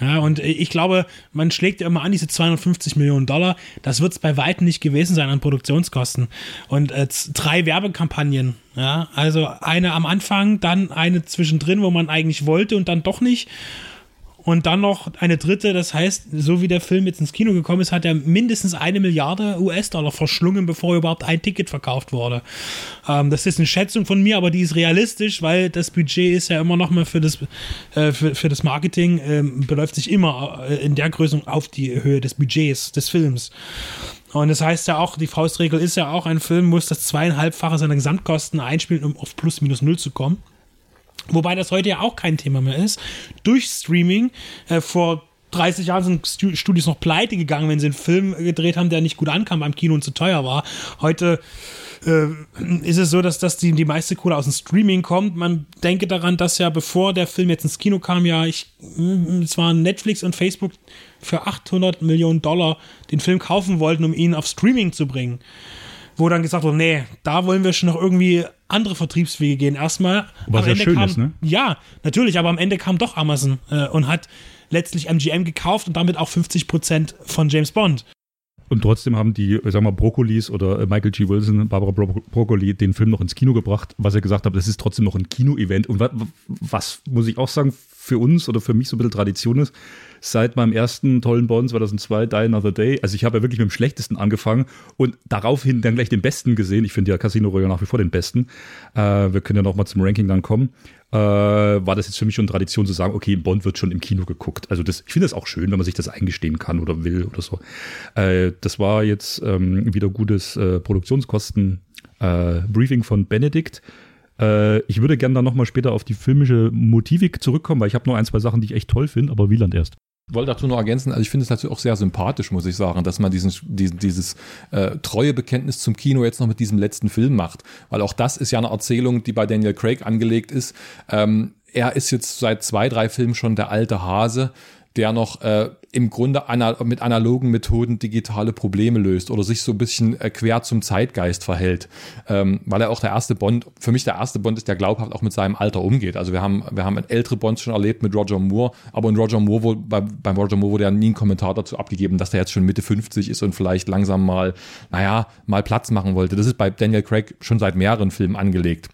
Ja, und ich glaube, man schlägt ja immer an, diese 250 Millionen Dollar, das wird es bei weitem nicht gewesen sein an Produktionskosten. Und äh, drei Werbekampagnen, ja, also eine am Anfang, dann eine zwischendrin, wo man eigentlich wollte und dann doch nicht und dann noch eine dritte, das heißt, so wie der Film jetzt ins Kino gekommen ist, hat er mindestens eine Milliarde US-Dollar verschlungen, bevor überhaupt ein Ticket verkauft wurde. Ähm, das ist eine Schätzung von mir, aber die ist realistisch, weil das Budget ist ja immer noch mal für das, äh, für, für das Marketing, ähm, beläuft sich immer äh, in der Größe auf die Höhe des Budgets des Films. Und das heißt ja auch, die Faustregel ist ja auch, ein Film muss das zweieinhalbfache seiner Gesamtkosten einspielen, um auf plus minus null zu kommen. Wobei das heute ja auch kein Thema mehr ist. Durch Streaming äh, vor 30 Jahren sind Studios noch pleite gegangen, wenn sie einen Film gedreht haben, der nicht gut ankam beim Kino und zu teuer war. Heute äh, ist es so, dass das die, die meiste Kohle aus dem Streaming kommt. Man denke daran, dass ja bevor der Film jetzt ins Kino kam, ja, ich, hm, es waren Netflix und Facebook für 800 Millionen Dollar den Film kaufen wollten, um ihn auf Streaming zu bringen wo dann gesagt wurde, nee, da wollen wir schon noch irgendwie andere Vertriebswege gehen. Erstmal. Was ja schön kam, ist, ne? Ja, natürlich, aber am Ende kam doch Amazon äh, und hat letztlich MGM gekauft und damit auch 50 Prozent von James Bond. Und trotzdem haben die, sagen wir, Brokkolis oder äh, Michael G. Wilson, Barbara Bro Broccoli den Film noch ins Kino gebracht, was er gesagt hat, das ist trotzdem noch ein Kino-Event. Und was, was, muss ich auch sagen, für uns oder für mich so ein bisschen Tradition ist, seit meinem ersten tollen Bond 2002, Die Another Day. Also ich habe ja wirklich mit dem schlechtesten angefangen und daraufhin dann gleich den besten gesehen. Ich finde ja Casino Royale nach wie vor den besten. Äh, wir können ja noch mal zum Ranking dann kommen. Äh, war das jetzt für mich schon Tradition zu sagen, okay, Bond wird schon im Kino geguckt. Also das, ich finde das auch schön, wenn man sich das eingestehen kann oder will oder so. Äh, das war jetzt ähm, wieder gutes äh, Produktionskosten-Briefing äh, von Benedikt. Äh, ich würde gerne dann nochmal später auf die filmische Motivik zurückkommen, weil ich habe noch ein, zwei Sachen, die ich echt toll finde, aber Wieland erst wollte dazu noch ergänzen, also ich finde es natürlich auch sehr sympathisch, muss ich sagen, dass man diesen, diesen, dieses äh, treue Bekenntnis zum Kino jetzt noch mit diesem letzten Film macht. Weil auch das ist ja eine Erzählung, die bei Daniel Craig angelegt ist. Ähm, er ist jetzt seit zwei, drei Filmen schon der alte Hase, der noch äh, im Grunde ana mit analogen Methoden digitale Probleme löst oder sich so ein bisschen äh, quer zum Zeitgeist verhält, ähm, weil er auch der erste Bond, für mich der erste Bond ist, der glaubhaft auch mit seinem Alter umgeht. Also wir haben, wir haben ältere Bonds schon erlebt mit Roger Moore, aber in Roger Moore, wo, bei, beim Roger Moore wurde ja nie ein Kommentar dazu abgegeben, dass der jetzt schon Mitte 50 ist und vielleicht langsam mal, naja, mal Platz machen wollte. Das ist bei Daniel Craig schon seit mehreren Filmen angelegt.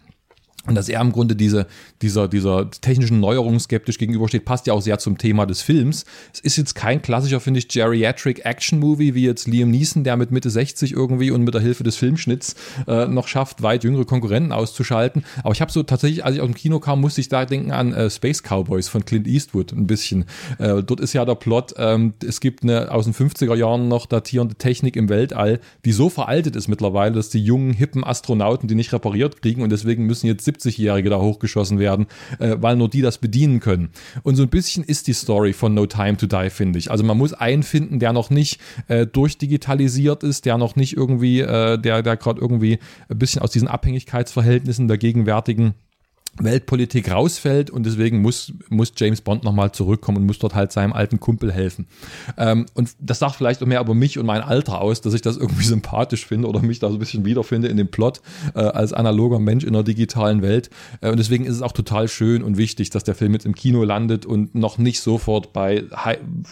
Und dass er im Grunde diese, dieser, dieser technischen Neuerung skeptisch gegenübersteht, passt ja auch sehr zum Thema des Films. Es ist jetzt kein klassischer, finde ich, Geriatric Action-Movie, wie jetzt Liam Neeson, der mit Mitte 60 irgendwie und mit der Hilfe des Filmschnitts äh, noch schafft, weit jüngere Konkurrenten auszuschalten. Aber ich habe so tatsächlich, als ich aus dem Kino kam, musste ich da denken an äh, Space Cowboys von Clint Eastwood ein bisschen. Äh, dort ist ja der Plot, ähm, es gibt eine aus den 50er Jahren noch datierende Technik im Weltall, die so veraltet ist mittlerweile, dass die jungen, hippen Astronauten die nicht repariert kriegen und deswegen müssen jetzt 70-Jährige da hochgeschossen werden, äh, weil nur die das bedienen können. Und so ein bisschen ist die Story von No Time to Die, finde ich. Also man muss einen finden, der noch nicht äh, durchdigitalisiert ist, der noch nicht irgendwie, äh, der, der gerade irgendwie ein bisschen aus diesen Abhängigkeitsverhältnissen der gegenwärtigen Weltpolitik rausfällt und deswegen muss, muss James Bond nochmal zurückkommen und muss dort halt seinem alten Kumpel helfen. Ähm, und das sagt vielleicht auch mehr über mich und mein Alter aus, dass ich das irgendwie sympathisch finde oder mich da so ein bisschen wiederfinde in dem Plot äh, als analoger Mensch in einer digitalen Welt. Äh, und deswegen ist es auch total schön und wichtig, dass der Film jetzt im Kino landet und noch nicht sofort bei,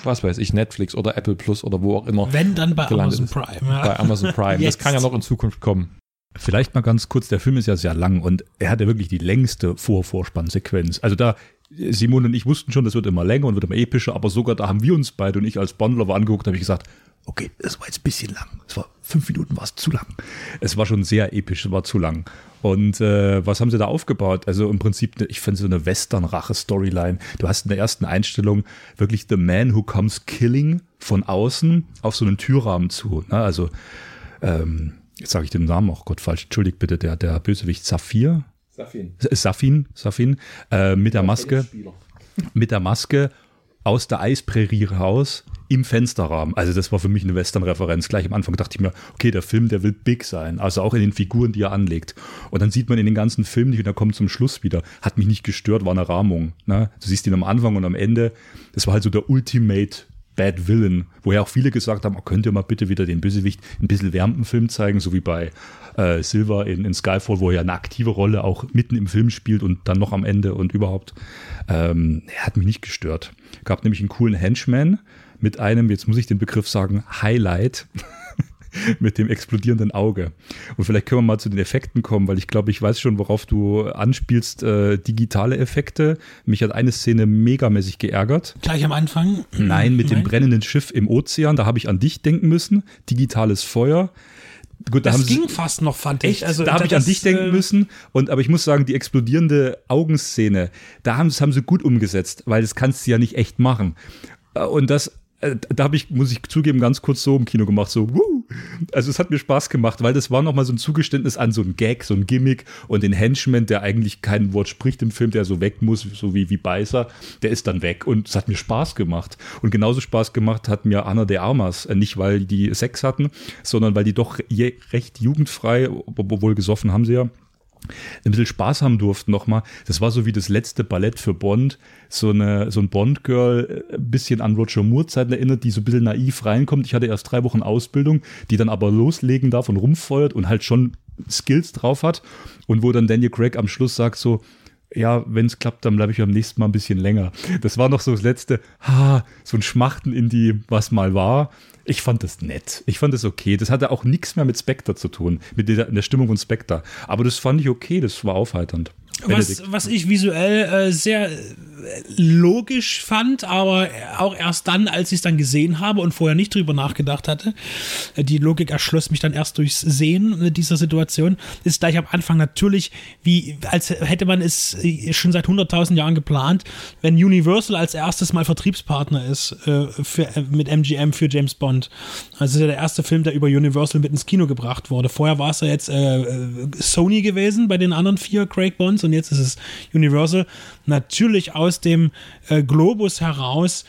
was weiß ich, Netflix oder Apple Plus oder wo auch immer. Wenn dann bei Amazon ist. Prime. Ja. Bei Amazon Prime. das kann ja noch in Zukunft kommen. Vielleicht mal ganz kurz, der Film ist ja sehr lang und er hat ja wirklich die längste Vor-Vorspannsequenz. Also da, Simon und ich wussten schon, das wird immer länger und wird immer epischer, aber sogar da haben wir uns beide und ich als Bondler angeguckt, habe ich gesagt, okay, das war jetzt ein bisschen lang. Es war fünf Minuten, war es zu lang. Es war schon sehr episch, es war zu lang. Und äh, was haben sie da aufgebaut? Also im Prinzip, ich finde so eine Western-Rache-Storyline. Du hast in der ersten Einstellung wirklich The Man Who Comes Killing von außen auf so einen Türrahmen zu. Ne? Also ähm, jetzt sage ich den Namen auch Gott falsch, entschuldigt bitte, der, der Bösewicht Saphir. Safin. Safin, Safin, äh, mit der Maske, mit der Maske aus der Eisprärie raus im Fensterrahmen. Also das war für mich eine Western-Referenz. Gleich am Anfang dachte ich mir, okay, der Film, der will big sein. Also auch in den Figuren, die er anlegt. Und dann sieht man in den ganzen Film nicht und er kommt zum Schluss wieder. Hat mich nicht gestört, war eine Rahmung. Ne? Du siehst ihn am Anfang und am Ende. Das war halt so der Ultimate Bad Villain, wo ja auch viele gesagt haben, oh, könnt ihr mal bitte wieder den Bösewicht ein bisschen wärmten Film zeigen, so wie bei äh, Silver in, in Skyfall, wo er eine aktive Rolle auch mitten im Film spielt und dann noch am Ende und überhaupt. Ähm, er hat mich nicht gestört. Gab nämlich einen coolen Henchman mit einem, jetzt muss ich den Begriff sagen, Highlight. mit dem explodierenden Auge. Und vielleicht können wir mal zu den Effekten kommen, weil ich glaube, ich weiß schon, worauf du anspielst. Äh, digitale Effekte. Mich hat eine Szene megamäßig geärgert. Gleich am Anfang? Nein, mit Nein. dem brennenden Schiff im Ozean. Da habe ich an dich denken müssen. Digitales Feuer. Gut, da das ging fast noch, fand echt, ich. Also, da habe ich an dich denken äh, müssen. Und aber ich muss sagen, die explodierende Augenszene, da haben, haben sie gut umgesetzt, weil das kannst du ja nicht echt machen. Äh, und das da habe ich, muss ich zugeben, ganz kurz so im Kino gemacht, so, wuh. Also es hat mir Spaß gemacht, weil das war nochmal so ein Zugeständnis an so ein Gag, so ein Gimmick und den Henchman, der eigentlich kein Wort spricht im Film, der so weg muss, so wie, wie Beißer, der ist dann weg und es hat mir Spaß gemacht. Und genauso Spaß gemacht hat mir Anna de Armas, äh, nicht weil die Sex hatten, sondern weil die doch recht jugendfrei, obwohl gesoffen haben sie ja, ein bisschen Spaß haben durften nochmal. Das war so wie das letzte Ballett für Bond. So, eine, so ein Bond-Girl, ein äh, bisschen an Roger Moore-Zeiten erinnert, die so ein bisschen naiv reinkommt. Ich hatte erst drei Wochen Ausbildung, die dann aber loslegen darf und rumfeuert und halt schon Skills drauf hat. Und wo dann Daniel Craig am Schluss sagt so, ja, wenn es klappt, dann bleibe ich beim nächsten Mal ein bisschen länger. Das war noch so das letzte, ha, so ein Schmachten in die, was mal war. Ich fand das nett. Ich fand das okay. Das hatte auch nichts mehr mit Spectre zu tun, mit der, der Stimmung von Spectre. Aber das fand ich okay, das war aufheiternd. Was, was ich visuell äh, sehr logisch fand, aber auch erst dann, als ich es dann gesehen habe und vorher nicht drüber nachgedacht hatte. Die Logik erschloss mich dann erst durchs Sehen dieser Situation. Ist gleich am Anfang natürlich, wie als hätte man es schon seit 100.000 Jahren geplant, wenn Universal als erstes mal Vertriebspartner ist äh, für, äh, mit MGM für James Bond. Also ist ja der erste Film, der über Universal mit ins Kino gebracht wurde. Vorher war es ja jetzt äh, äh, Sony gewesen bei den anderen vier Craig Bonds und jetzt ist es Universal. Natürlich aus aus dem äh, Globus heraus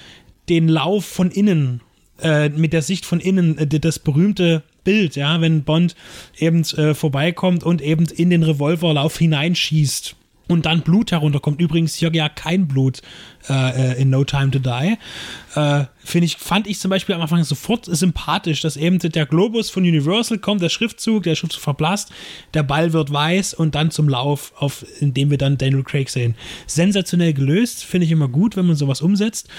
den Lauf von innen, äh, mit der Sicht von innen, äh, das berühmte Bild, ja, wenn Bond eben äh, vorbeikommt und eben in den Revolverlauf hineinschießt und dann Blut herunterkommt. Übrigens hier ja kein Blut äh, äh, in No Time to Die. Äh, Finde ich, fand ich zum Beispiel am Anfang sofort sympathisch, dass eben der Globus von Universal kommt, der Schriftzug, der Schriftzug verblasst, der Ball wird weiß und dann zum Lauf, auf, in dem wir dann Daniel Craig sehen. Sensationell gelöst, finde ich immer gut, wenn man sowas umsetzt.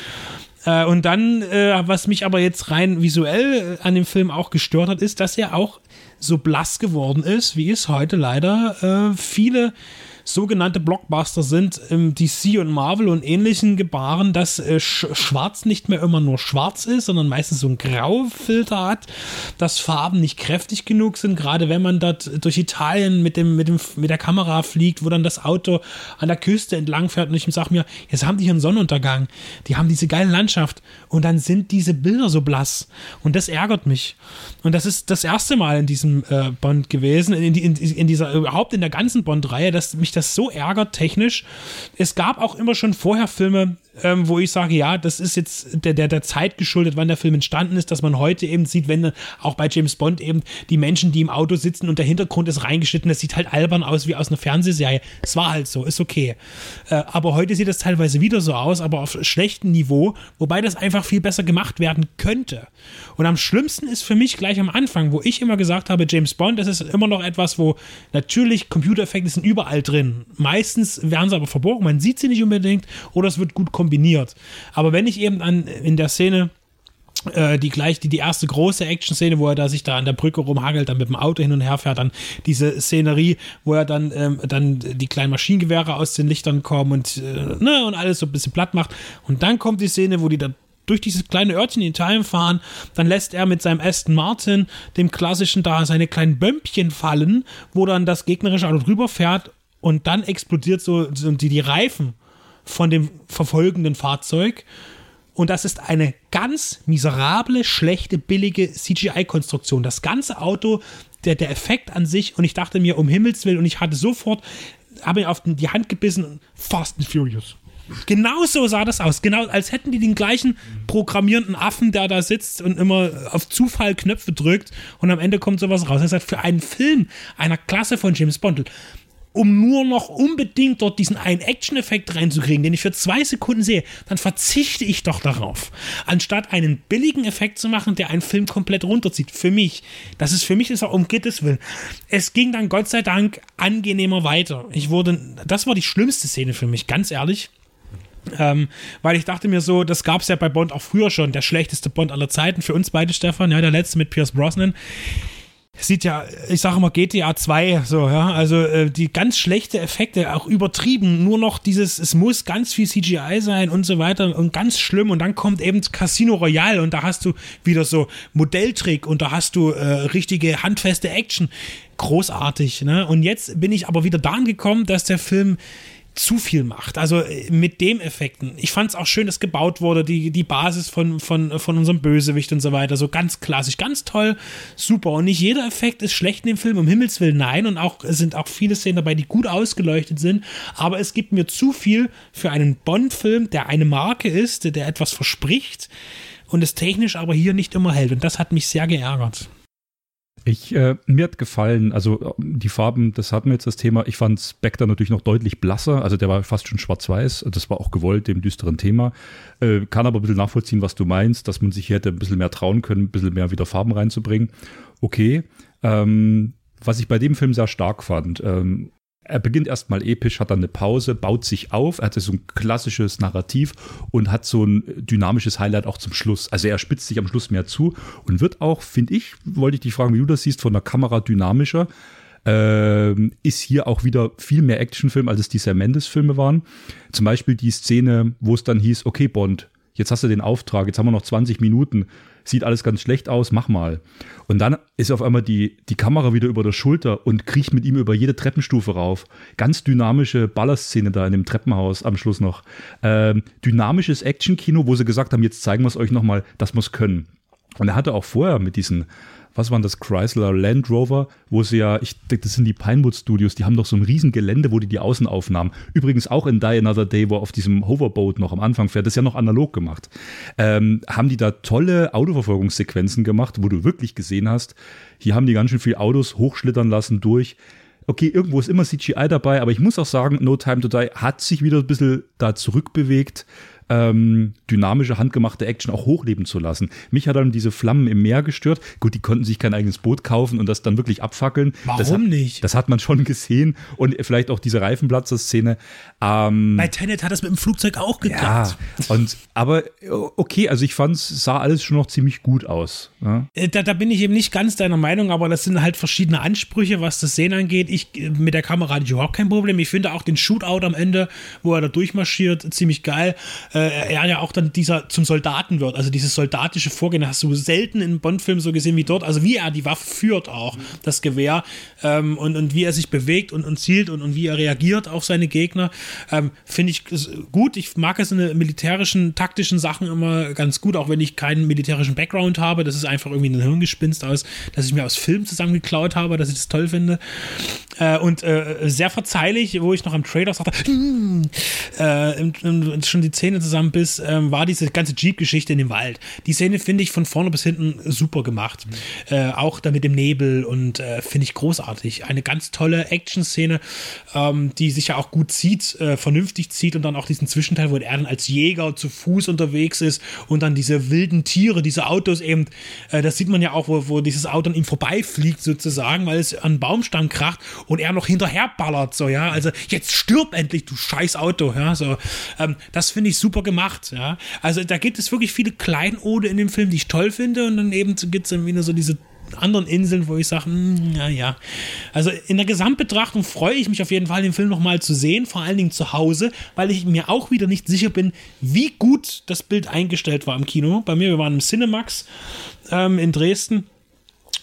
Äh, und dann, äh, was mich aber jetzt rein visuell an dem Film auch gestört hat, ist, dass er auch so blass geworden ist, wie es heute leider äh, viele sogenannte Blockbuster sind, im DC und Marvel und ähnlichen Gebaren, dass äh, Sch Schwarz nicht mehr immer nur schwarz ist, sondern meistens so ein Graufilter hat, dass Farben nicht kräftig genug sind, gerade wenn man dort durch Italien mit, dem, mit, dem, mit der Kamera fliegt, wo dann das Auto an der Küste entlang fährt und ich sage mir, jetzt haben die hier einen Sonnenuntergang, die haben diese geile Landschaft. Und dann sind diese Bilder so blass. Und das ärgert mich. Und das ist das erste Mal in diesem äh, Bond gewesen, in, in, in dieser, überhaupt in der ganzen Bond-Reihe, dass mich das so ärgert technisch. Es gab auch immer schon vorher Filme, ähm, wo ich sage, ja, das ist jetzt der, der, der Zeit geschuldet, wann der Film entstanden ist, dass man heute eben sieht, wenn auch bei James Bond eben die Menschen, die im Auto sitzen und der Hintergrund ist reingeschnitten, das sieht halt albern aus wie aus einer Fernsehserie. Es war halt so, ist okay. Äh, aber heute sieht das teilweise wieder so aus, aber auf schlechtem Niveau, wobei das einfach viel besser gemacht werden könnte. Und am schlimmsten ist für mich gleich am Anfang, wo ich immer gesagt habe, James Bond, das ist immer noch etwas, wo natürlich Computereffekte sind überall drin. Meistens werden sie aber verborgen, man sieht sie nicht unbedingt oder es wird gut kombiniert. Aber wenn ich eben an, in der Szene äh, die gleich die, die erste große Action-Szene, wo er da sich da an der Brücke rumhagelt, dann mit dem Auto hin und her fährt, dann diese Szenerie, wo er dann, ähm, dann die kleinen Maschinengewehre aus den Lichtern kommen und, äh, ne, und alles so ein bisschen platt macht. Und dann kommt die Szene, wo die dann durch dieses kleine Örtchen in Italien fahren, dann lässt er mit seinem Aston Martin, dem klassischen da, seine kleinen Bömpchen fallen, wo dann das gegnerische Auto drüber fährt und dann explodiert so, so die, die Reifen von dem verfolgenden Fahrzeug. Und das ist eine ganz miserable, schlechte, billige CGI-Konstruktion. Das ganze Auto, der, der Effekt an sich, und ich dachte mir, um Himmels Willen, und ich hatte sofort, habe mir auf die Hand gebissen, Fast and Furious. Genau so sah das aus. Genau, als hätten die den gleichen programmierenden Affen, der da sitzt und immer auf Zufall Knöpfe drückt und am Ende kommt sowas raus. Das heißt, für einen Film einer Klasse von James Bond um nur noch unbedingt dort diesen einen Action-Effekt reinzukriegen, den ich für zwei Sekunden sehe, dann verzichte ich doch darauf. Anstatt einen billigen Effekt zu machen, der einen Film komplett runterzieht. Für mich. Das ist für mich ist auch um Gottes Willen. Es ging dann Gott sei Dank angenehmer weiter. Ich wurde, das war die schlimmste Szene für mich, ganz ehrlich. Ähm, weil ich dachte mir so, das gab es ja bei Bond auch früher schon, der schlechteste Bond aller Zeiten. Für uns beide, Stefan, ja, der letzte mit Pierce Brosnan sieht ja, ich sage immer GTA 2, so, ja, also äh, die ganz schlechte Effekte, auch übertrieben, nur noch dieses, es muss ganz viel CGI sein und so weiter und ganz schlimm und dann kommt eben Casino Royale und da hast du wieder so Modelltrick und da hast du äh, richtige handfeste Action. Großartig, ne? Und jetzt bin ich aber wieder da angekommen, dass der Film zu viel macht. Also äh, mit dem Effekten. Ich fand es auch schön, dass gebaut wurde, die, die Basis von, von, von unserem Bösewicht und so weiter. So ganz klassisch, ganz toll, super. Und nicht jeder Effekt ist schlecht in dem Film, um Himmels Willen, nein. Und auch sind auch viele Szenen dabei, die gut ausgeleuchtet sind. Aber es gibt mir zu viel für einen Bond-Film, der eine Marke ist, der etwas verspricht und es technisch aber hier nicht immer hält. Und das hat mich sehr geärgert. Ich, äh, mir hat gefallen, also die Farben, das hatten wir jetzt das Thema. Ich fand Spectre natürlich noch deutlich blasser, also der war fast schon schwarz-weiß. Das war auch gewollt, dem düsteren Thema. Äh, kann aber ein bisschen nachvollziehen, was du meinst, dass man sich hier hätte ein bisschen mehr trauen können, ein bisschen mehr wieder Farben reinzubringen. Okay. Ähm, was ich bei dem Film sehr stark fand, ähm, er beginnt erstmal episch, hat dann eine Pause, baut sich auf, er hat so ein klassisches Narrativ und hat so ein dynamisches Highlight auch zum Schluss. Also er spitzt sich am Schluss mehr zu und wird auch, finde ich, wollte ich dich fragen, wie du das siehst, von der Kamera dynamischer. Ähm, ist hier auch wieder viel mehr Actionfilm, als es die Sam Mendes-Filme waren. Zum Beispiel die Szene, wo es dann hieß, okay, Bond, jetzt hast du den Auftrag, jetzt haben wir noch 20 Minuten, sieht alles ganz schlecht aus, mach mal. Und dann ist auf einmal die, die Kamera wieder über der Schulter und kriecht mit ihm über jede Treppenstufe rauf. Ganz dynamische Ballerszene da in dem Treppenhaus am Schluss noch. Ähm, dynamisches Actionkino, wo sie gesagt haben, jetzt zeigen wir es euch nochmal, dass wir es können. Und er hatte auch vorher mit diesen was waren das, Chrysler Land Rover, wo sie ja, ich denke, das sind die Pinewood Studios, die haben doch so ein riesen Gelände, wo die die Außenaufnahmen, übrigens auch in Die Another Day, wo auf diesem Hoverboat noch am Anfang fährt, das ist ja noch analog gemacht, ähm, haben die da tolle Autoverfolgungssequenzen gemacht, wo du wirklich gesehen hast, hier haben die ganz schön viel Autos hochschlittern lassen durch, okay, irgendwo ist immer CGI dabei, aber ich muss auch sagen, No Time to Die hat sich wieder ein bisschen da zurückbewegt ähm, dynamische, handgemachte Action auch hochleben zu lassen. Mich hat dann diese Flammen im Meer gestört. Gut, die konnten sich kein eigenes Boot kaufen und das dann wirklich abfackeln. Warum das hat, nicht? Das hat man schon gesehen und vielleicht auch diese Reifenplatzer-Szene. Ähm, Bei Tenet hat das mit dem Flugzeug auch ja, geklappt. und aber okay, also ich fand es sah alles schon noch ziemlich gut aus. Ja? Äh, Da, da bin ich eben nicht ganz deiner Meinung, aber das sind halt verschiedene Ansprüche, was das Sehen angeht. Ich äh, mit der Kamera hatte ich überhaupt kein Problem. Ich finde auch den Shootout am Ende, wo er da durchmarschiert, ziemlich geil. Äh, er ja auch dann dieser zum Soldaten wird, also dieses soldatische Vorgehen, hast du selten in Bond-Filmen so gesehen wie dort. Also wie er die Waffe führt auch, das Gewehr ähm, und, und wie er sich bewegt und, und zielt und, und wie er reagiert auf seine Gegner, ähm, finde ich gut. Ich mag es in militärischen, taktischen Sachen immer ganz gut, auch wenn ich keinen militärischen Background habe. Das ist einfach irgendwie ein Hirngespinst aus, dass ich mir aus Filmen zusammengeklaut habe, dass ich das toll finde. Äh, und äh, sehr verzeihlich, wo ich noch am Trailer sagte, "Hm", äh, schon die Zähne zusammenbiss, ähm, war diese ganze Jeep-Geschichte in dem Wald. Die Szene finde ich von vorne bis hinten super gemacht. Äh, auch da mit dem Nebel und äh, finde ich großartig. Eine ganz tolle Action-Szene, ähm, die sich ja auch gut zieht, äh, vernünftig zieht und dann auch diesen Zwischenteil, wo er dann als Jäger zu Fuß unterwegs ist und dann diese wilden Tiere, diese Autos eben, äh, das sieht man ja auch, wo, wo dieses Auto an ihm vorbeifliegt sozusagen, weil es an einen Baumstamm kracht und er noch hinterher ballert, so, ja, also jetzt stirb endlich, du scheiß Auto, ja, so, ähm, das finde ich super gemacht, ja, also da gibt es wirklich viele Kleinode in dem Film, die ich toll finde und dann eben gibt es dann wieder so diese anderen Inseln, wo ich sage, ja, ja. Also in der Gesamtbetrachtung freue ich mich auf jeden Fall, den Film nochmal zu sehen, vor allen Dingen zu Hause, weil ich mir auch wieder nicht sicher bin, wie gut das Bild eingestellt war im Kino. Bei mir, wir waren im Cinemax ähm, in Dresden.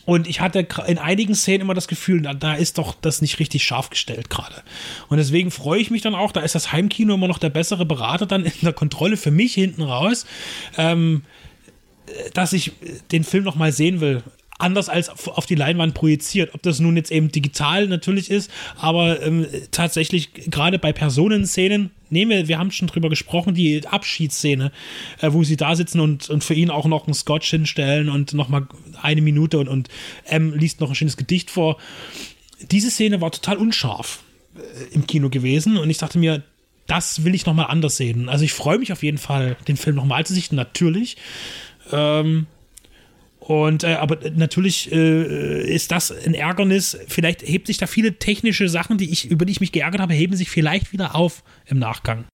Und ich hatte in einigen Szenen immer das Gefühl, da, ist doch das nicht richtig scharf gestellt gerade. Und deswegen freue ich mich dann auch, da ist das Heimkino immer noch der bessere Berater dann in der Kontrolle für mich hinten raus, ähm, dass ich den Film noch mal sehen will anders als auf die Leinwand projiziert. Ob das nun jetzt eben digital natürlich ist, aber ähm, tatsächlich gerade bei Personenszenen, nehmen wir, wir haben schon drüber gesprochen, die Abschiedsszene, äh, wo sie da sitzen und, und für ihn auch noch einen Scotch hinstellen und nochmal eine Minute und, und M liest noch ein schönes Gedicht vor. Diese Szene war total unscharf äh, im Kino gewesen und ich dachte mir, das will ich nochmal anders sehen. Also ich freue mich auf jeden Fall, den Film nochmal zu sichten, natürlich. Ähm, und äh, aber natürlich äh, ist das ein Ärgernis. Vielleicht hebt sich da viele technische Sachen, die ich, über die ich mich geärgert habe, heben sich vielleicht wieder auf im Nachgang.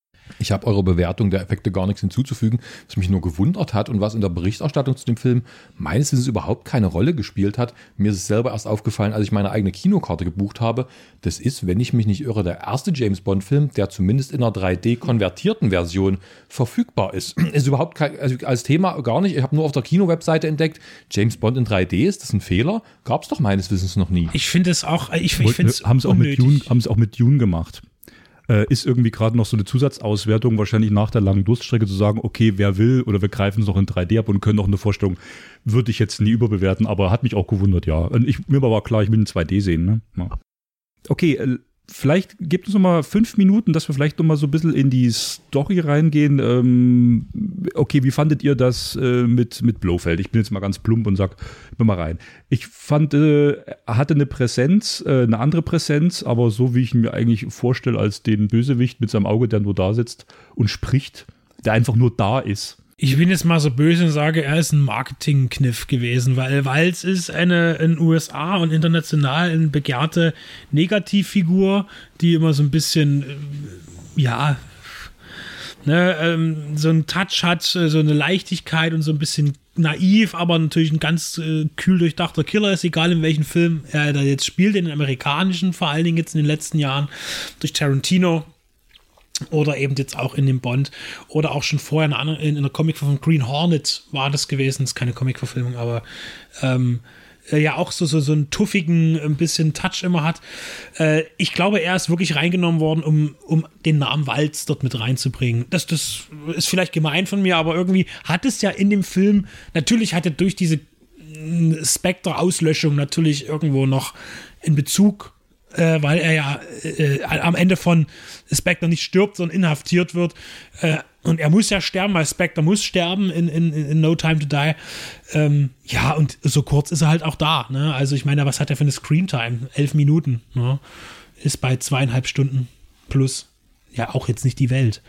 Ich habe eurer Bewertung der Effekte gar nichts hinzuzufügen, was mich nur gewundert hat und was in der Berichterstattung zu dem Film meines Wissens überhaupt keine Rolle gespielt hat. Mir ist es selber erst aufgefallen, als ich meine eigene Kinokarte gebucht habe. Das ist, wenn ich mich nicht irre, der erste James Bond-Film, der zumindest in einer 3D-konvertierten Version verfügbar ist. Ist überhaupt kein, also als Thema gar nicht. Ich habe nur auf der Kino-Webseite entdeckt, James Bond in 3D, ist das ein Fehler? Gab es doch meines Wissens noch nie. Ich finde es auch, ich, ich finde es haben sie auch mit Dune, haben sie auch mit Dune gemacht. Äh, ist irgendwie gerade noch so eine Zusatzauswertung, wahrscheinlich nach der langen Durststrecke zu sagen, okay, wer will oder wir greifen es noch in 3D ab und können auch eine Vorstellung, würde ich jetzt nie überbewerten, aber hat mich auch gewundert, ja. Und ich, mir war klar, ich will in 2D sehen, ne? Ja. Okay, äh, vielleicht gibt es noch mal fünf Minuten, dass wir vielleicht noch mal so ein bisschen in die Story reingehen. Ähm, okay, wie fandet ihr das äh, mit, mit Blofeld? Ich bin jetzt mal ganz plump und sag, bin mal rein. Ich fand, äh, er hatte eine Präsenz, äh, eine andere Präsenz, aber so wie ich ihn mir eigentlich vorstelle als den Bösewicht mit seinem Auge, der nur da sitzt und spricht, der einfach nur da ist. Ich bin jetzt mal so böse und sage, er ist ein Marketingkniff gewesen, weil Walz ist eine in USA und international eine begehrte Negativfigur, die immer so ein bisschen, äh, ja, ne, ähm, so einen Touch hat, äh, so eine Leichtigkeit und so ein bisschen naiv, aber natürlich ein ganz äh, kühl durchdachter Killer ist, egal in welchem Film er da jetzt spielt, in den amerikanischen, vor allen Dingen jetzt in den letzten Jahren durch Tarantino oder eben jetzt auch in dem Bond oder auch schon vorher in einer, in einer Comicverfilmung Green Hornet war das gewesen, das ist keine Comicverfilmung, aber ähm, äh, ja auch so, so, so einen tuffigen, ein bisschen Touch immer hat. Äh, ich glaube, er ist wirklich reingenommen worden, um, um den Namen Walz dort mit reinzubringen. Das, das ist vielleicht gemein von mir, aber irgendwie hat es ja in dem Film, natürlich hat er durch diese Spectre-Auslöschung natürlich irgendwo noch in Bezug äh, weil er ja äh, am Ende von Spectre nicht stirbt, sondern inhaftiert wird. Äh, und er muss ja sterben, weil Spectre muss sterben in, in, in No Time to Die. Ähm, ja, und so kurz ist er halt auch da. Ne? Also ich meine, was hat er für eine Screentime? Elf Minuten. Ne? Ist bei zweieinhalb Stunden plus. Ja, auch jetzt nicht die Welt.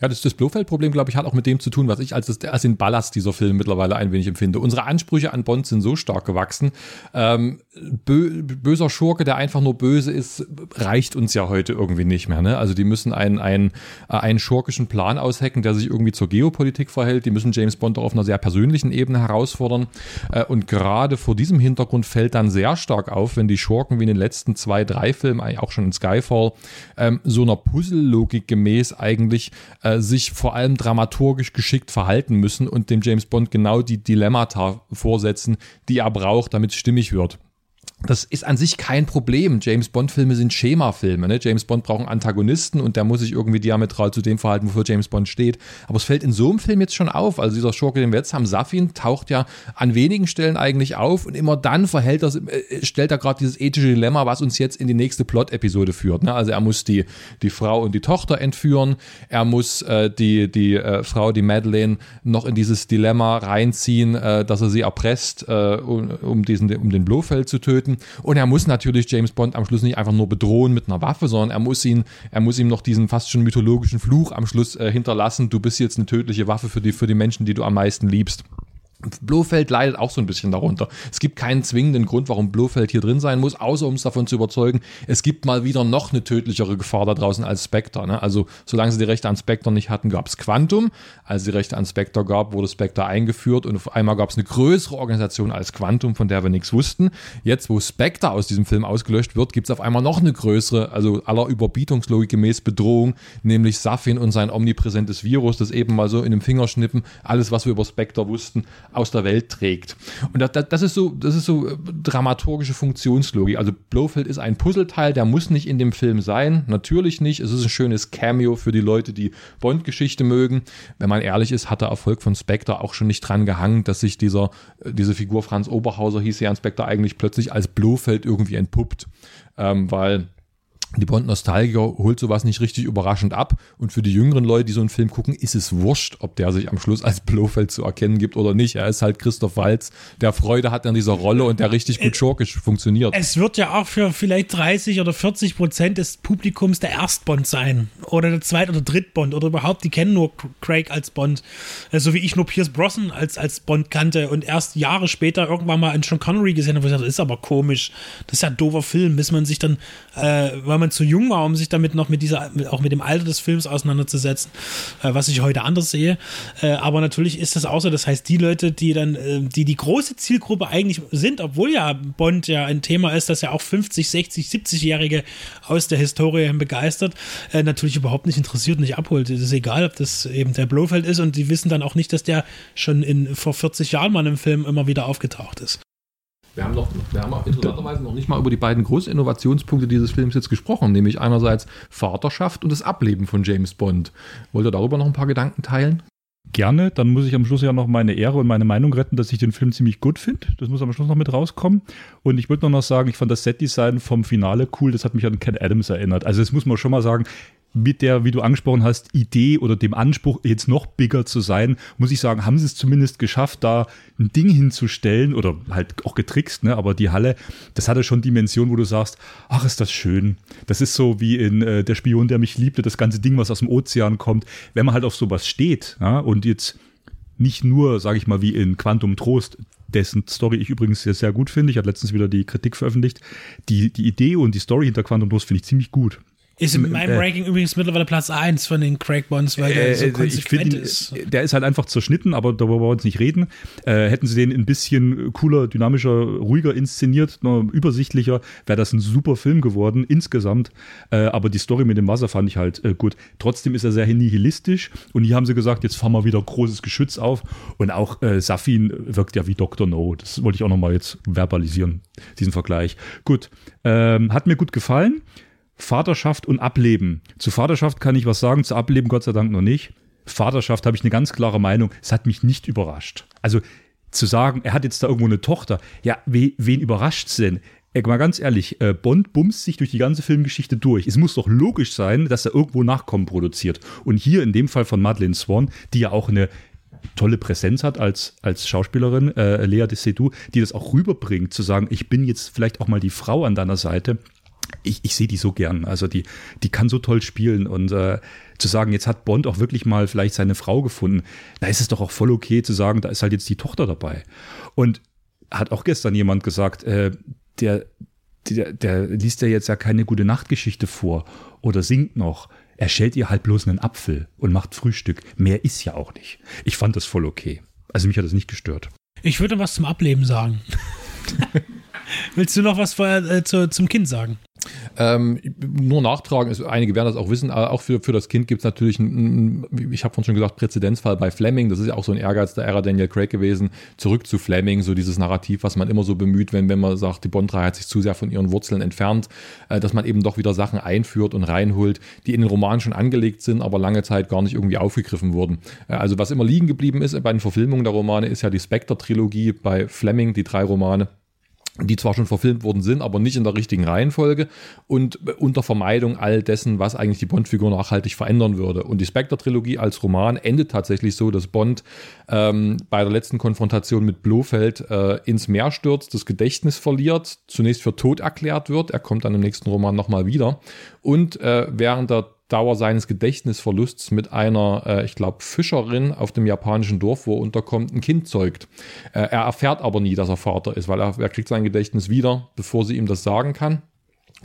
Ja, das, das Blofeld-Problem, glaube ich, hat auch mit dem zu tun, was ich als, das, als den Ballast dieser Film mittlerweile ein wenig empfinde. Unsere Ansprüche an Bond sind so stark gewachsen. Ähm, bö böser Schurke, der einfach nur böse ist, reicht uns ja heute irgendwie nicht mehr. Ne? Also die müssen einen, einen, äh, einen schurkischen Plan aushecken, der sich irgendwie zur Geopolitik verhält. Die müssen James Bond auf einer sehr persönlichen Ebene herausfordern. Äh, und gerade vor diesem Hintergrund fällt dann sehr stark auf, wenn die Schurken wie in den letzten zwei, drei Filmen, auch schon in Skyfall, ähm, so einer Puzzle-Logik gemäß eigentlich äh, sich vor allem dramaturgisch geschickt verhalten müssen und dem James Bond genau die Dilemmata vorsetzen, die er braucht, damit es stimmig wird das ist an sich kein Problem. James Bond-Filme sind Schemafilme. Ne? James Bond braucht einen Antagonisten und der muss sich irgendwie diametral zu dem verhalten, wofür James Bond steht. Aber es fällt in so einem Film jetzt schon auf. Also dieser Schurke, den wir jetzt haben, Safin, taucht ja an wenigen Stellen eigentlich auf und immer dann verhält er, äh, stellt er gerade dieses ethische Dilemma, was uns jetzt in die nächste Plot-Episode führt. Ne? Also er muss die, die Frau und die Tochter entführen. Er muss äh, die, die äh, Frau, die Madeleine, noch in dieses Dilemma reinziehen, äh, dass er sie erpresst, äh, um, um, diesen, um den Blofeld zu töten. Und er muss natürlich James Bond am Schluss nicht einfach nur bedrohen mit einer Waffe, sondern er muss ihn, er muss ihm noch diesen fast schon mythologischen Fluch am Schluss äh, hinterlassen. Du bist jetzt eine tödliche Waffe für die, für die Menschen, die du am meisten liebst. Blofeld leidet auch so ein bisschen darunter. Es gibt keinen zwingenden Grund, warum Blofeld hier drin sein muss, außer um es davon zu überzeugen, es gibt mal wieder noch eine tödlichere Gefahr da draußen als Spectre. Ne? Also, solange sie die Rechte an Spectre nicht hatten, gab es Quantum. Als die Rechte an Spectre gab, wurde Spectre eingeführt und auf einmal gab es eine größere Organisation als Quantum, von der wir nichts wussten. Jetzt, wo Spectre aus diesem Film ausgelöscht wird, gibt es auf einmal noch eine größere, also aller Überbietungslogik gemäß Bedrohung, nämlich Safin und sein omnipräsentes Virus, das eben mal so in dem Fingerschnippen alles, was wir über Spectre wussten, aus der Welt trägt. Und das, das, ist so, das ist so äh, dramaturgische Funktionslogik. Also Blofeld ist ein Puzzleteil, der muss nicht in dem Film sein. Natürlich nicht. Es ist ein schönes Cameo für die Leute, die Bond-Geschichte mögen. Wenn man ehrlich ist, hat der Erfolg von Spectre auch schon nicht dran gehangen, dass sich dieser, äh, diese Figur Franz Oberhauser hieß ja Spectre eigentlich plötzlich als Blofeld irgendwie entpuppt. Ähm, weil die Bond-Nostalgiker holt sowas nicht richtig überraschend ab. Und für die jüngeren Leute, die so einen Film gucken, ist es wurscht, ob der sich am Schluss als Blofeld zu erkennen gibt oder nicht. Er ist halt Christoph Walz, der Freude hat an dieser Rolle und der richtig gut schurkisch funktioniert. Es wird ja auch für vielleicht 30 oder 40 Prozent des Publikums der Erstbond sein. Oder der Zweit- oder Drittbond. Oder überhaupt, die kennen nur Craig als Bond. Äh, so wie ich nur Pierce Brosnan als, als Bond kannte und erst Jahre später irgendwann mal in Sean Connery gesehen habe, wo ich dachte, das ist aber komisch. Das ist ja ein doofer Film, bis man sich dann, äh, weil man man zu jung war, um sich damit noch mit dieser, auch mit dem Alter des Films auseinanderzusetzen, äh, was ich heute anders sehe. Äh, aber natürlich ist das auch so. Das heißt, die Leute, die dann, äh, die die große Zielgruppe eigentlich sind, obwohl ja Bond ja ein Thema ist, das ja auch 50, 60, 70-Jährige aus der Historie begeistert, äh, natürlich überhaupt nicht interessiert, nicht abholt. Es ist egal, ob das eben der Blofeld ist und die wissen dann auch nicht, dass der schon in, vor 40 Jahren mal im Film immer wieder aufgetaucht ist. Wir haben, noch, wir haben interessanterweise noch nicht mal über die beiden großen Innovationspunkte dieses Films jetzt gesprochen, nämlich einerseits Vaterschaft und das Ableben von James Bond. Wollt ihr darüber noch ein paar Gedanken teilen? Gerne, dann muss ich am Schluss ja noch meine Ehre und meine Meinung retten, dass ich den Film ziemlich gut finde. Das muss am Schluss noch mit rauskommen. Und ich würde noch sagen, ich fand das Setdesign vom Finale cool, das hat mich an Ken Adams erinnert. Also das muss man schon mal sagen, mit der, wie du angesprochen hast, Idee oder dem Anspruch, jetzt noch bigger zu sein, muss ich sagen, haben sie es zumindest geschafft, da ein Ding hinzustellen oder halt auch getrickst, ne? aber die Halle, das hatte schon Dimension, wo du sagst, ach, ist das schön. Das ist so wie in äh, Der Spion, der mich liebte, das ganze Ding, was aus dem Ozean kommt. Wenn man halt auf sowas steht ja? und jetzt nicht nur, sage ich mal, wie in Quantum Trost, dessen Story ich übrigens sehr, sehr gut finde. Ich habe letztens wieder die Kritik veröffentlicht. Die, die Idee und die Story hinter Quantum Trost finde ich ziemlich gut. Ist in meinem äh, Ranking übrigens mittlerweile Platz 1 von den Craig Bonds, weil der äh, so konsequent ihn, ist. Der ist halt einfach zerschnitten, aber darüber wollen wir uns nicht reden. Äh, hätten sie den ein bisschen cooler, dynamischer, ruhiger inszeniert, noch übersichtlicher, wäre das ein super Film geworden insgesamt. Äh, aber die Story mit dem Wasser fand ich halt äh, gut. Trotzdem ist er sehr nihilistisch und hier haben sie gesagt, jetzt fahren wir wieder großes Geschütz auf. Und auch äh, Safin wirkt ja wie Dr. No. Das wollte ich auch nochmal jetzt verbalisieren, diesen Vergleich. Gut, ähm, hat mir gut gefallen. Vaterschaft und Ableben. Zu Vaterschaft kann ich was sagen, zu Ableben Gott sei Dank noch nicht. Vaterschaft habe ich eine ganz klare Meinung. Es hat mich nicht überrascht. Also zu sagen, er hat jetzt da irgendwo eine Tochter. Ja, we, wen überrascht es denn? Ey, mal ganz ehrlich, äh, Bond bumst sich durch die ganze Filmgeschichte durch. Es muss doch logisch sein, dass er irgendwo Nachkommen produziert. Und hier in dem Fall von Madeleine Swan, die ja auch eine tolle Präsenz hat als, als Schauspielerin, äh, Lea de Seydoux, die das auch rüberbringt, zu sagen, ich bin jetzt vielleicht auch mal die Frau an deiner Seite ich, ich sehe die so gern. Also die, die kann so toll spielen und äh, zu sagen, jetzt hat Bond auch wirklich mal vielleicht seine Frau gefunden, da ist es doch auch voll okay zu sagen, da ist halt jetzt die Tochter dabei. Und hat auch gestern jemand gesagt, äh, der, der, der liest ja jetzt ja keine gute Nachtgeschichte vor oder singt noch. Er schält ihr halt bloß einen Apfel und macht Frühstück. Mehr ist ja auch nicht. Ich fand das voll okay. Also mich hat das nicht gestört. Ich würde was zum Ableben sagen. Willst du noch was vorher äh, zu, zum Kind sagen? Ähm, nur nachtragen, ist, einige werden das auch wissen, auch für, für das Kind gibt es natürlich einen, ich habe vorhin schon gesagt, Präzedenzfall bei Fleming, das ist ja auch so ein Ehrgeiz der Ära Daniel Craig gewesen, zurück zu Fleming, so dieses Narrativ, was man immer so bemüht, wenn, wenn man sagt, die Bond-Reihe hat sich zu sehr von ihren Wurzeln entfernt, äh, dass man eben doch wieder Sachen einführt und reinholt, die in den Roman schon angelegt sind, aber lange Zeit gar nicht irgendwie aufgegriffen wurden. Äh, also was immer liegen geblieben ist bei den Verfilmungen der Romane, ist ja die Spectre-Trilogie bei Fleming, die drei Romane die zwar schon verfilmt worden sind, aber nicht in der richtigen Reihenfolge und unter Vermeidung all dessen, was eigentlich die Bond-Figur nachhaltig verändern würde. Und die Spectre-Trilogie als Roman endet tatsächlich so, dass Bond ähm, bei der letzten Konfrontation mit Blofeld äh, ins Meer stürzt, das Gedächtnis verliert, zunächst für tot erklärt wird, er kommt dann im nächsten Roman nochmal wieder und äh, während der Dauer seines Gedächtnisverlusts mit einer, äh, ich glaube, Fischerin auf dem japanischen Dorf, wo er unterkommt, ein Kind zeugt. Äh, er erfährt aber nie, dass er Vater ist, weil er, er kriegt sein Gedächtnis wieder, bevor sie ihm das sagen kann.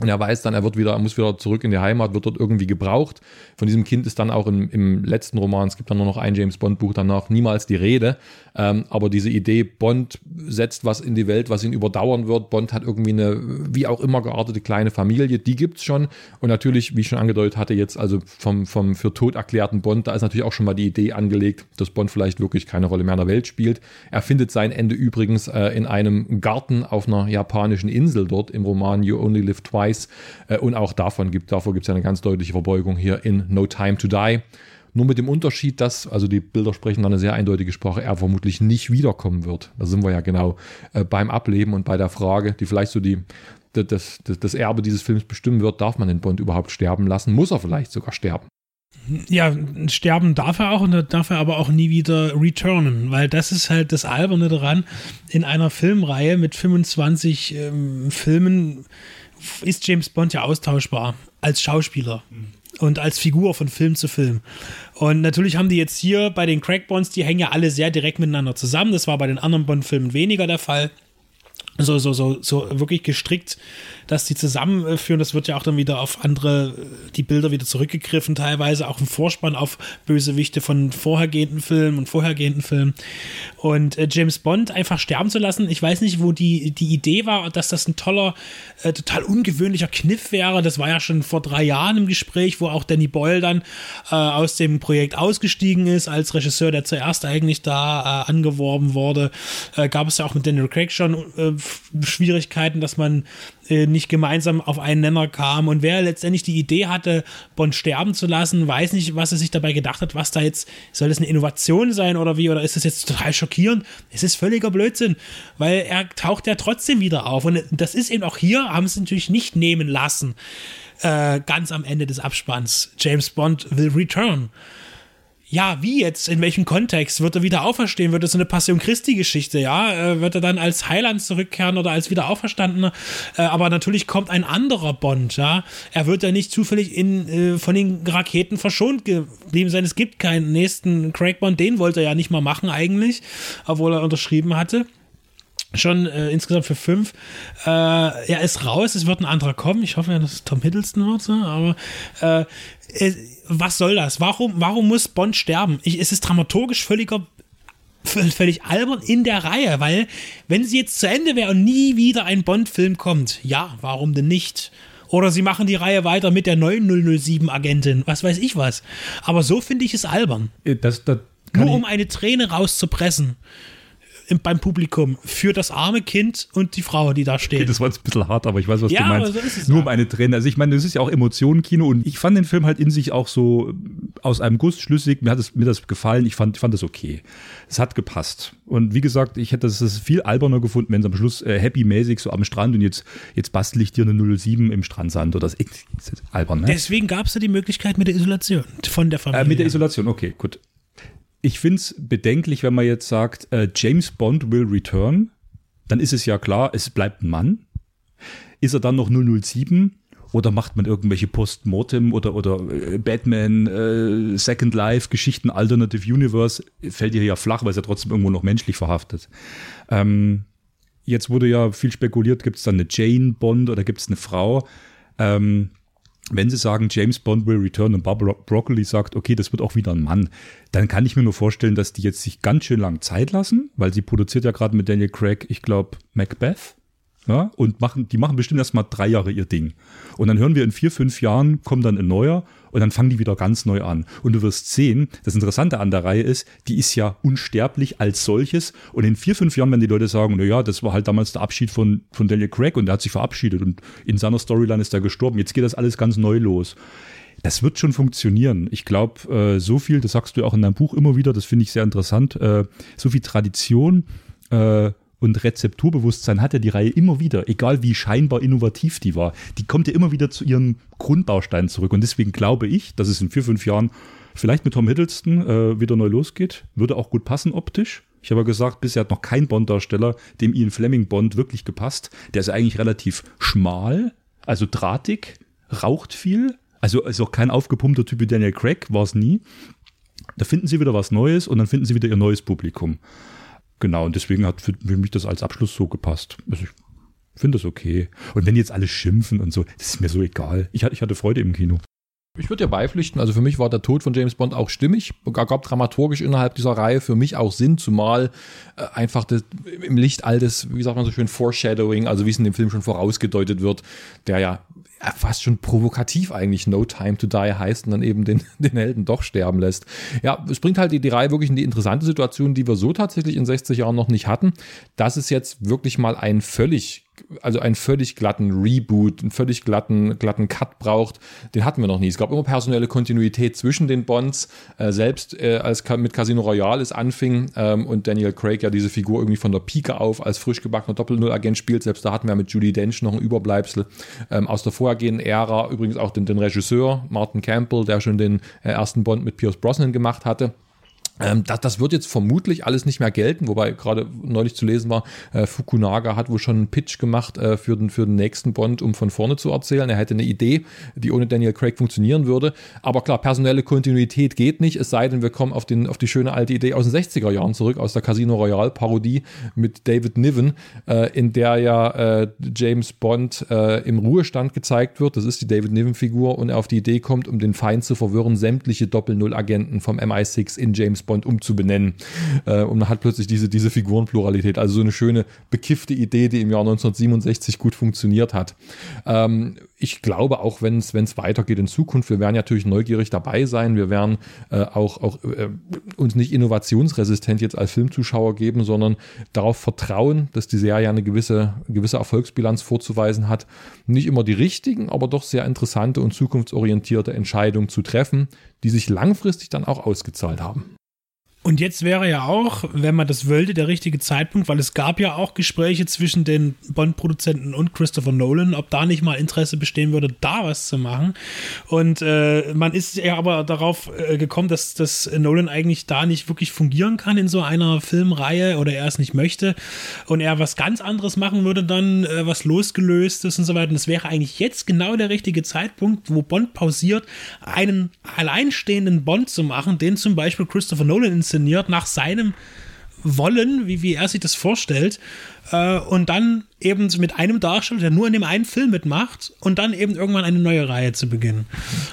Und er weiß dann, er wird wieder, er muss wieder zurück in die Heimat, wird dort irgendwie gebraucht. Von diesem Kind ist dann auch im, im letzten Roman, es gibt dann nur noch ein James Bond Buch danach, niemals die Rede. Ähm, aber diese Idee, Bond setzt was in die Welt, was ihn überdauern wird. Bond hat irgendwie eine, wie auch immer geartete kleine Familie, die gibt's schon. Und natürlich, wie ich schon angedeutet hatte, jetzt also vom, vom für tot erklärten Bond, da ist natürlich auch schon mal die Idee angelegt, dass Bond vielleicht wirklich keine Rolle mehr in der Welt spielt. Er findet sein Ende übrigens äh, in einem Garten auf einer japanischen Insel dort im Roman You Only Live Twice. Äh, und auch davon gibt, gibt es eine ganz deutliche Verbeugung hier in No Time to Die. Nur mit dem Unterschied, dass, also die Bilder sprechen dann eine sehr eindeutige Sprache, er vermutlich nicht wiederkommen wird. Da sind wir ja genau äh, beim Ableben und bei der Frage, die vielleicht so die, das, das, das Erbe dieses Films bestimmen wird, darf man den Bond überhaupt sterben lassen? Muss er vielleicht sogar sterben? Ja, sterben darf er auch und da darf er aber auch nie wieder returnen, weil das ist halt das Alberne daran, in einer Filmreihe mit 25 ähm, Filmen ist James Bond ja austauschbar als Schauspieler. Und als Figur von Film zu Film. Und natürlich haben die jetzt hier bei den Crack Bonds, die hängen ja alle sehr direkt miteinander zusammen. Das war bei den anderen Bond-Filmen weniger der Fall so, so, so, so wirklich gestrickt, dass die zusammenführen. Das wird ja auch dann wieder auf andere, die Bilder wieder zurückgegriffen, teilweise auch im Vorspann auf Bösewichte von vorhergehenden Filmen und vorhergehenden Filmen. Und äh, James Bond einfach sterben zu lassen, ich weiß nicht, wo die, die Idee war, dass das ein toller, äh, total ungewöhnlicher Kniff wäre. Das war ja schon vor drei Jahren im Gespräch, wo auch Danny Boyle dann äh, aus dem Projekt ausgestiegen ist, als Regisseur, der zuerst eigentlich da äh, angeworben wurde. Äh, gab es ja auch mit Daniel Craig schon äh, Schwierigkeiten, dass man äh, nicht gemeinsam auf einen Nenner kam. Und wer letztendlich die Idee hatte, Bond sterben zu lassen, weiß nicht, was er sich dabei gedacht hat, was da jetzt, soll das eine Innovation sein oder wie, oder ist das jetzt total schockierend? Es ist völliger Blödsinn, weil er taucht ja trotzdem wieder auf. Und das ist eben auch hier, haben sie natürlich nicht nehmen lassen. Äh, ganz am Ende des Abspanns. James Bond will return ja, wie jetzt, in welchem Kontext? Wird er wieder auferstehen? Wird es eine Passion Christi-Geschichte, ja? Äh, wird er dann als Heiland zurückkehren oder als Wiederauferstandener? Äh, aber natürlich kommt ein anderer Bond, ja? Er wird ja nicht zufällig in, äh, von den Raketen verschont geblieben sein. Es gibt keinen nächsten Craig Bond, den wollte er ja nicht mal machen eigentlich, obwohl er unterschrieben hatte schon äh, insgesamt für fünf. Äh, er ist raus, es wird ein anderer kommen. Ich hoffe ja, dass es Tom Hiddleston wird, so, aber äh, was soll das? Warum, warum muss Bond sterben? Ich, es ist dramaturgisch völliger völlig albern in der Reihe, weil wenn sie jetzt zu Ende wäre und nie wieder ein Bond-Film kommt, ja, warum denn nicht? Oder sie machen die Reihe weiter mit der neuen 007-Agentin, was weiß ich was. Aber so finde ich es albern. Äh, das, das Nur um eine Träne rauszupressen beim Publikum für das arme Kind und die Frau, die da steht. Okay, das war jetzt ein bisschen hart, aber ich weiß, was ja, du meinst. So Nur um eine Träne. Also ich meine, das ist ja auch Emotionenkino und ich fand den Film halt in sich auch so aus einem Guss schlüssig. Mir hat es, mir das gefallen. Ich fand, ich fand das okay. Es hat gepasst. Und wie gesagt, ich hätte es viel alberner gefunden, wenn es am Schluss äh, happy-mäßig so am Strand und jetzt, jetzt bastel ich dir eine 07 im Strandsand oder das ist albern, ne? Deswegen gab es ja die Möglichkeit mit der Isolation von der Familie. Äh, mit der Isolation, okay, gut ich finde es bedenklich, wenn man jetzt sagt, äh, James Bond will return, dann ist es ja klar, es bleibt ein Mann. Ist er dann noch 007 oder macht man irgendwelche Postmortem oder, oder äh, Batman, äh, Second Life, Geschichten, Alternative Universe, fällt hier ja flach, weil es ja trotzdem irgendwo noch menschlich verhaftet. Ähm, jetzt wurde ja viel spekuliert, gibt es dann eine Jane Bond oder gibt es eine Frau? Ähm, wenn sie sagen, James Bond will return und Barbara Broccoli sagt, okay, das wird auch wieder ein Mann, dann kann ich mir nur vorstellen, dass die jetzt sich ganz schön lang Zeit lassen, weil sie produziert ja gerade mit Daniel Craig, ich glaube, Macbeth. Ja, und machen, die machen bestimmt erst mal drei Jahre ihr Ding. Und dann hören wir in vier, fünf Jahren, kommt dann ein neuer und dann fangen die wieder ganz neu an. Und du wirst sehen, das Interessante an der Reihe ist, die ist ja unsterblich als solches. Und in vier, fünf Jahren, wenn die Leute sagen, na ja, das war halt damals der Abschied von, von Daniel Craig und der hat sich verabschiedet und in seiner Storyline ist er gestorben. Jetzt geht das alles ganz neu los. Das wird schon funktionieren. Ich glaube, äh, so viel, das sagst du auch in deinem Buch immer wieder, das finde ich sehr interessant, äh, so viel Tradition, äh, und Rezepturbewusstsein hat ja die Reihe immer wieder, egal wie scheinbar innovativ die war. Die kommt ja immer wieder zu ihren Grundbausteinen zurück. Und deswegen glaube ich, dass es in vier, fünf Jahren vielleicht mit Tom Hiddleston äh, wieder neu losgeht. Würde auch gut passen optisch. Ich habe ja gesagt, bisher hat noch kein Bond-Darsteller dem Ian Fleming Bond wirklich gepasst. Der ist eigentlich relativ schmal, also drahtig, raucht viel. Also ist auch kein aufgepumpter Typ wie Daniel Craig, war es nie. Da finden sie wieder was Neues und dann finden sie wieder ihr neues Publikum. Genau, und deswegen hat für, mich das als Abschluss so gepasst. Also ich finde das okay. Und wenn jetzt alle schimpfen und so, das ist mir so egal. Ich, ich hatte Freude im Kino. Ich würde dir beipflichten, also für mich war der Tod von James Bond auch stimmig, gab dramaturgisch innerhalb dieser Reihe für mich auch Sinn, zumal äh, einfach das, im Licht all des, wie sagt man so schön, Foreshadowing, also wie es in dem Film schon vorausgedeutet wird, der ja fast schon provokativ eigentlich No Time to Die heißt und dann eben den, den Helden doch sterben lässt. Ja, es bringt halt die, die Reihe wirklich in die interessante Situation, die wir so tatsächlich in 60 Jahren noch nicht hatten, dass es jetzt wirklich mal ein völlig also einen völlig glatten Reboot, einen völlig glatten, glatten Cut braucht, den hatten wir noch nie. Es gab immer personelle Kontinuität zwischen den Bonds, äh, selbst äh, als mit Casino Royale es anfing ähm, und Daniel Craig ja diese Figur irgendwie von der Pike auf als frisch gebackener Doppel-Null-Agent spielt. Selbst da hatten wir mit Judy Dench noch ein Überbleibsel ähm, aus der vorhergehenden Ära. Übrigens auch den, den Regisseur Martin Campbell, der schon den äh, ersten Bond mit Pierce Brosnan gemacht hatte. Ähm, das, das wird jetzt vermutlich alles nicht mehr gelten, wobei gerade neulich zu lesen war, äh, Fukunaga hat wohl schon einen Pitch gemacht äh, für, den, für den nächsten Bond, um von vorne zu erzählen. Er hätte eine Idee, die ohne Daniel Craig funktionieren würde. Aber klar, personelle Kontinuität geht nicht, es sei denn, wir kommen auf, den, auf die schöne alte Idee aus den 60er Jahren zurück, aus der Casino Royale Parodie mit David Niven, äh, in der ja äh, James Bond äh, im Ruhestand gezeigt wird. Das ist die David Niven-Figur und er auf die Idee kommt, um den Feind zu verwirren, sämtliche Doppel-Null-Agenten vom MI6 in James Bond Bond umzubenennen. Äh, und man hat plötzlich diese, diese Figurenpluralität. Also so eine schöne bekiffte Idee, die im Jahr 1967 gut funktioniert hat. Ähm, ich glaube, auch wenn es weitergeht in Zukunft, wir werden natürlich neugierig dabei sein. Wir werden äh, auch, auch äh, uns nicht innovationsresistent jetzt als Filmzuschauer geben, sondern darauf vertrauen, dass die Serie eine gewisse, gewisse Erfolgsbilanz vorzuweisen hat. Nicht immer die richtigen, aber doch sehr interessante und zukunftsorientierte Entscheidungen zu treffen, die sich langfristig dann auch ausgezahlt haben. Und jetzt wäre ja auch, wenn man das wollte, der richtige Zeitpunkt, weil es gab ja auch Gespräche zwischen den Bond-Produzenten und Christopher Nolan, ob da nicht mal Interesse bestehen würde, da was zu machen. Und äh, man ist ja aber darauf äh, gekommen, dass, dass Nolan eigentlich da nicht wirklich fungieren kann in so einer Filmreihe oder er es nicht möchte und er was ganz anderes machen würde dann, äh, was losgelöst ist und so weiter. Und es wäre eigentlich jetzt genau der richtige Zeitpunkt, wo Bond pausiert, einen alleinstehenden Bond zu machen, den zum Beispiel Christopher Nolan in inszeniert nach seinem Wollen, wie, wie er sich das vorstellt. Äh, und dann eben mit einem Darsteller, der nur in dem einen Film mitmacht und dann eben irgendwann eine neue Reihe zu beginnen.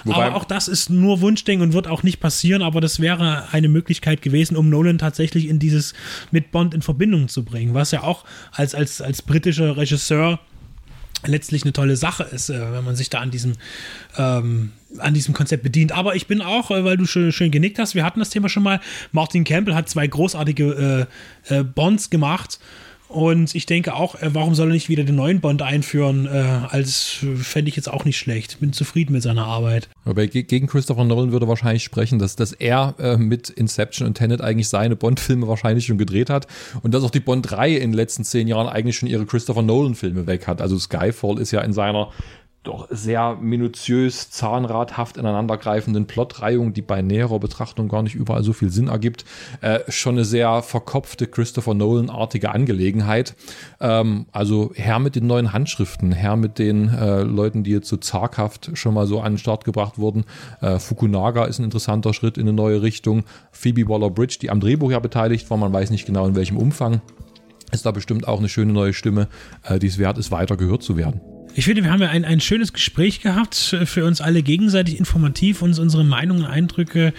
Wobei, aber auch das ist nur Wunschdenken und wird auch nicht passieren, aber das wäre eine Möglichkeit gewesen, um Nolan tatsächlich in dieses mit Bond in Verbindung zu bringen, was ja auch als, als, als britischer Regisseur letztlich eine tolle Sache ist, äh, wenn man sich da an diesem, ähm, an diesem Konzept bedient. Aber ich bin auch, äh, weil du schön, schön genickt hast, wir hatten das Thema schon mal, Martin Campbell hat zwei großartige äh, äh, Bonds gemacht und ich denke auch, äh, warum soll er nicht wieder den neuen Bond einführen? Äh, als fände ich jetzt auch nicht schlecht. Bin zufrieden mit seiner Arbeit. Aber gegen Christopher Nolan würde wahrscheinlich sprechen, dass, dass er äh, mit Inception und Tenet eigentlich seine Bond-Filme wahrscheinlich schon gedreht hat und dass auch die Bond-Reihe in den letzten zehn Jahren eigentlich schon ihre Christopher Nolan-Filme weg hat. Also Skyfall ist ja in seiner doch sehr minutiös, zahnradhaft ineinandergreifenden Plotreihung, die bei näherer Betrachtung gar nicht überall so viel Sinn ergibt, äh, schon eine sehr verkopfte Christopher Nolan-artige Angelegenheit. Ähm, also her mit den neuen Handschriften, her mit den äh, Leuten, die jetzt so zaghaft schon mal so an den Start gebracht wurden. Äh, Fukunaga ist ein interessanter Schritt in eine neue Richtung. Phoebe Waller-Bridge, die am Drehbuch ja beteiligt war, man weiß nicht genau in welchem Umfang, ist da bestimmt auch eine schöne neue Stimme, äh, die es wert ist, weiter gehört zu werden. Ich finde, wir haben ja ein, ein schönes Gespräch gehabt, äh, für uns alle gegenseitig informativ, uns unsere Meinungen, Eindrücke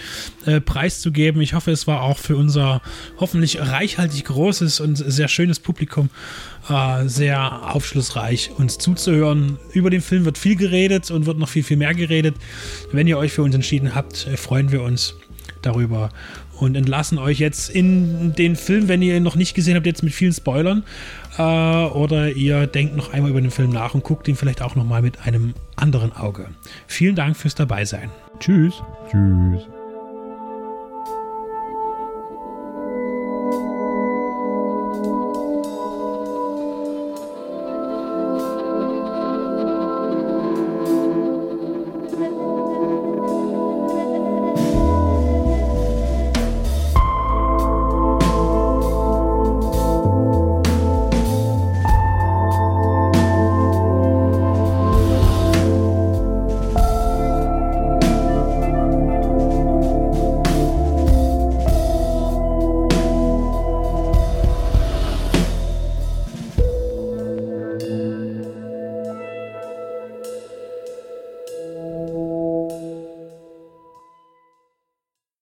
äh, preiszugeben. Ich hoffe, es war auch für unser hoffentlich reichhaltig großes und sehr schönes Publikum äh, sehr aufschlussreich, uns zuzuhören. Über den Film wird viel geredet und wird noch viel, viel mehr geredet. Wenn ihr euch für uns entschieden habt, äh, freuen wir uns darüber und entlassen euch jetzt in den Film, wenn ihr ihn noch nicht gesehen habt, jetzt mit vielen Spoilern. Äh, oder ihr denkt noch einmal über den Film nach und guckt ihn vielleicht auch nochmal mit einem anderen Auge. Vielen Dank fürs Dabeisein. Tschüss. Tschüss.